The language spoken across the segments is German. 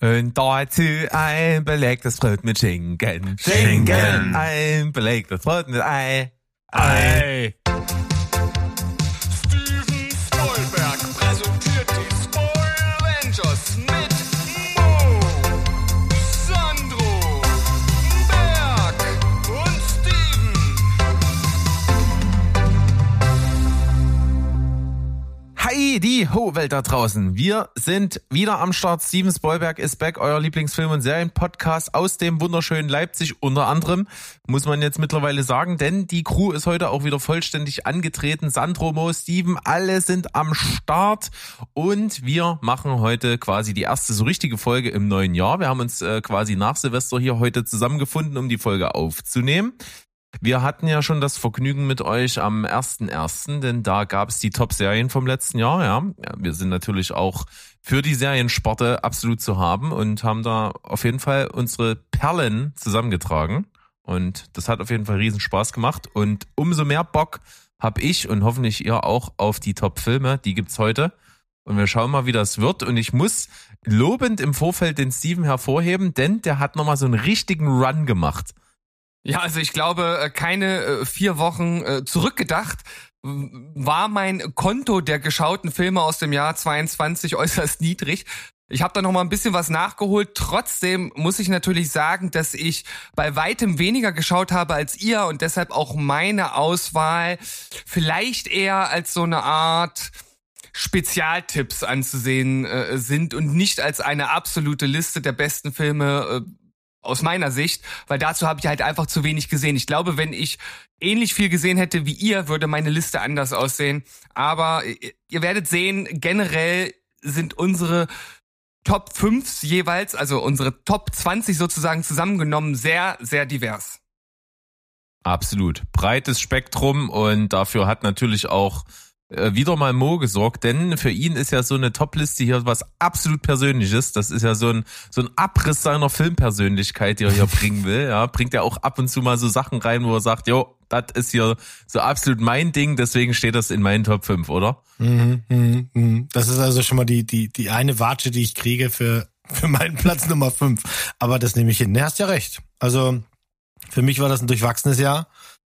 Und dazu ein belegtes Brot mit Schinken. Schinken. Ein belegtes Brot mit Ei. Ei. Steven Spoilberg präsentiert die Spoil Avengers mit Hi, die Ho-Welt da draußen. Wir sind wieder am Start. Steven Spoilberg ist back, euer Lieblingsfilm- und Serienpodcast aus dem wunderschönen Leipzig unter anderem. Muss man jetzt mittlerweile sagen, denn die Crew ist heute auch wieder vollständig angetreten. Sandro, Mo, Steven, alle sind am Start und wir machen heute quasi die erste so richtige Folge im neuen Jahr. Wir haben uns äh, quasi nach Silvester hier heute zusammengefunden, um die Folge aufzunehmen. Wir hatten ja schon das Vergnügen mit euch am 1.1., denn da gab es die Top-Serien vom letzten Jahr. Ja. wir sind natürlich auch für die Seriensparte absolut zu haben und haben da auf jeden Fall unsere Perlen zusammengetragen. Und das hat auf jeden Fall riesen Spaß gemacht. Und umso mehr Bock habe ich und hoffentlich ihr auch auf die Top-Filme. Die gibt's heute. Und wir schauen mal, wie das wird. Und ich muss lobend im Vorfeld den Steven hervorheben, denn der hat nochmal so einen richtigen Run gemacht. Ja, also ich glaube, äh, keine äh, vier Wochen äh, zurückgedacht war mein Konto der geschauten Filme aus dem Jahr 22 äußerst niedrig. Ich habe da noch mal ein bisschen was nachgeholt. Trotzdem muss ich natürlich sagen, dass ich bei weitem weniger geschaut habe als ihr und deshalb auch meine Auswahl vielleicht eher als so eine Art Spezialtipps anzusehen äh, sind und nicht als eine absolute Liste der besten Filme aus meiner Sicht, weil dazu habe ich halt einfach zu wenig gesehen. Ich glaube, wenn ich ähnlich viel gesehen hätte wie ihr, würde meine Liste anders aussehen. Aber ihr, ihr werdet sehen, generell sind unsere Top 5 jeweils, also unsere Top 20 sozusagen zusammengenommen, sehr, sehr divers. Absolut. Breites Spektrum und dafür hat natürlich auch äh, wieder mal Mo gesorgt, denn für ihn ist ja so eine Topliste hier was absolut Persönliches. Das ist ja so ein, so ein Abriss seiner Filmpersönlichkeit, die er hier bringen will. Ja, bringt er auch ab und zu mal so Sachen rein, wo er sagt, jo, das ist hier so absolut mein Ding, deswegen steht das in meinen Top 5, oder? Mhm, mhm, mhm. Das ist also schon mal die, die, die eine Watsche, die ich kriege für, für meinen Platz Nummer 5. Aber das nehme ich hin. Ne, hast ja recht. Also für mich war das ein durchwachsenes Jahr.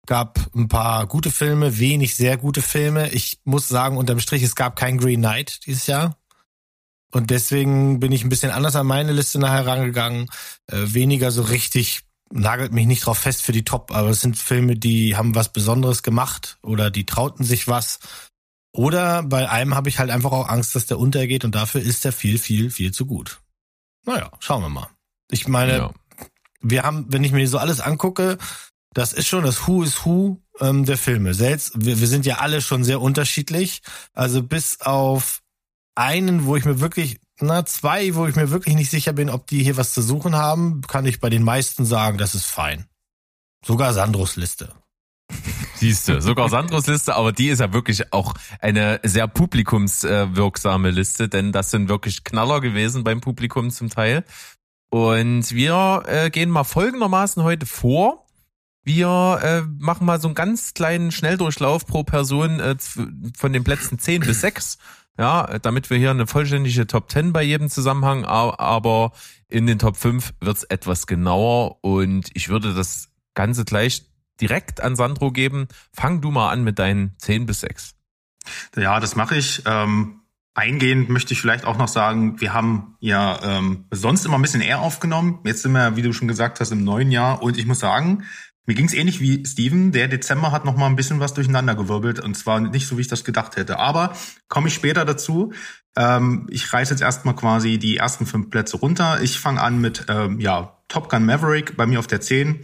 Gab ein paar gute Filme, wenig sehr gute Filme. Ich muss sagen, unterm Strich, es gab kein Green Knight dieses Jahr. Und deswegen bin ich ein bisschen anders an meine Liste nachher rangegangen. Äh, weniger so richtig, nagelt mich nicht drauf fest für die Top, aber es sind Filme, die haben was Besonderes gemacht oder die trauten sich was. Oder bei einem habe ich halt einfach auch Angst, dass der untergeht und dafür ist er viel, viel, viel zu gut. Naja, schauen wir mal. Ich meine, Ja. wir haben, wenn ich mir so alles angucke, das ist schon das Who is Who ähm, der Filme. Selbst, wir, wir sind ja alle schon sehr unterschiedlich. Also bis auf einen, wo ich mir wirklich, na, zwei, wo ich mir wirklich nicht sicher bin, ob die hier was zu suchen haben, kann ich bei den meisten sagen, das ist fein. Sogar Sandros Liste. Siehst du, sogar Sandros Liste, aber die ist ja wirklich auch eine sehr publikumswirksame Liste, denn das sind wirklich Knaller gewesen beim Publikum zum Teil. Und wir äh, gehen mal folgendermaßen heute vor. Wir äh, machen mal so einen ganz kleinen Schnelldurchlauf pro Person äh, von den Plätzen 10 bis 6. Ja, damit wir hier eine vollständige Top 10 bei jedem Zusammenhang, aber in den Top 5 wird's etwas genauer und ich würde das Ganze gleich direkt an Sandro geben. Fang du mal an mit deinen 10 bis 6. Ja, das mache ich. Ähm, eingehend möchte ich vielleicht auch noch sagen, wir haben ja ähm, sonst immer ein bisschen eher aufgenommen. Jetzt sind wir, wie du schon gesagt hast, im neuen Jahr. Und ich muss sagen, mir ging es ähnlich wie Steven. Der Dezember hat noch mal ein bisschen was durcheinander gewirbelt. Und zwar nicht so, wie ich das gedacht hätte. Aber komme ich später dazu. Ähm, ich reiße jetzt erstmal quasi die ersten fünf Plätze runter. Ich fange an mit ähm, ja, Top Gun Maverick bei mir auf der 10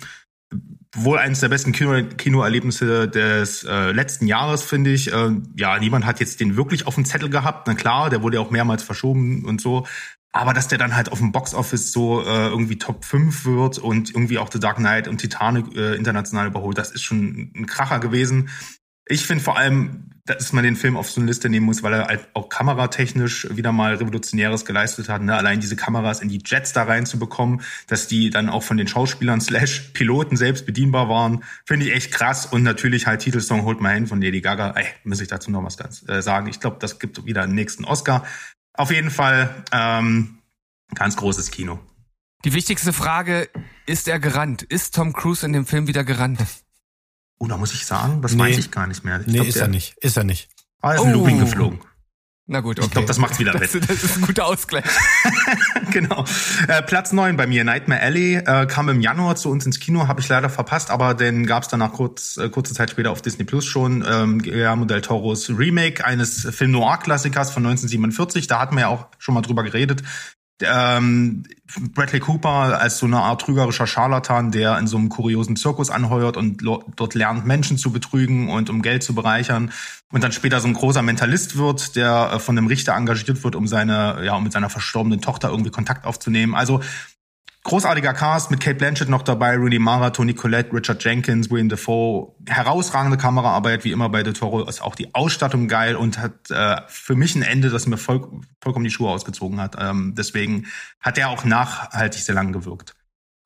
wohl eines der besten Kino Kinoerlebnisse des äh, letzten Jahres, finde ich. Äh, ja, niemand hat jetzt den wirklich auf dem Zettel gehabt. Na klar, der wurde ja auch mehrmals verschoben und so. Aber dass der dann halt auf dem Boxoffice so äh, irgendwie Top 5 wird und irgendwie auch The Dark Knight und Titanic äh, international überholt, das ist schon ein Kracher gewesen. Ich finde vor allem, dass man den Film auf so eine Liste nehmen muss, weil er halt auch kameratechnisch wieder mal Revolutionäres geleistet hat. Ne? Allein diese Kameras in die Jets da reinzubekommen, dass die dann auch von den Schauspielern slash Piloten selbst bedienbar waren, finde ich echt krass. Und natürlich halt Titelsong Hold My Hand von Lady Gaga. Ey, muss ich dazu noch was ganz äh, sagen. Ich glaube, das gibt wieder einen nächsten Oscar. Auf jeden Fall, ähm, Ganz großes Kino. Die wichtigste Frage, ist er gerannt? Ist Tom Cruise in dem Film wieder gerannt? Oh, da muss ich sagen, das Nee. weiß ich gar nicht mehr. Ich Nee, glaub, ist der- er nicht. Ist er nicht. Ah, er ist ein Oh. Looping geflogen. Na gut, okay. Ich glaube, das macht's wieder das, wett. das ist ein guter Ausgleich. genau. Äh, Platz neun bei mir, Nightmare Alley, äh, kam im Januar zu uns ins Kino, habe ich leider verpasst, aber den gab's danach kurz, äh, kurze Zeit später auf Disney Plus schon. Ähm, Guillermo del Toros Remake eines Film Noir-Klassikers von 1947. Da hatten wir ja auch schon mal drüber geredet. Ähm, Bradley Cooper als so eine Art trügerischer Scharlatan, der in so einem kuriosen Zirkus anheuert und dort lernt, Menschen zu betrügen und um Geld zu bereichern und dann später so ein großer Mentalist wird, der äh, von einem Richter engagiert wird, um seine, ja, um mit seiner verstorbenen Tochter irgendwie Kontakt aufzunehmen. Also großartiger Cast mit Kate Blanchett noch dabei, Rooney Mara, Tony Collette, Richard Jenkins, William Defoe. Herausragende Kameraarbeit, wie immer bei De Toro, ist auch die Ausstattung geil und hat äh, für mich ein Ende, das mir voll, vollkommen die Schuhe ausgezogen hat. Ähm, deswegen hat er auch nachhaltig sehr lang gewirkt.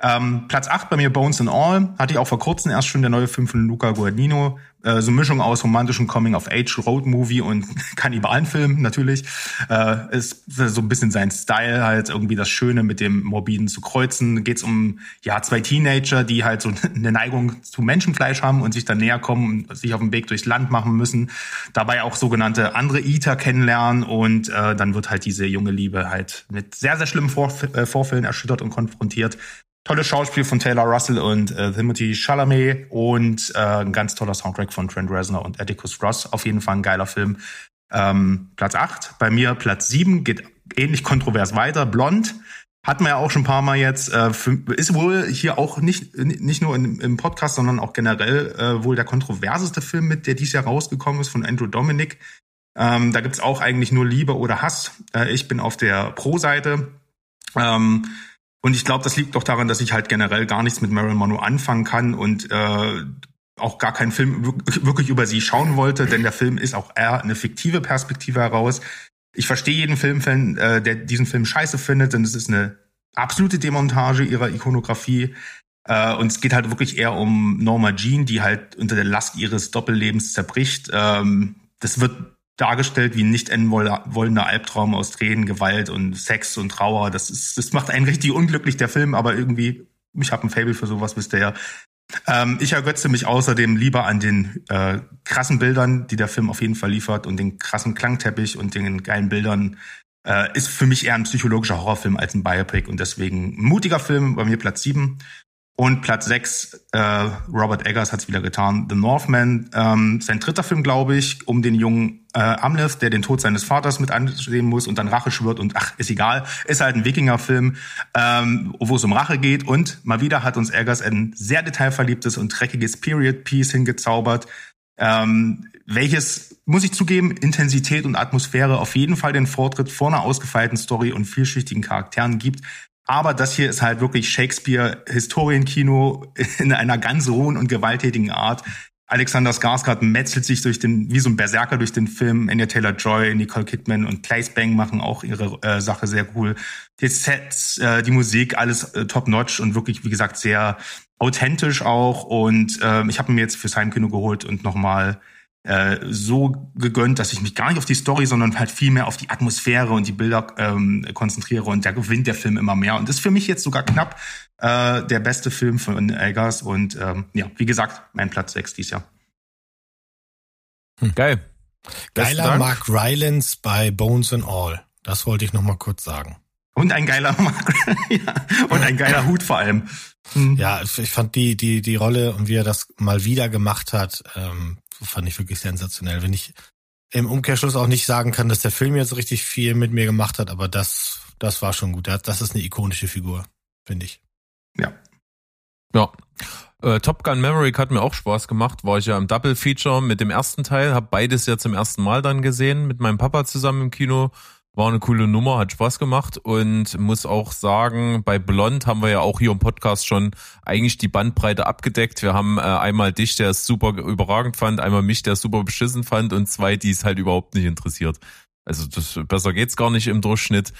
Ähm, Platz 8 bei mir Bones and All. Hatte ich auch vor kurzem erst schon der neue Film von Luca Guadagnino. Äh, so eine Mischung aus romantischem Coming-of-Age-Road-Movie und Kannibalenfilm natürlich. Äh, ist so ein bisschen sein Style halt, irgendwie das Schöne mit dem Morbiden zu kreuzen. Geht's um ja zwei Teenager, die halt so eine Neigung zu Menschenfleisch haben und sich dann näher kommen und sich auf den Weg durchs Land machen müssen. Dabei auch sogenannte andere Eater kennenlernen und äh, dann wird halt diese junge Liebe halt mit sehr, sehr schlimmen Vorf äh, Vorfällen erschüttert und konfrontiert. Tolles Schauspiel von Taylor Russell und äh, Timothy Chalamet und äh, ein ganz toller Soundtrack von Trent Reznor und Atticus Ross. Auf jeden Fall ein geiler Film. Ähm, Platz 8. Bei mir Platz 7 geht ähnlich kontrovers weiter. Blond. Hatten wir ja auch schon ein paar Mal jetzt. Äh, ist wohl hier auch nicht, nicht nur in, im Podcast, sondern auch generell äh, wohl der kontroverseste Film mit, der dieses Jahr rausgekommen ist von Andrew Dominic. Ähm, da gibt's auch eigentlich nur Liebe oder Hass. Äh, ich bin auf der Pro-Seite. Ähm, und ich glaube, das liegt doch daran, dass ich halt generell gar nichts mit Marilyn Monroe anfangen kann und äh, auch gar keinen Film wirk- wirklich über sie schauen wollte, denn der Film ist auch eher eine fiktive Perspektive heraus. Ich verstehe jeden Filmfan, äh, der diesen Film scheiße findet, denn es ist eine absolute Demontage ihrer Ikonografie. Äh, und es geht halt wirklich eher um Norma Jean, die halt unter der Last ihres Doppellebens zerbricht. Ähm, das wird dargestellt wie ein nicht enden woll- wollender Albtraum aus Tränen, Gewalt und Sex und Trauer. Das ist, das macht einen richtig unglücklich, der Film, aber irgendwie, ich habe ein Fable für sowas, wisst ihr ja. Ähm, ich ergötze mich außerdem lieber an den äh, krassen Bildern, die der Film auf jeden Fall liefert und den krassen Klangteppich und den geilen Bildern. Äh, ist für mich eher ein psychologischer Horrorfilm als ein Biopic und deswegen ein mutiger Film, bei mir Platz 7. Und Platz 6, äh, Robert Eggers hat es wieder getan, The Northman, ähm, sein dritter Film, glaube ich, um den jungen äh, Amleth, der den Tod seines Vaters mit ansehen muss und dann Rache schwört und ach, ist egal, ist halt ein Wikingerfilm, ähm, wo es um Rache geht und mal wieder hat uns Eggers ein sehr detailverliebtes und dreckiges Period-Piece hingezaubert, ähm, welches, muss ich zugeben, Intensität und Atmosphäre auf jeden Fall den Vortritt vor einer ausgefeilten Story und vielschichtigen Charakteren gibt. Aber das hier ist halt wirklich Shakespeare-Historienkino in einer ganz rohen und gewalttätigen Art. Alexander Skarsgård metzelt sich durch den, wie so ein Berserker durch den Film. Anya Taylor-Joy, Nicole Kidman und Claes Bang machen auch ihre äh, Sache sehr cool. Die Sets, äh, die Musik, alles äh, top-notch und wirklich, wie gesagt, sehr authentisch auch. Und äh, ich habe mir jetzt fürs Heimkino geholt und nochmal äh, so gegönnt, dass ich mich gar nicht auf die Story, sondern halt viel mehr auf die Atmosphäre und die Bilder ähm, konzentriere und da gewinnt der Film immer mehr und ist für mich jetzt sogar knapp äh, der beste Film von Eggers und ähm, ja, wie gesagt, mein Platz 6 dieses Jahr. Geil. Besten Geiler Dank. Mark Rylance bei Bones and All. Das wollte ich noch mal kurz sagen. Und ein geiler ja, und ein geiler Hut vor allem. Hm. Ja, ich fand die, die, die Rolle und wie er das mal wieder gemacht hat, ähm, fand ich wirklich sensationell. Wenn ich im Umkehrschluss auch nicht sagen kann, dass der Film jetzt richtig viel mit mir gemacht hat, aber das, das war schon gut. Das ist eine ikonische Figur, finde ich. Ja. Ja. Äh, Top Gun Maverick hat mir auch Spaß gemacht. War ich ja im Double Feature mit dem ersten Teil, habe beides ja zum ersten Mal dann gesehen mit meinem Papa zusammen im Kino. War eine coole Nummer, hat Spaß gemacht und muss auch sagen, bei Blond haben wir ja auch hier im Podcast schon eigentlich die Bandbreite abgedeckt. Wir haben äh, einmal dich, der es super überragend fand, einmal mich, der es super beschissen fand und zwei, die es halt überhaupt nicht interessiert. Also das, besser geht's gar nicht im Durchschnitt.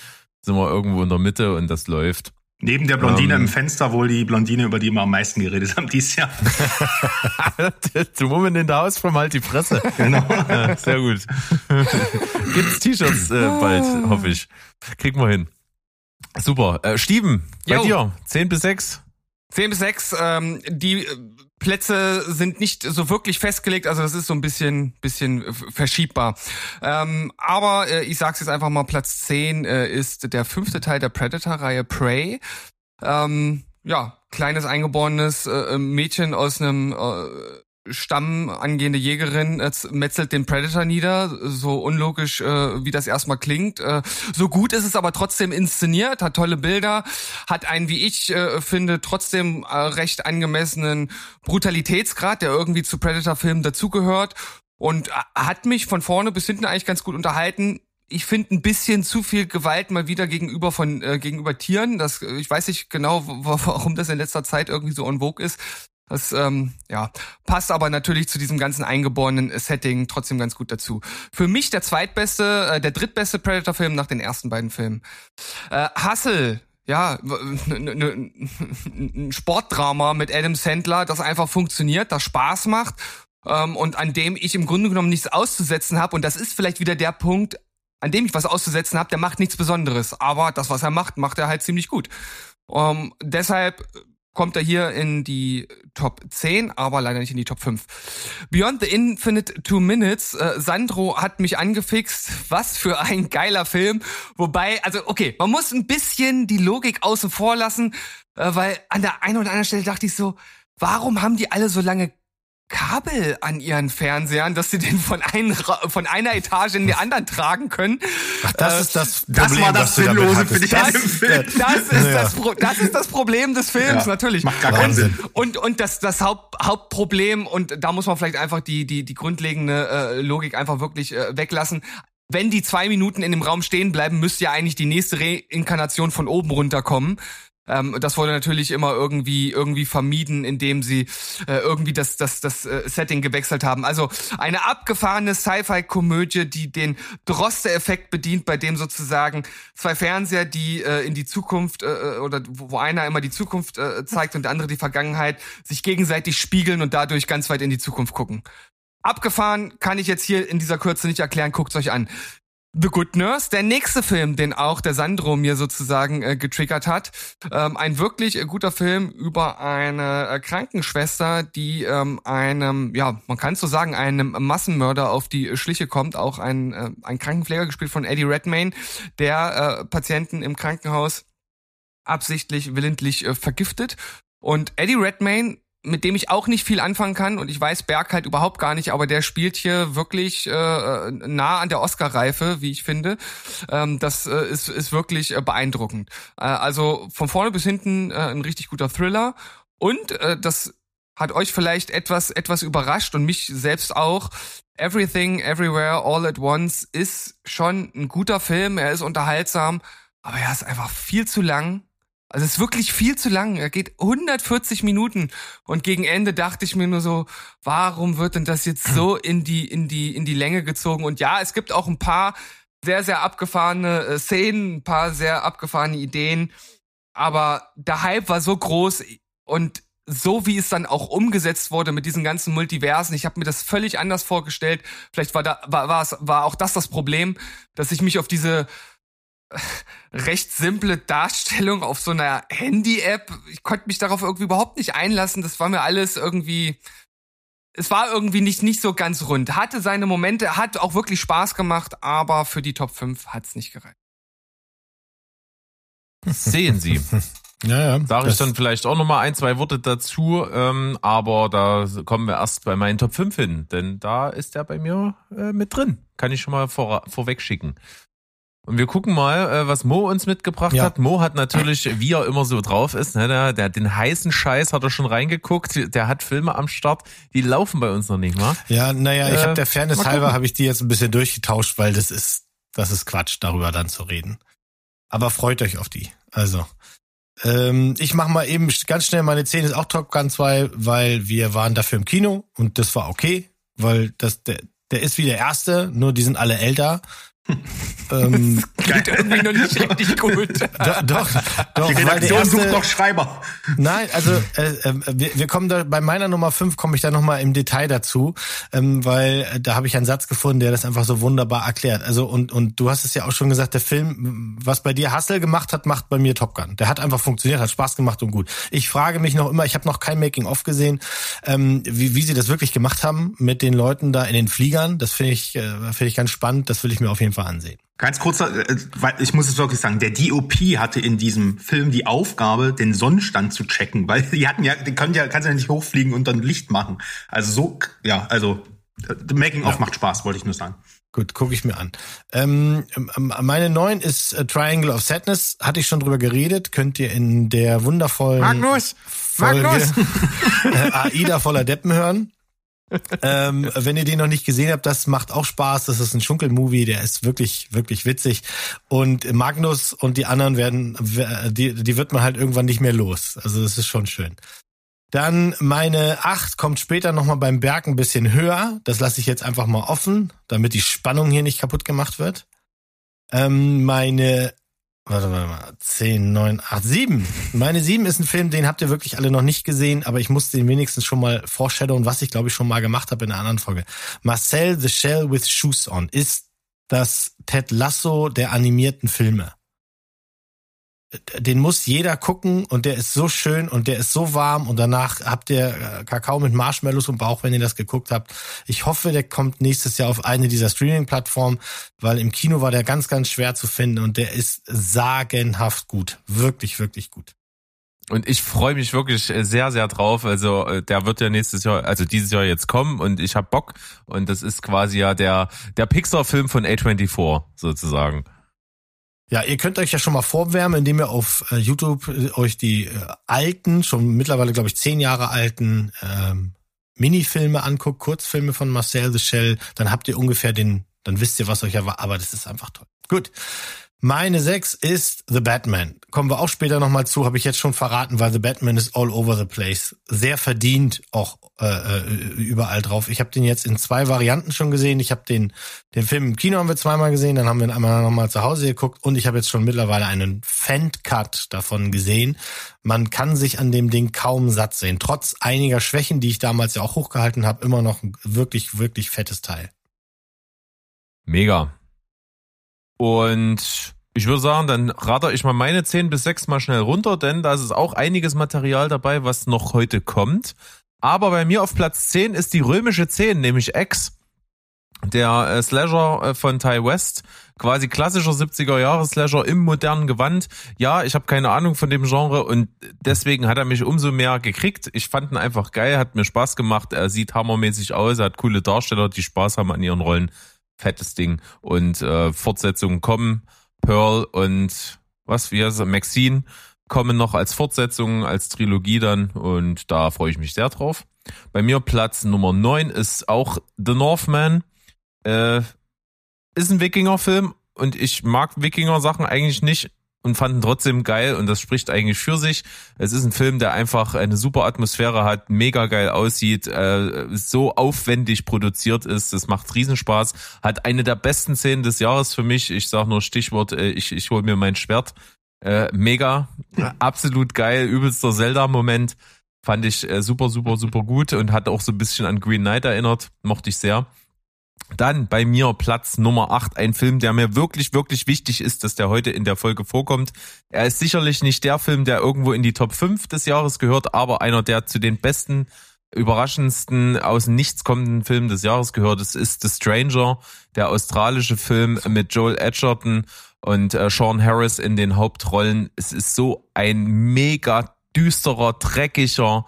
Sind wir irgendwo in der Mitte und das läuft. Neben der Blondine Ähm. im Fenster wohl die Blondine, über die wir am meisten geredet haben dieses Jahr. The Woman in the House from halt die Fresse. Genau. Ja, sehr gut. Gibt's T-Shirts äh, bald, hoffe ich. Kriegen wir hin. Super. Äh, Steven, bei Jo. dir, 10 bis 6. 10 bis 6, ähm, die äh, Plätze sind nicht so wirklich festgelegt, also das ist so ein bisschen, bisschen äh, verschiebbar. Ähm, aber äh, ich sag's jetzt einfach mal, Platz 10 äh, ist der fünfte Teil der Predator-Reihe Prey. Ähm, ja, kleines eingeborenes äh, Mädchen aus einem äh, Stamm angehende Jägerin äh, metzelt den Predator nieder, so unlogisch, äh, wie das erstmal klingt. Äh, so gut ist es aber trotzdem inszeniert, hat tolle Bilder, hat einen, wie ich äh, finde, trotzdem äh, recht angemessenen Brutalitätsgrad, der irgendwie zu Predator-Filmen dazugehört und äh, hat mich von vorne bis hinten eigentlich ganz gut unterhalten. Ich finde ein bisschen zu viel Gewalt mal wieder gegenüber von äh, gegenüber Tieren. Das, äh, ich weiß nicht genau, warum das in letzter Zeit irgendwie so en vogue ist. Das ähm, ja, passt aber natürlich zu diesem ganzen eingeborenen Setting trotzdem ganz gut dazu. Für mich der zweitbeste, äh, der drittbeste Predator-Film nach den ersten beiden Filmen. Äh, Hustle, ja, ein Sportdrama mit Adam Sandler, das einfach funktioniert, das Spaß macht ähm, und an dem ich im Grunde genommen nichts auszusetzen habe. Und das ist vielleicht wieder der Punkt, an dem ich was auszusetzen habe. Der macht nichts Besonderes, aber das, was er macht, macht er halt ziemlich gut. Ähm, deshalb kommt er hier in die Top 10, aber leider nicht in die Top 5. Beyond the Infinite Two Minutes, äh, Sandro hat mich angefixt. Was für ein geiler Film. Wobei, also okay, man muss ein bisschen die Logik außen vor lassen, äh, weil an der einen oder anderen Stelle dachte ich so, warum haben die alle so lange Kabel an ihren Fernsehern, dass sie den von, ein, von einer Etage in die anderen tragen können. Ach, das Äh, ist das das Problem, war das was du damit Sinnlose für dich Das- Film. Das ist, Ja. das, das ist das Problem des Films, Ja, natürlich. macht gar keinen und, Sinn. Und, und das, das Haupt, Hauptproblem, und da muss man vielleicht einfach die, die, die grundlegende äh, Logik einfach wirklich äh, weglassen. Wenn die zwei Minuten in dem Raum stehen bleiben, müsste ja eigentlich die nächste Reinkarnation von oben runterkommen. Ähm, das wurde natürlich immer irgendwie irgendwie vermieden, indem sie äh, irgendwie das das das äh, Setting gewechselt haben. Also eine abgefahrene Sci-Fi-Komödie, die den Droste-Effekt bedient, bei dem sozusagen zwei Fernseher, die äh, in die Zukunft äh, oder wo wo einer immer die Zukunft äh, zeigt und der andere die Vergangenheit, sich gegenseitig spiegeln und dadurch ganz weit in die Zukunft gucken. Abgefahren kann ich jetzt hier in dieser Kürze nicht erklären, guckt's euch an. The Good Nurse, der nächste Film, den auch der Sandro mir sozusagen äh, getriggert hat. Ähm, ein wirklich äh, guter Film über eine äh, Krankenschwester, die ähm, einem, ja, man kann so sagen, einem Massenmörder auf die Schliche kommt. Auch ein, äh, ein Krankenpfleger gespielt von Eddie Redmayne, der äh, Patienten im Krankenhaus absichtlich, willentlich vergiftet. Und Eddie Redmayne mit dem ich auch nicht viel anfangen kann und ich weiß Berg halt überhaupt gar nicht, aber der spielt hier wirklich äh, nah an der Oscar-Reife, wie ich finde. Ähm, das äh, ist, ist wirklich äh, beeindruckend. Äh, also von vorne bis hinten äh, ein richtig guter Thriller und äh, das hat euch vielleicht etwas etwas überrascht und mich selbst auch. Everything, Everywhere, All at Once ist schon ein guter Film. Er ist unterhaltsam, aber er ist einfach viel zu lang. Also es ist wirklich viel zu lang. Er geht 140 Minuten und gegen Ende dachte ich mir nur so, warum wird denn das jetzt so in die in die in die Länge gezogen? Und ja, es gibt auch ein paar sehr sehr abgefahrene äh, Szenen, ein paar sehr abgefahrene Ideen, aber der Hype war so groß und so wie es dann auch umgesetzt wurde mit diesen ganzen Multiversen, ich habe mir das völlig anders vorgestellt. Vielleicht war da war war, war auch das das Problem, dass ich mich auf diese recht simple Darstellung auf so einer Handy-App. Ich konnte mich darauf irgendwie überhaupt nicht einlassen. Das war mir alles irgendwie. Es war irgendwie nicht, nicht so ganz rund. Hatte seine Momente, hat auch wirklich Spaß gemacht, aber für die Top 5 hat's nicht gereicht. Sehen Sie. Ja, ja. Sage ich dann vielleicht auch nochmal ein, zwei Worte dazu, ähm, aber da kommen wir erst bei meinen Top 5 hin, denn da ist er bei mir äh, mit drin. Kann ich schon mal vor, vorweg schicken. Und wir gucken mal, äh, was Mo uns mitgebracht Ja. hat. Mo hat natürlich, wie er immer so drauf ist, ne, der, der den heißen Scheiß hat er schon reingeguckt. Der hat Filme am Start, die laufen bei uns noch nicht mal. Ja, naja, ich Äh, habe der Fairness halber habe ich die jetzt ein bisschen durchgetauscht, weil das ist das ist Quatsch, darüber dann zu reden. Aber freut euch auf die. Also ähm, ich mache mal eben ganz schnell meine 10 ist auch Top Gun 2, weil wir waren dafür im Kino und das war okay, weil das der der ist wie der erste, nur die sind alle älter ähm, Klingt irgendwie noch nicht richtig gut. do, doch, doch, Die Redaktion erste, sucht noch Schreiber. Nein, also äh, äh, wir, wir kommen da bei meiner Nummer 5 komme ich da nochmal im Detail dazu, ähm, weil äh, da habe ich einen Satz gefunden, der das einfach so wunderbar erklärt. Also und und du hast es ja auch schon gesagt, der Film, was bei dir Hustle gemacht hat, macht bei mir Top Gun. Der hat einfach funktioniert, hat Spaß gemacht und gut. Ich frage mich noch immer, ich habe noch kein Making of gesehen, ähm, wie, wie sie das wirklich gemacht haben mit den Leuten da in den Fliegern. Das finde ich äh, finde ich ganz spannend. Das will ich mir auf jeden Fall ansehen. Ganz kurzer, äh, weil ich muss es wirklich sagen, der DOP hatte in diesem Film die Aufgabe, den Sonnenstand zu checken, weil die hatten ja, die können ja, kannst ja nicht hochfliegen und dann Licht machen. Also so, ja, also äh, the Making of macht Spaß, wollte ich nur sagen. Gut, gucke ich mir an. Ähm, ähm, meine neun ist äh, Triangle of Sadness. Hatte ich schon drüber geredet. Könnt ihr in der wundervollen Magnus! Folge Magnus! Aida voller Deppen hören. Ähm, wenn ihr den noch nicht gesehen habt, das macht auch Spaß. Das ist ein Schunkelmovie, der ist wirklich, wirklich witzig. Und Magnus und die anderen werden, die, die wird man halt irgendwann nicht mehr los. Also das ist schon schön. Dann meine acht kommt später nochmal beim Berg ein bisschen höher. Das lasse ich jetzt einfach mal offen, damit die Spannung hier nicht kaputt gemacht wird. Ähm, meine, warte warte mal, zehn, neun, acht, sieben. Meine sieben ist ein Film, den habt ihr wirklich alle noch nicht gesehen, aber ich musste ihn wenigstens schon mal foreshadowen, was ich glaube ich schon mal gemacht habe in einer anderen Folge. Marcel the Shell with Shoes on ist das Ted Lasso der animierten Filme den muss jeder gucken und der ist so schön und der ist so warm und danach habt ihr äh, Kakao mit Marshmallows im Bauch, wenn ihr das geguckt habt. Ich hoffe, der kommt nächstes Jahr auf eine dieser Streaming-Plattformen, weil im Kino war der ganz, ganz schwer zu finden und der ist sagenhaft gut. Wirklich, wirklich gut. Und ich freue mich wirklich äh, sehr, sehr drauf. Also äh, der wird ja nächstes Jahr, also dieses Jahr jetzt kommen und ich hab Bock. Und das ist quasi ja der, der Pixar-Film von A24 sozusagen. Ja, ihr könnt euch ja schon mal vorwärmen, indem ihr auf äh, YouTube äh, euch die äh, alten, schon mittlerweile glaube ich zehn Jahre alten ähm, Minifilme anguckt, Kurzfilme von Marcel the Shell, dann habt ihr ungefähr den, dann wisst ihr, was euch erwartet. Aber das ist einfach toll. Gut. Meine sechs ist The Batman. Kommen wir auch später nochmal zu, habe ich jetzt schon verraten, weil The Batman ist all over the place. Sehr verdient auch äh, äh, überall drauf. Ich habe den jetzt in zwei Varianten schon gesehen. Ich habe den, den Film im Kino haben wir zweimal gesehen, dann haben wir ihn einmal nochmal zu Hause geguckt und ich habe jetzt schon mittlerweile einen Fan-Cut davon gesehen. Man kann sich an dem Ding kaum satt sehen. Trotz einiger Schwächen, die ich damals ja auch hochgehalten habe, immer noch ein wirklich, wirklich fettes Teil. Mega. Und ich würde sagen, dann rater ich mal meine 10 bis 6 mal schnell runter, denn da ist auch einiges Material dabei, was noch heute kommt. Aber bei mir auf Platz 10 ist die römische 10, nämlich X. Der äh, Slasher äh, von Ty West, quasi klassischer 70er Jahre Slasher im modernen Gewand. Ja, ich habe keine Ahnung von dem Genre und deswegen hat er mich umso mehr gekriegt. Ich fand ihn einfach geil, hat mir Spaß gemacht. Er sieht hammermäßig aus, er hat coole Darsteller, die Spaß haben an ihren Rollen. Fettes Ding. Und äh, Fortsetzungen kommen. Pearl und was, wie heißt Maxine kommen noch als Fortsetzung, als Trilogie dann und da freue ich mich sehr drauf. Bei mir Platz Nummer 9 ist auch The Northman. Äh, ist ein Wikinger-Film und ich mag Wikinger-Sachen eigentlich nicht und fanden trotzdem geil und das spricht eigentlich für sich. Es ist ein Film, der einfach eine super Atmosphäre hat, mega geil aussieht, äh, so aufwendig produziert ist, das macht Riesenspaß, hat eine der besten Szenen des Jahres für mich. Ich sage nur Stichwort, äh, ich, ich hole mir mein Schwert. Äh, mega, absolut geil, übelster Zelda-Moment. Fand ich äh, super, super, super gut und hat auch so ein bisschen an Green Knight erinnert. Mochte ich sehr. Dann bei mir Platz Nummer 8, ein Film, der mir wirklich, wirklich wichtig ist, dass der heute in der Folge vorkommt. Er ist sicherlich nicht der Film, der irgendwo in die Top 5 des Jahres gehört, aber einer, der zu den besten, überraschendsten, aus Nichts kommenden Filmen des Jahres gehört. Es ist The Stranger, der australische Film mit Joel Edgerton und äh, Sean Harris in den Hauptrollen. Es ist so ein mega düsterer, dreckiger,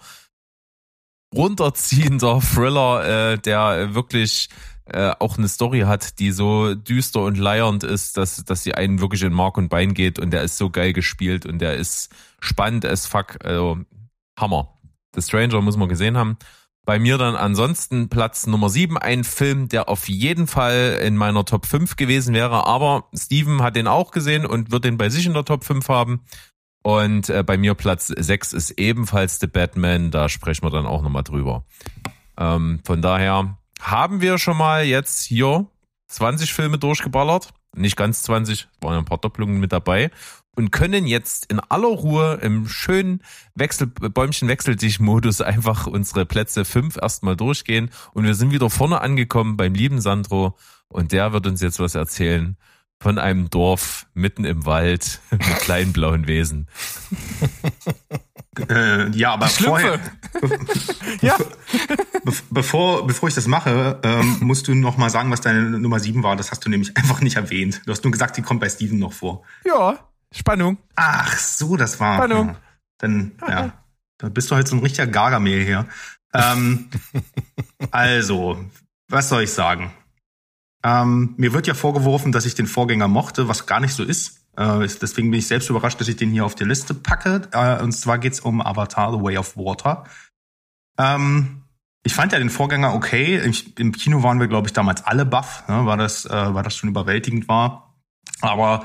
runterziehender Thriller, äh, der wirklich äh, auch eine Story hat, die so düster und leiernd ist, dass, dass sie einen wirklich in Mark und Bein geht und der ist so geil gespielt und der ist spannend as fuck. Also Hammer. The Stranger muss man gesehen haben. Bei mir dann ansonsten Platz Nummer 7, ein Film, der auf jeden Fall in meiner Top 5 gewesen wäre, aber Steven hat den auch gesehen und wird den bei sich in der Top 5 haben. Und äh, bei mir Platz 6 ist ebenfalls The Batman, da sprechen wir dann auch nochmal drüber. Ähm, von daher haben wir schon mal jetzt hier 20 Filme durchgeballert. nicht ganz 20, waren ein paar Doppelungen mit dabei und können jetzt in aller Ruhe im schönen Wechsel, Bäumchen-Wechseltisch-Modus einfach unsere Plätze fünf erstmal durchgehen und wir sind wieder vorne angekommen beim lieben Sandro und der wird uns jetzt was erzählen von einem Dorf mitten im Wald mit kleinen blauen Wesen. Äh, ja, aber vorher, Ja, be bevor, bevor ich das mache, ähm, musst du noch mal sagen, was deine Nummer sieben war. Das hast du nämlich einfach nicht erwähnt. Du hast nur gesagt, die kommt bei Steven noch vor. ja, Spannung. Ach so, das war. Spannung. Ja. Dann, ja, da bist du heute so ein richtiger Gargamel hier. Ähm, also, was soll ich sagen? Ähm, mir wird ja vorgeworfen, dass ich den Vorgänger mochte, was gar nicht so ist. Äh, deswegen bin ich selbst überrascht, dass ich den hier auf die Liste packe. Äh, und zwar geht's um Avatar, The Way of Water. Ähm, ich fand ja den Vorgänger okay. Im, im Kino waren wir, glaube ich, damals alle baff, ne, weil das, äh, weil das schon überwältigend war. Aber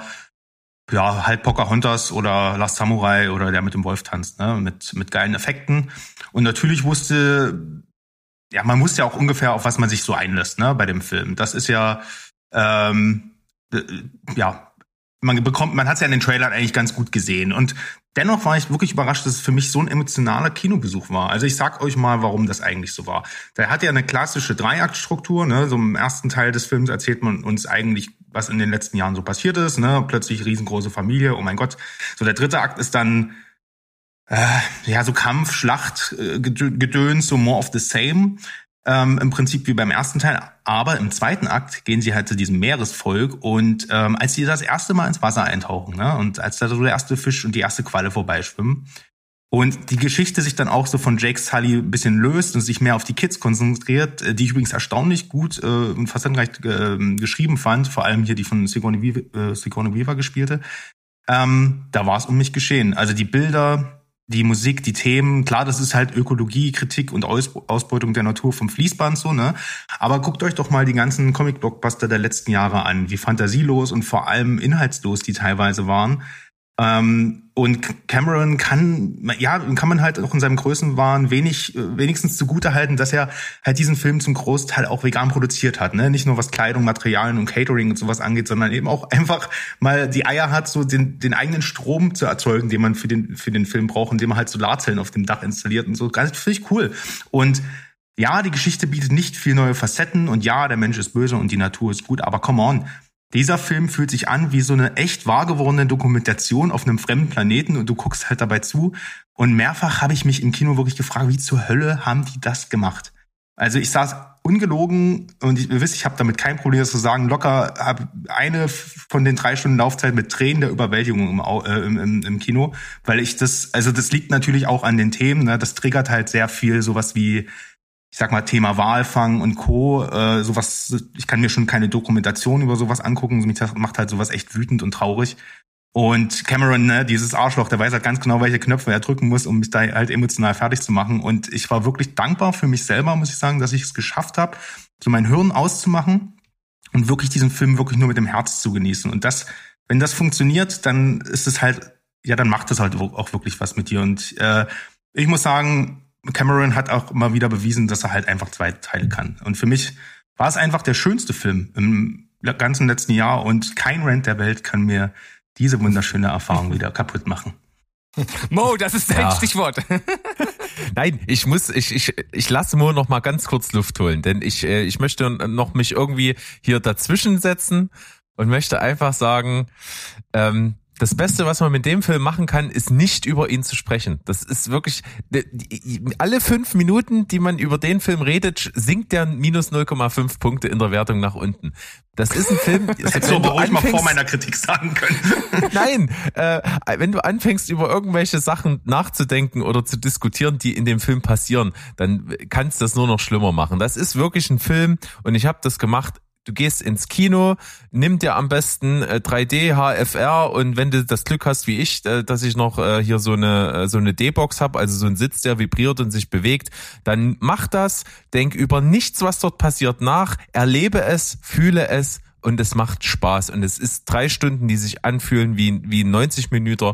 ja, halt Pocahontas oder Last Samurai oder der mit dem Wolf tanzt, ne, mit, mit geilen Effekten. Und natürlich wusste, ja, man wusste ja auch ungefähr, auf was man sich so einlässt, ne, bei dem Film. Das ist ja, ähm, äh, ja, man bekommt, man hat es ja in den Trailern eigentlich ganz gut gesehen. Und dennoch war ich wirklich überrascht, dass es für mich so ein emotionaler Kinobesuch war. Also ich sag euch mal, warum das eigentlich so war. Der hat ja eine klassische Dreiaktstruktur. Ne? So im ersten Teil des Films erzählt man uns eigentlich, was in den letzten Jahren so passiert ist. Ne? Plötzlich riesengroße Familie, oh mein Gott. So der dritte Akt ist dann äh, ja so Kampf, Schlacht, äh, Gedö- Gedöns, so more of the same. Ähm, Im Prinzip wie beim ersten Teil. Aber im zweiten Akt gehen sie halt zu diesem Meeresvolk und ähm, als sie das erste Mal ins Wasser eintauchen, ne, und als da so der erste Fisch und die erste Qualle vorbeischwimmen, und die Geschichte sich dann auch so von Jake Sully ein bisschen löst und sich mehr auf die Kids konzentriert, äh, die ich übrigens erstaunlich gut äh, und facettenreich äh, geschrieben fand, vor allem hier die von Sigourney Weaver, äh, Sigourney Weaver gespielte, ähm, da war es um mich geschehen. Also die Bilder, die Musik, die Themen, klar, das ist halt Ökologie, Kritik und Aus Ausbeutung der Natur vom Fließband so, ne? Aber guckt euch doch mal die ganzen Comic-Blockbuster der letzten Jahre an, wie fantasielos und vor allem inhaltslos die teilweise waren. Ähm, und Cameron kann, ja, kann man halt auch in seinem Größenwahn wenig, äh, wenigstens zugute halten, dass er halt diesen Film zum Großteil auch vegan produziert hat, ne? Nicht nur was Kleidung, Materialien und Catering und sowas angeht, sondern eben auch einfach mal die Eier hat, so den, den eigenen Strom zu erzeugen, den man für den, für den Film braucht, indem man halt Solarzellen auf dem Dach installiert und so. Ganz, ich cool. Und ja, die Geschichte bietet nicht viel neue Facetten und ja, der Mensch ist böse und die Natur ist gut, aber come on. Dieser Film fühlt sich an wie so eine echt wahr gewordene Dokumentation auf einem fremden Planeten und du guckst halt dabei zu. Und mehrfach habe ich mich im Kino wirklich gefragt, wie zur Hölle haben die das gemacht? Also ich saß ungelogen und ich, ihr wisst, ich habe damit kein Problem, das zu sagen, locker hab eine von den drei Stunden Laufzeit mit Tränen der Überwältigung im, äh, im, im Kino, weil ich das, also das liegt natürlich auch an den Themen, ne? das triggert halt sehr viel sowas wie ich sag mal, Thema Walfang und Co. Äh, sowas, ich kann mir schon keine Dokumentation über sowas angucken. Mich macht halt sowas echt wütend und traurig. Und Cameron, ne, dieses Arschloch, der weiß halt ganz genau, welche Knöpfe er drücken muss, um mich da halt emotional fertig zu machen. Und ich war wirklich dankbar für mich selber, muss ich sagen, dass ich es geschafft habe, so mein Hirn auszumachen und wirklich diesen Film wirklich nur mit dem Herz zu genießen. Und das, wenn das funktioniert, dann ist es halt, ja, dann macht es halt auch wirklich was mit dir. Und äh, ich muss sagen, Cameron hat auch mal wieder bewiesen, dass er halt einfach zwei Teile kann. Und für mich war es einfach der schönste Film im ganzen letzten Jahr und kein Rant der Welt kann mir diese wunderschöne Erfahrung wieder kaputt machen. Mo, das ist dein Ja. Stichwort. Nein, ich muss, ich, ich, ich lasse Mo noch mal ganz kurz Luft holen, denn ich, äh, ich möchte noch mich irgendwie hier dazwischen setzen und möchte einfach sagen, ähm, das Beste, was man mit dem Film machen kann, ist nicht über ihn zu sprechen. Das ist wirklich, alle fünf Minuten, die man über den Film redet, sinkt der minus 0,5 Punkte in der Wertung nach unten. Das ist ein Film, Hättest du aber ruhig mal vor meiner Kritik sagen können. Nein, äh, wenn du anfängst, über irgendwelche Sachen nachzudenken oder zu diskutieren, die in dem Film passieren, dann kannst du das nur noch schlimmer machen. Das ist wirklich ein Film und ich habe das gemacht. Du gehst ins Kino, nimm dir am besten äh, 3D HFR und wenn du das Glück hast wie ich, äh, dass ich noch äh, hier so eine äh, so eine D-Box habe, also so ein Sitz, der vibriert und sich bewegt, dann mach das, denk über nichts, was dort passiert nach, erlebe es, fühle es und es macht Spaß. Und es ist drei Stunden, die sich anfühlen wie wie 90 Minuten.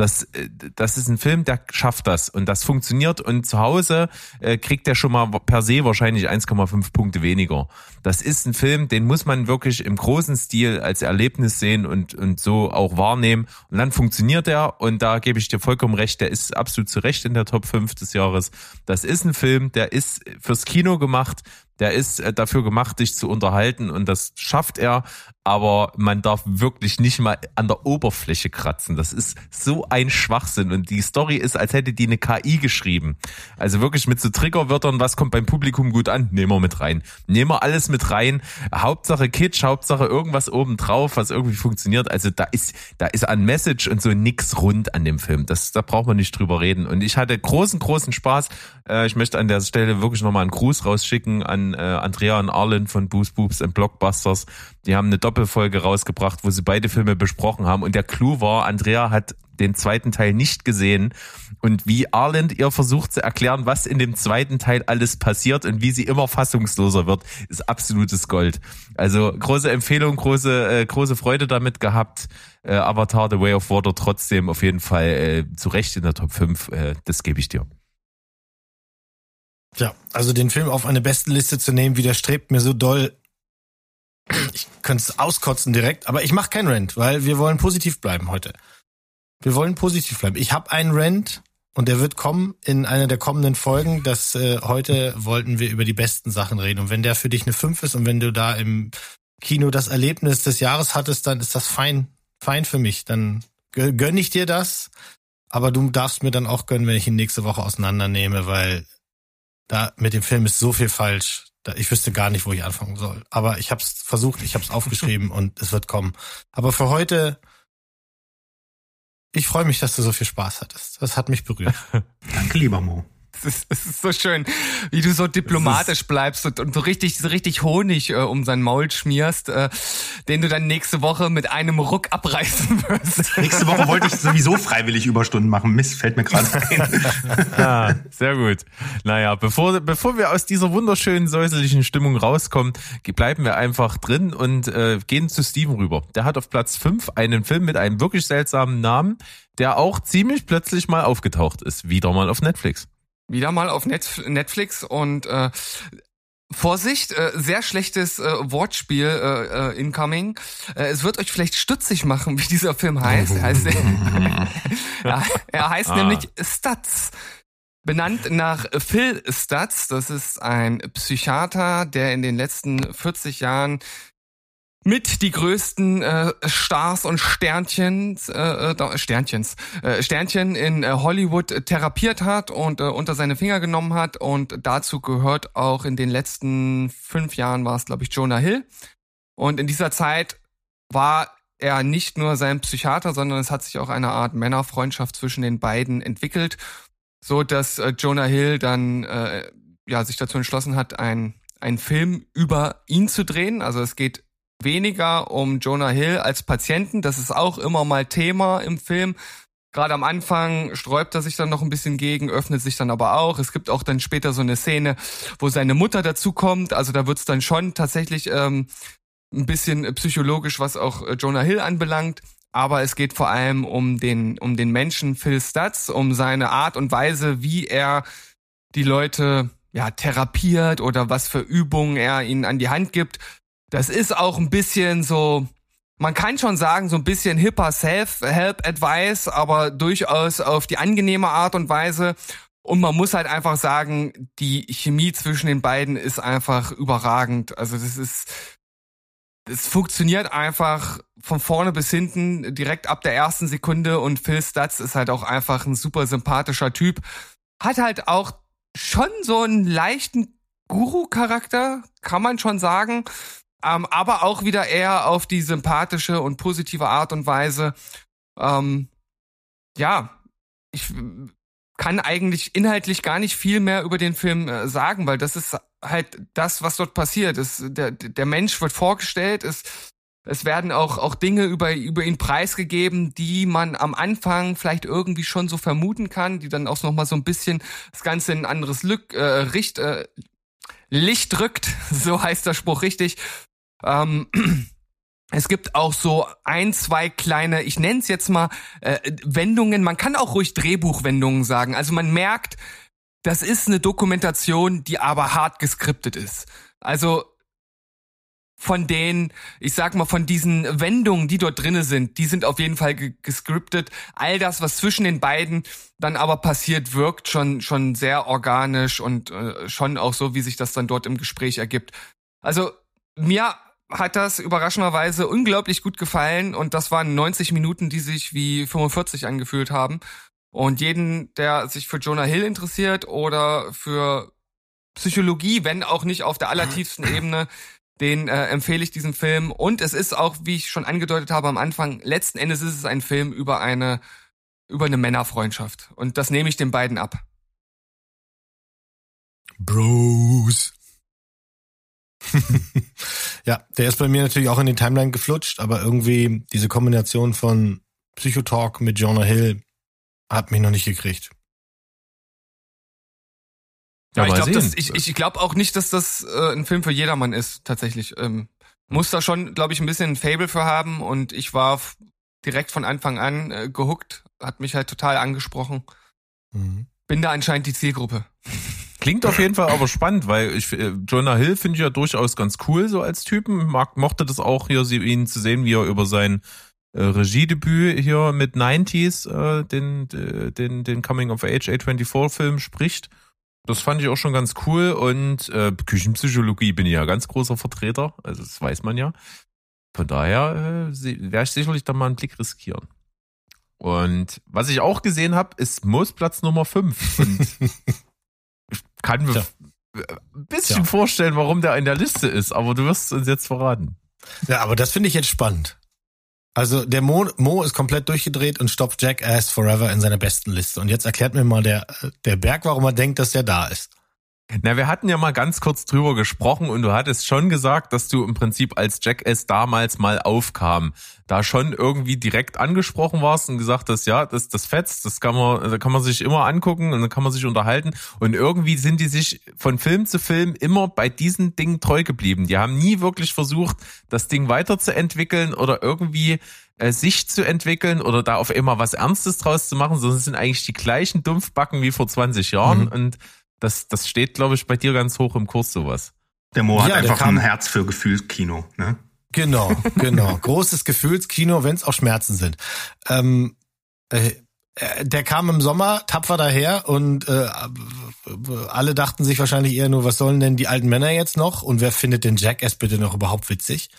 Das, äh, das ist ein Film, der schafft das. Und das funktioniert. Und zu Hause äh, kriegt er schon mal per se wahrscheinlich 1,5 Punkte weniger. Das ist ein Film, den muss man wirklich im großen Stil als Erlebnis sehen und, und so auch wahrnehmen. Und dann funktioniert er. Und da gebe ich dir vollkommen recht, der ist absolut zu Recht in der Top 5 des Jahres. Das ist ein Film, der ist fürs Kino gemacht, der ist äh, dafür gemacht, dich zu unterhalten und das schafft er, aber man darf wirklich nicht mal an der Oberfläche kratzen. Das ist so ein Schwachsinn und die Story ist, als hätte die eine KI geschrieben. Also wirklich mit so Triggerwörtern, was kommt beim Publikum gut an? Nehmen wir mit rein. Nehmen wir alles mit rein. Hauptsache Kitsch, Hauptsache irgendwas oben drauf, was irgendwie funktioniert. Also da ist, da ist an Message und so nix rund an dem Film. Das, da braucht man nicht drüber reden. Und ich hatte großen, großen Spaß. Äh, ich möchte an der Stelle wirklich nochmal einen Gruß rausschicken an äh, Andrea und Arlen von Boost Boobs and Blockbusters. Die haben eine Doppelfolge rausgebracht, wo sie beide Filme besprochen haben. Und der Clou war, Andrea hat den zweiten Teil nicht gesehen. Und wie Arland ihr versucht zu erklären, was in dem zweiten Teil alles passiert und wie sie immer fassungsloser wird, ist absolutes Gold. Also große Empfehlung, große, äh, große Freude damit gehabt. Äh, Avatar The Way of Water trotzdem auf jeden Fall äh, zu Recht in der Top 5. Äh, das gebe ich dir. Ja, also den Film auf eine Bestenliste zu nehmen, widerstrebt mir so doll. Ich könnte es auskotzen direkt, aber ich mache kein Rent, weil wir wollen positiv bleiben heute. Wir wollen positiv bleiben. Ich habe einen Rent und der wird kommen in einer der kommenden Folgen. Das äh, heute wollten wir über die besten Sachen reden. Und wenn der für dich eine 5 ist und wenn du da im Kino das Erlebnis des Jahres hattest, dann ist das fein, fein für mich. Dann gönne ich dir das. Aber du darfst mir dann auch gönnen, wenn ich ihn nächste Woche auseinandernehme, weil da mit dem Film ist so viel falsch. Da, ich wüsste gar nicht, wo ich anfangen soll. Aber ich habe es versucht, ich habe es aufgeschrieben und es wird kommen. Aber für heute, ich freue mich, dass du so viel Spaß hattest. Das hat mich berührt. Danke, lieber Mo. Es ist, es ist so schön, wie du so diplomatisch bleibst und, und so richtig, so richtig Honig äh, um sein Maul schmierst, äh, den du dann nächste Woche mit einem Ruck abreißen wirst. Nächste Woche wollte ich sowieso freiwillig Überstunden machen. Mist, fällt mir gerade ein. Ja, sehr gut. Naja, bevor, bevor wir aus dieser wunderschönen säusellichen Stimmung rauskommen, bleiben wir einfach drin und äh, gehen zu Steven rüber. Der hat auf Platz 5 einen Film mit einem wirklich seltsamen Namen, der auch ziemlich plötzlich mal aufgetaucht ist. Wieder mal auf Netflix. Wieder mal auf Netf Netflix und äh, Vorsicht, äh, sehr schlechtes äh, Wortspiel äh, äh, incoming. Äh, es wird euch vielleicht stutzig machen, wie dieser Film heißt. Er heißt, ja, er heißt Ah. nämlich Stutz. Benannt nach Phil Stutz. Das ist ein Psychiater, der in den letzten 40 Jahren mit die größten äh, Stars und Sternchens, äh, äh, Sternchens, äh, Sternchen in äh, Hollywood therapiert hat und äh, unter seine Finger genommen hat. Und dazu gehört auch in den letzten fünf Jahren war es, glaube ich, Jonah Hill. Und in dieser Zeit war er nicht nur sein Psychiater, sondern es hat sich auch eine Art Männerfreundschaft zwischen den beiden entwickelt, so dass äh, Jonah Hill dann äh, ja sich dazu entschlossen hat, ein einen Film über ihn zu drehen. Also es geht weniger um Jonah Hill als Patienten. Das ist auch immer mal Thema im Film. Gerade am Anfang sträubt er sich dann noch ein bisschen gegen, öffnet sich dann aber auch. Es gibt auch dann später so eine Szene, wo seine Mutter dazukommt. Also da wird's dann schon tatsächlich ähm, ein bisschen psychologisch, was auch äh, Jonah Hill anbelangt. Aber es geht vor allem um den, um den Menschen Phil Stutz, um seine Art und Weise, wie er die Leute ja therapiert oder was für Übungen er ihnen an die Hand gibt. Das ist auch ein bisschen so, man kann schon sagen, so ein bisschen hipper Self-Help-Advice, aber durchaus auf die angenehme Art und Weise. Und man muss halt einfach sagen, die Chemie zwischen den beiden ist einfach überragend. Also das ist, es funktioniert einfach von vorne bis hinten, direkt ab der ersten Sekunde. Und Phil Stutz ist halt auch einfach ein super sympathischer Typ. Hat halt auch schon so einen leichten Guru-Charakter, kann man schon sagen. Ähm, aber auch wieder eher auf die sympathische und positive Art und Weise. Ähm, ja, ich kann eigentlich inhaltlich gar nicht viel mehr über den Film äh, sagen, weil das ist halt das, was dort passiert. Es, der, der Mensch wird vorgestellt, es, es werden auch, auch Dinge über, über ihn preisgegeben, die man am Anfang vielleicht irgendwie schon so vermuten kann, die dann auch noch mal so ein bisschen das Ganze in ein anderes Lück, äh, Richt, äh, Licht rückt, so heißt der Spruch richtig. Ähm, Es gibt auch so ein, zwei kleine, ich nenne es jetzt mal äh, Wendungen. Man kann auch ruhig Drehbuchwendungen sagen. Also man merkt, das ist eine Dokumentation, die aber hart geskriptet ist. Also von den, ich sag mal, von diesen Wendungen, die dort drinne sind, die sind auf jeden Fall ge gescriptet. All das, was zwischen den beiden dann aber passiert, wirkt schon schon sehr organisch und äh, schon auch so, wie sich das dann dort im Gespräch ergibt. Also mir hat das überraschenderweise unglaublich gut gefallen und das waren 90 Minuten, die sich wie 45 angefühlt haben. Und jeden, der sich für Jonah Hill interessiert oder für Psychologie, wenn auch nicht auf der allertiefsten Ebene, den äh, empfehle ich diesen Film. Und es ist auch, wie ich schon angedeutet habe am Anfang, letzten Endes ist es ein Film über eine über eine Männerfreundschaft. Und das nehme ich den beiden ab. Bros. ja, der ist bei mir natürlich auch in die Timeline geflutscht, aber irgendwie diese Kombination von Psychotalk mit Jonah Hill hat mich noch nicht gekriegt. Ja, Ja, ich glaube ich, ich glaube auch nicht, dass das äh, ein Film für jedermann ist, tatsächlich. Ähm, muss da schon, glaube ich, ein bisschen ein Fable für haben und ich war direkt von Anfang an äh, gehuckt, hat mich halt total angesprochen. Mhm. Bin da anscheinend die Zielgruppe. Klingt auf jeden Fall aber spannend, weil ich äh, Jonah Hill finde ich ja durchaus ganz cool so als Typen. Mag, mochte das auch hier, sie- ihn zu sehen, wie er über sein äh, Regiedebüt hier mit 90s, äh, den, den, den Coming of Age A24-Film spricht. Das fand ich auch schon ganz cool und äh, Küchenpsychologie bin ich ja ganz großer Vertreter, also das weiß man ja. Von daher äh, werde ich sicherlich da mal einen Blick riskieren. Und was ich auch gesehen habe, ist Moos Platz Nummer 5. Und kann mir ein bisschen Tja. vorstellen, warum der in der Liste ist, aber du wirst es uns jetzt verraten. Ja, aber das finde ich jetzt spannend. Also der Mo, Mo ist komplett durchgedreht und stoppt Jackass Forever in seiner besten Liste. Und jetzt erklärt mir mal der, der Berg, warum er denkt, dass der da ist. Na, wir hatten ja mal ganz kurz drüber gesprochen und du hattest schon gesagt, dass du im Prinzip als Jackass damals mal aufkam, da schon irgendwie direkt angesprochen warst und gesagt hast, ja, das, das fetzt, das kann man, da kann man sich immer angucken und dann kann man sich unterhalten und irgendwie sind die sich von Film zu Film immer bei diesen Dingen treu geblieben. Die haben nie wirklich versucht, das Ding weiterzuentwickeln oder irgendwie äh, sich zu entwickeln oder da auf einmal was Ernstes draus zu machen, sondern es sind eigentlich die gleichen Dumpfbacken wie vor 20 Jahren Mhm. und das, das steht, glaube ich, bei dir ganz hoch im Kurs, sowas. Der Mo hat Ja, einfach ein Herz für Gefühlskino. Ne? Genau, genau. Großes Gefühlskino, wenn es auch Schmerzen sind. Ähm, äh, äh, der kam im Sommer tapfer daher und äh, alle dachten sich wahrscheinlich eher nur, was sollen denn die alten Männer jetzt noch und wer findet den Jackass bitte noch überhaupt witzig?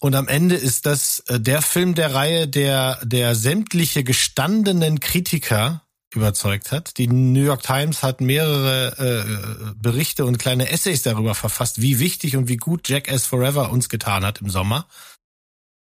Und am Ende ist das äh, der Film der Reihe, der der sämtliche gestandenen Kritiker überzeugt hat. Die New York Times hat mehrere äh, Berichte und kleine Essays darüber verfasst, wie wichtig und wie gut Jackass Forever uns getan hat im Sommer.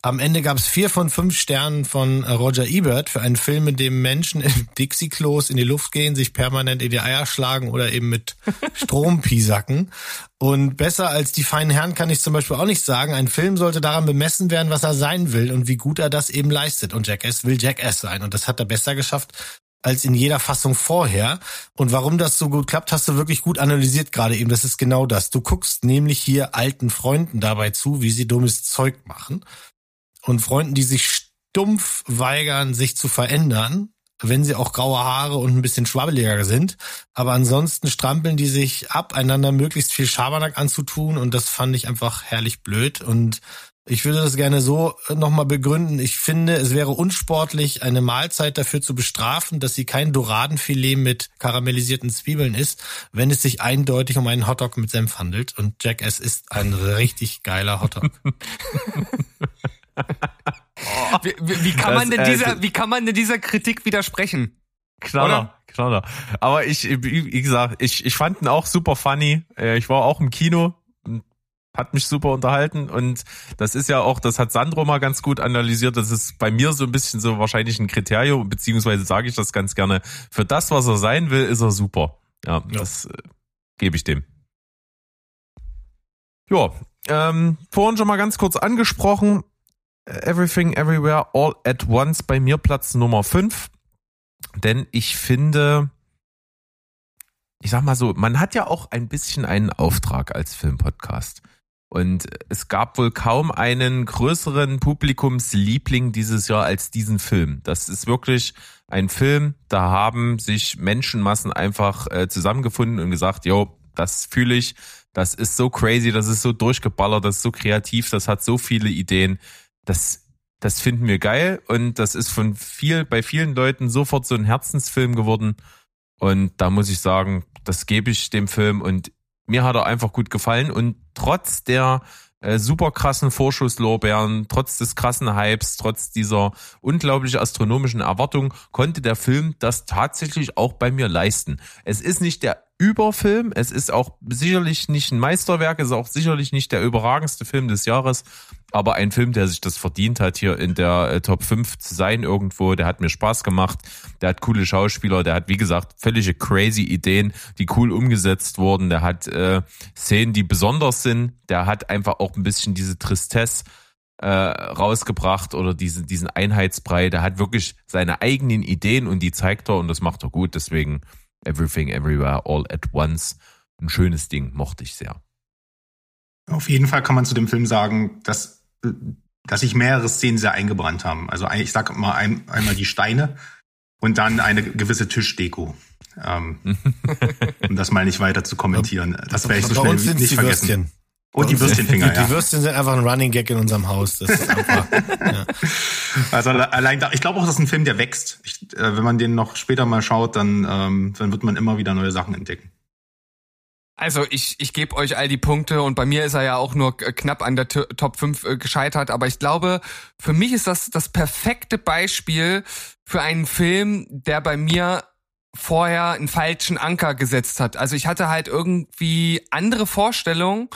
Am Ende gab es vier von fünf Sternen von äh, Roger Ebert für einen Film, in dem Menschen im Dixie-Klos in die Luft gehen, sich permanent in die Eier schlagen oder eben mit Strom piesacken. Und besser als die feinen Herren kann ich zum Beispiel auch nicht sagen. Ein Film sollte daran bemessen werden, was er sein will und wie gut er das eben leistet. Und Jackass will Jackass sein. Und das hat er besser geschafft als in jeder Fassung vorher. Und warum das so gut klappt, hast du wirklich gut analysiert gerade eben. Das ist genau das. Du guckst nämlich hier alten Freunden dabei zu, wie sie dummes Zeug machen. Und Freunden, die sich stumpf weigern, sich zu verändern, wenn sie auch graue Haare und ein bisschen schwabbeliger sind. Aber ansonsten strampeln die sich ab, einander möglichst viel Schabernack anzutun. Und das fand ich einfach herrlich blöd. Und ich würde das gerne so nochmal begründen. Ich finde, es wäre unsportlich, eine Mahlzeit dafür zu bestrafen, dass sie kein Doradenfilet mit karamellisierten Zwiebeln ist, wenn es sich eindeutig um einen Hotdog mit Senf handelt. Und Jackass ist ein richtig geiler Hotdog. Wie, wie, wie kann man denn äh, dieser, das- wie kann man denn dieser Kritik widersprechen? Knaller, knaller. Aber ich, wie gesagt, ich, ich fand ihn auch super funny. Äh, Ich war auch im Kino, hat mich super unterhalten und das ist ja auch, das hat Sandro mal ganz gut analysiert, das ist bei mir so ein bisschen so wahrscheinlich ein Kriterium, beziehungsweise sage ich das ganz gerne, für das, was er sein will, ist er super. Ja, Ja. das äh, gebe ich dem. Ja, ähm, vorhin schon mal ganz kurz angesprochen, Everything Everywhere All at Once bei mir Platz Nummer 5. Denn ich finde, ich sag mal so, man hat ja auch ein bisschen einen Auftrag als Filmpodcast. Und es gab wohl kaum einen größeren Publikumsliebling dieses Jahr als diesen Film. Das ist wirklich ein Film, da haben sich Menschenmassen einfach äh, zusammengefunden und gesagt, jo, das fühle ich, das ist so crazy, das ist so durchgeballert, das ist so kreativ, das hat so viele Ideen. Das, das finden wir geil und das ist von viel, bei vielen Leuten sofort so ein Herzensfilm geworden. Und da muss ich sagen, das gebe ich dem Film und mir hat er einfach gut gefallen und trotz der äh, super krassen Vorschusslorbeeren, trotz des krassen Hypes, trotz dieser unglaublich astronomischen Erwartung, konnte der Film das tatsächlich auch bei mir leisten. Es ist nicht der Überfilm, es ist auch sicherlich nicht ein Meisterwerk, es ist auch sicherlich nicht der überragendste Film des Jahres, aber ein Film, der sich das verdient hat, hier in der äh, Top 5 zu sein irgendwo, der hat mir Spaß gemacht, der hat coole Schauspieler, der hat, wie gesagt, völlige crazy Ideen, die cool umgesetzt wurden, der hat äh, Szenen, die besonders sind, der hat einfach auch ein bisschen diese Tristesse äh, rausgebracht oder diesen, diesen Einheitsbrei, der hat wirklich seine eigenen Ideen und die zeigt er und das macht er gut, deswegen Everything Everywhere All at Once, ein schönes Ding, mochte ich sehr. Auf jeden Fall kann man zu dem Film sagen, dass, dass sich mehrere Szenen sehr eingebrannt haben. Also ich sag mal ein, einmal die Steine und dann eine gewisse Tischdeko. Ähm, um das mal nicht weiter zu kommentieren. Das werde ich so schnell nicht vergessen. Würstchen. Und die Würstchenfinger, die, ja. Die Würstchen sind einfach ein Running Gag in unserem Haus. Das ist einfach, ja. Also alle- allein da, ich glaube auch, das ist ein Film, der wächst. Ich, äh, wenn man den noch später mal schaut, dann, ähm, dann wird man immer wieder neue Sachen entdecken. Also ich, ich gebe euch all die Punkte und bei mir ist er ja auch nur knapp an der T Top 5 äh, gescheitert, aber ich glaube, für mich ist das das perfekte Beispiel für einen Film, der bei mir vorher einen falschen Anker gesetzt hat. Also ich hatte halt irgendwie andere Vorstellungen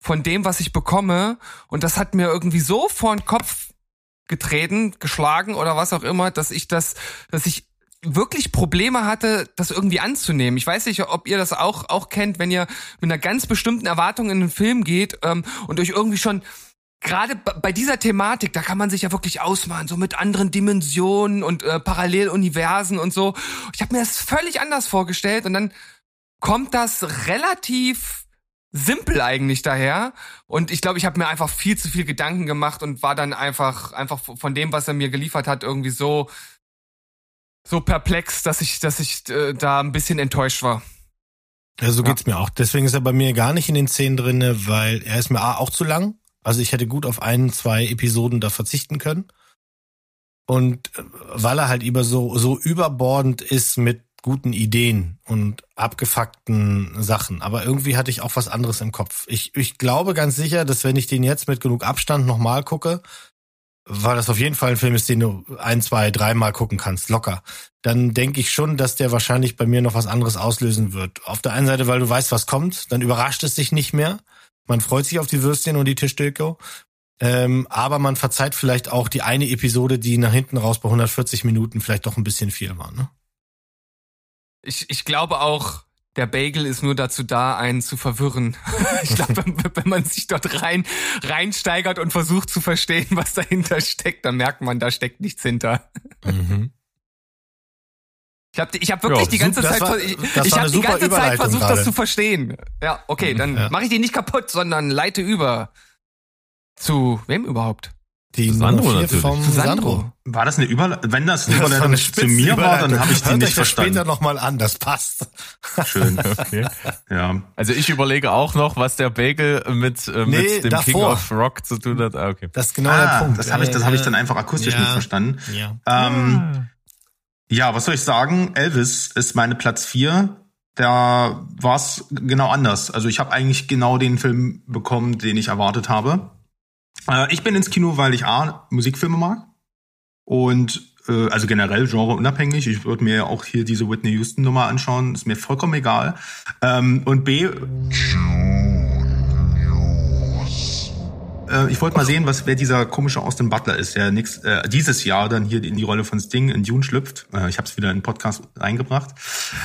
von dem, was ich bekomme und das hat mir irgendwie so vor den Kopf getreten, geschlagen oder was auch immer, dass ich das, dass ich wirklich Probleme hatte, das irgendwie anzunehmen. Ich weiß nicht, ob ihr das auch auch kennt, wenn ihr mit einer ganz bestimmten Erwartung in einen Film geht ähm, und euch irgendwie schon gerade bei dieser Thematik, da kann man sich ja wirklich ausmalen, so mit anderen Dimensionen und äh, Paralleluniversen und so. Ich habe mir das völlig anders vorgestellt und dann kommt das relativ simpel eigentlich daher und ich glaube, ich habe mir einfach viel zu viel Gedanken gemacht und war dann einfach einfach von dem, was er mir geliefert hat, irgendwie so so perplex, dass ich dass ich äh, da ein bisschen enttäuscht war. Ja, so Ja. geht's mir auch. Deswegen ist er bei mir gar nicht in den zehn drinne, weil er ist mir A, auch zu lang. Also ich hätte gut auf ein, zwei Episoden da verzichten können. Und äh, weil er halt über so, so überbordend ist mit guten Ideen und abgefuckten Sachen. Aber irgendwie hatte ich auch was anderes im Kopf. Ich, ich glaube ganz sicher, dass wenn ich den jetzt mit genug Abstand nochmal gucke, weil das auf jeden Fall ein Film ist, den du ein, zwei, dreimal gucken kannst, locker, dann denke ich schon, dass der wahrscheinlich bei mir noch was anderes auslösen wird. Auf der einen Seite, weil du weißt, was kommt, dann überrascht es dich nicht mehr. Man freut sich auf die Würstchen und die Tischdeko. Ähm, aber man verzeiht vielleicht auch die eine Episode, die nach hinten raus bei 140 Minuten vielleicht doch ein bisschen viel war. Ne? Ich, ich glaube auch, der Bagel ist nur dazu da, einen zu verwirren. ich glaube, wenn, wenn man sich dort rein reinsteigert und versucht zu verstehen, was dahinter steckt, dann merkt man, da steckt nichts hinter. Mhm. Ich habe ich hab wirklich Ja, die ganze Zeit, war- ich, ich eine die ganze Zeit versucht, gerade. das zu verstehen. Ja, okay, dann Ja. mache ich die nicht kaputt, sondern leite über zu wem überhaupt? Die Sandro natürlich. vom Sandro. War das eine Überleitung? Wenn das eine Das Überleitung eine zu mir war, dann habe ich die Hört nicht euch das verstanden. später nochmal an, das passt. Schön. Okay. Ja. Also ich überlege auch noch, was der Bagel mit, äh, Nee, mit dem King davor. of Rock zu tun hat. Ah, okay. Das ist genau der Ah, Punkt. das habe ich, das habe ich dann einfach akustisch Ja. nicht verstanden. Ja. Ähm, ja, was soll ich sagen? Elvis ist meine Platz vier. Da war es genau anders. Also ich habe eigentlich genau den Film bekommen, den ich erwartet habe. Äh, ich bin ins Kino, weil ich A, Musikfilme mag und äh, also generell Genre unabhängig. Ich würde mir auch hier diese Whitney Houston Nummer anschauen, ist mir vollkommen egal. Ähm, und B, äh, ich wollte mal sehen, was wer dieser komische Austin Butler ist, der nix, äh, dieses Jahr dann hier in die Rolle von Sting in Dune schlüpft. Äh, ich habe es wieder in den Podcast eingebracht.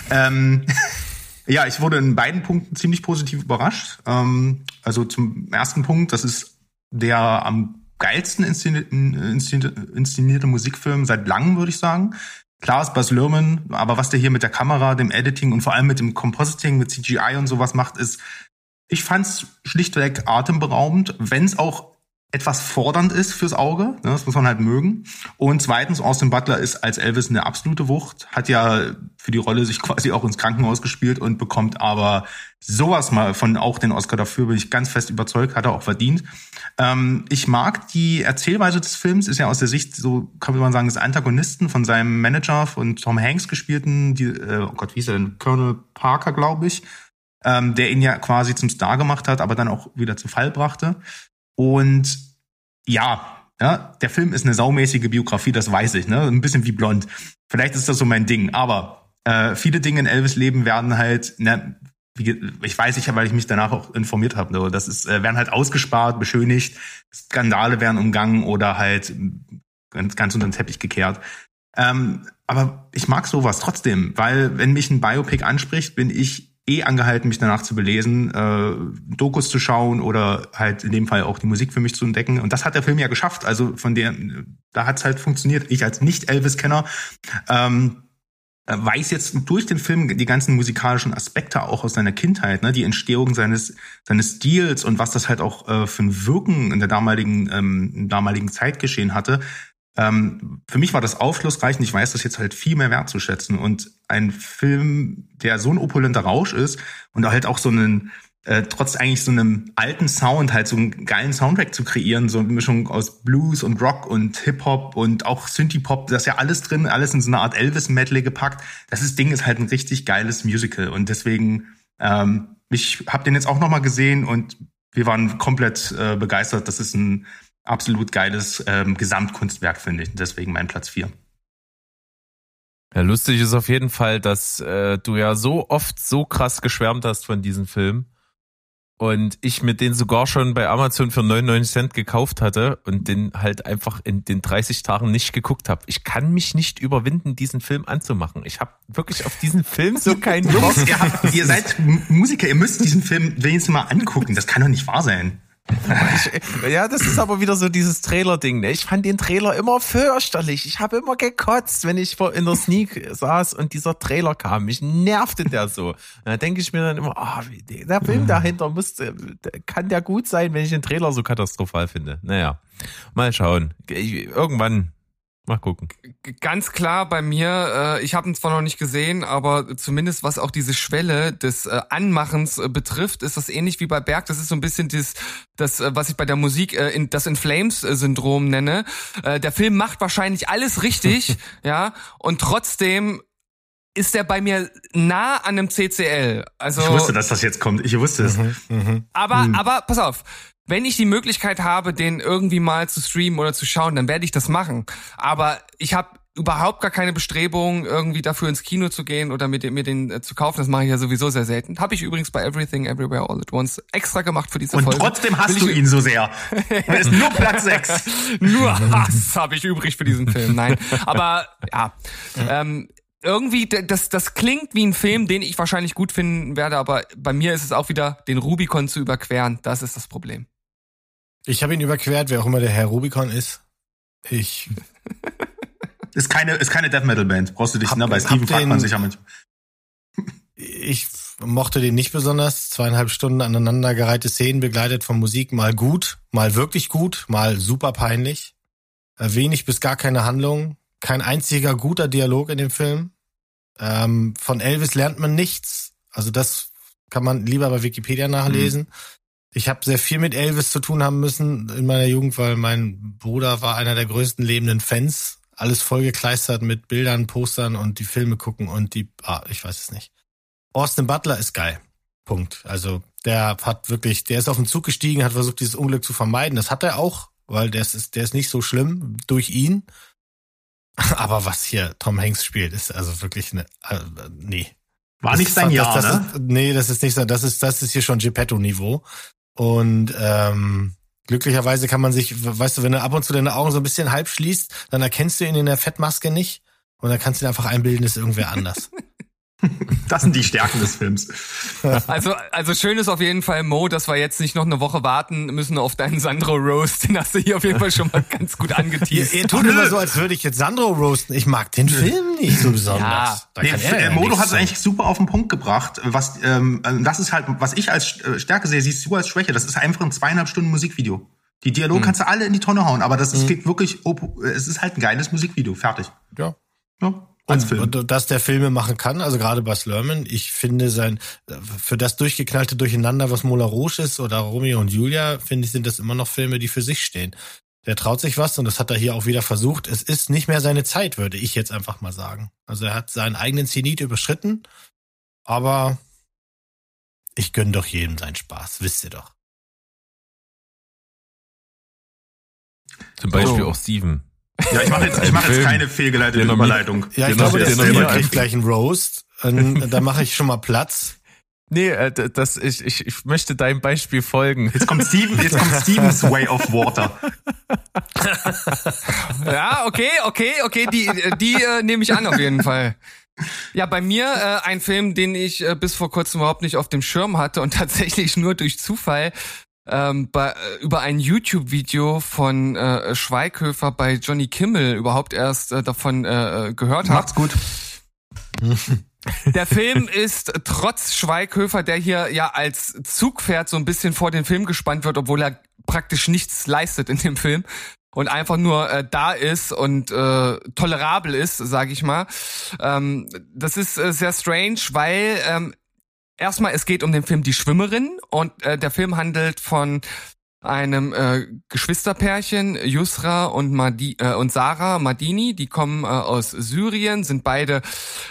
Ähm, ja, ich wurde in beiden Punkten ziemlich positiv überrascht. Ähm, also zum ersten Punkt, das ist der am geilsten inszenierte, inszenierte, Musikfilm seit langem, würde ich sagen. Klar ist Baz Luhrmann, aber was der hier mit der Kamera, dem Editing und vor allem mit dem Compositing, mit CGI und sowas macht, ist ich fand's schlichtweg atemberaubend, wenn es auch etwas fordernd ist fürs Auge, ne, das muss man halt mögen. Und zweitens, Austin Butler ist als Elvis eine absolute Wucht, hat ja für die Rolle sich quasi auch ins Krankenhaus gespielt und bekommt aber sowas mal von auch den Oscar dafür, bin ich ganz fest überzeugt, hat er auch verdient. Ähm, ich mag die Erzählweise des Films, ist ja aus der Sicht, so kann man sagen, des Antagonisten von seinem Manager von Tom Hanks gespielten, die, äh, oh Gott, wie ist er denn? Colonel Parker, glaube ich, ähm, der ihn ja quasi zum Star gemacht hat, aber dann auch wieder zu Fall brachte. Und ja, ja, der Film ist eine saumäßige Biografie, das weiß ich, ne? Ein bisschen wie blond. Vielleicht ist das so mein Ding, aber äh, viele Dinge in Elvis Leben werden halt, ne, wie, ich weiß ich, weil ich mich danach auch informiert habe, ne, das ist, äh, werden halt ausgespart, beschönigt, Skandale werden umgangen oder halt ganz, ganz unter den Teppich gekehrt. Ähm, aber ich mag sowas trotzdem, weil wenn mich ein Biopic anspricht, bin ich eh angehalten, mich danach zu belesen, äh, Dokus zu schauen oder halt in dem Fall auch die Musik für mich zu entdecken. Und das hat der Film ja geschafft. Also von der, da hat's halt funktioniert. Ich als Nicht-Elvis-Kenner ähm, äh, weiß jetzt durch den Film die ganzen musikalischen Aspekte auch aus seiner Kindheit, ne, die Entstehung seines seines Stils und was das halt auch äh, für ein Wirken in der damaligen ähm, damaligen Zeitgeschehen hatte. Ähm, für mich war das aufschlussreich und ich weiß das jetzt halt viel mehr wertzuschätzen. Und ein Film, der so ein opulenter Rausch ist und halt auch so einen, äh, trotz eigentlich so einem alten Sound halt so einen geilen Soundtrack zu kreieren, so eine Mischung aus Blues und Rock und Hip-Hop und auch Synthie-Pop, das ist ja alles drin, alles in so eine Art Elvis-Medley gepackt. Das ist, Ding ist halt ein richtig geiles Musical und deswegen, ähm, ich habe den jetzt auch nochmal gesehen und wir waren komplett äh, begeistert. Das ist ein absolut geiles ähm, Gesamtkunstwerk, finde ich. Und deswegen mein Platz vier. Ja, lustig ist auf jeden Fall, dass äh, du ja so oft so krass geschwärmt hast von diesem Film. Und ich mir den sogar schon bei Amazon für 99 Cent gekauft hatte und den halt einfach in den 30 Tagen nicht geguckt habe. Ich kann mich nicht überwinden, diesen Film anzumachen. Ich habe wirklich auf diesen Film so keinen Bock. Jungs, ihr, habt, ihr seid Musiker, ihr müsst diesen Film wenigstens mal angucken. Das kann doch nicht wahr sein. Ich, ja, das ist aber wieder so dieses Trailer-Ding. Ne? Ich fand den Trailer immer fürchterlich. Ich habe immer gekotzt, wenn ich vor in der Sneak saß und dieser Trailer kam. Mich nervte der so. Da denke ich mir dann immer, ah, wie- der Film dahinter muss, kann der gut sein, wenn ich den Trailer so katastrophal finde. Naja, mal schauen. Irgendwann, mal gucken. Ganz klar bei mir, äh, ich habe ihn zwar noch nicht gesehen, aber zumindest was auch diese Schwelle des äh, Anmachens äh, betrifft, ist das ähnlich wie bei Berg. Das ist so ein bisschen das, das äh, was ich bei der Musik äh, in, das In Flames-Syndrom nenne. Äh, der Film macht wahrscheinlich alles richtig, ja, und trotzdem ist er bei mir nah an einem CCL. Also, Ich wusste, dass das jetzt kommt. Ich wusste es. aber, aber pass auf. Wenn ich die Möglichkeit habe, den irgendwie mal zu streamen oder zu schauen, dann werde ich das machen. Aber ich habe überhaupt gar keine Bestrebung, irgendwie dafür ins Kino zu gehen oder mir den, mir den äh, zu kaufen. Das mache ich ja sowieso sehr selten. Habe ich übrigens bei Everything Everywhere All at Once extra gemacht für diese Und Folge. trotzdem hast du ich- ihn so sehr. Er ist nur Platz 6. Nur Hass habe ich übrig für diesen Film. Nein, aber ja, ähm, irgendwie das das klingt wie ein Film, den ich wahrscheinlich gut finden werde, aber bei mir ist es auch wieder den Rubicon zu überqueren. Das ist das Problem. Ich habe ihn überquert, wer auch immer der Herr Rubicon ist. Ich Ist keine, ist keine Death Metal Band. Brauchst du dich, Hab- ne? Bei Steven fragt man sich ja manchmal. ich mochte den nicht besonders. Zweieinhalb Stunden aneinandergereihte Szenen begleitet von Musik, mal gut, mal wirklich gut, mal super peinlich. Äh, Wenig bis gar keine Handlung. Kein einziger guter Dialog in dem Film. Ähm, von Elvis lernt man nichts. Also das kann man lieber bei Wikipedia nachlesen. Ich habe sehr viel mit Elvis zu tun haben müssen in meiner Jugend, weil mein Bruder war einer der größten lebenden Fans. Alles vollgekleistert mit Bildern, Postern und die Filme gucken und die, ah, ich weiß es nicht. Austin Butler ist geil. Punkt. Also der hat wirklich, der ist auf den Zug gestiegen, hat versucht, dieses Unglück zu vermeiden. Das hat er auch, weil der ist, der ist nicht so schlimm durch ihn. Aber was hier Tom Hanks spielt, ist also wirklich eine, äh, nee. War nicht Das- sein das, Jahr, das, ne? Ist, nee, das ist nicht sein, das ist, das ist hier schon Geppetto-Niveau. Und ähm, glücklicherweise kann man sich, weißt du, wenn du ab und zu deine Augen so ein bisschen halb schließt, dann erkennst du ihn in der Fettmaske nicht und dann kannst du dir einfach einbilden, ist irgendwer anders. Das sind die Stärken des Films. Also, also schön ist auf jeden Fall, Mo, dass wir jetzt nicht noch eine Woche warten müssen auf deinen Sandro Roast. Den hast du hier auf jeden Fall schon mal ganz gut Ihr, angeteased. ihr tut immer so, als würde ich jetzt Sandro roasten. Ich mag den Film nicht so besonders. Ja. Da Nee, kann ja äh, Modo hat es eigentlich super auf den Punkt gebracht. Was, ähm, das ist halt, was ich als äh, Stärke sehe, siehst du als Schwäche. Das ist einfach ein zweieinhalb Stunden Musikvideo. Die Dialoge Mhm. kannst du alle in die Tonne hauen, aber das ist geht wirklich, op- es ist halt ein geiles Musikvideo. Fertig. Ja. Ja, als Und, Film. und dass der Filme machen kann, also gerade Bas Lerman, ich finde sein, für das durchgeknallte Durcheinander, was Mola Rouge ist oder Romeo und Julia, finde ich, sind das immer noch Filme, die für sich stehen. Der traut sich was und das hat er hier auch wieder versucht. Es ist nicht mehr seine Zeit, würde ich jetzt einfach mal sagen. Also er hat seinen eigenen Zenit überschritten, aber ich gönn doch jedem seinen Spaß, wisst ihr doch. Zum Beispiel So. auch Steven. Ja, ich mache jetzt, ich mach jetzt keine fehlgeleitete er Überleitung. Ja, ich Genau, glaube, der der noch selber nie kriegt gleich einen Roast. Ähm, da mache ich schon mal Platz. Nee, äh, das, ich, ich, ich möchte deinem Beispiel folgen. Jetzt kommt Steven, jetzt kommt Stevens Way of Water. Ja, okay, okay, okay, die, die äh, nehme ich an auf jeden Fall. Ja, bei mir äh, ein Film, den ich äh, bis vor kurzem überhaupt nicht auf dem Schirm hatte und tatsächlich nur durch Zufall ähm, bei, äh, über ein YouTube-Video von äh, Schweighöfer bei Johnny Kimmel überhaupt erst äh, davon äh, gehört habe. Macht's gut. Der Film ist trotz Schweighöfer, der hier ja als Zugpferd so ein bisschen vor den Film gespannt wird, obwohl er praktisch nichts leistet in dem Film und einfach nur äh, da ist und äh, tolerabel ist, sage ich mal. Ähm, das ist äh, sehr strange, weil ähm, erstmal es geht um den Film Die Schwimmerin und äh, der Film handelt von einem äh, Geschwisterpärchen, Yusra und, Madi äh, und Sarah Madini, die kommen äh, aus Syrien, sind beide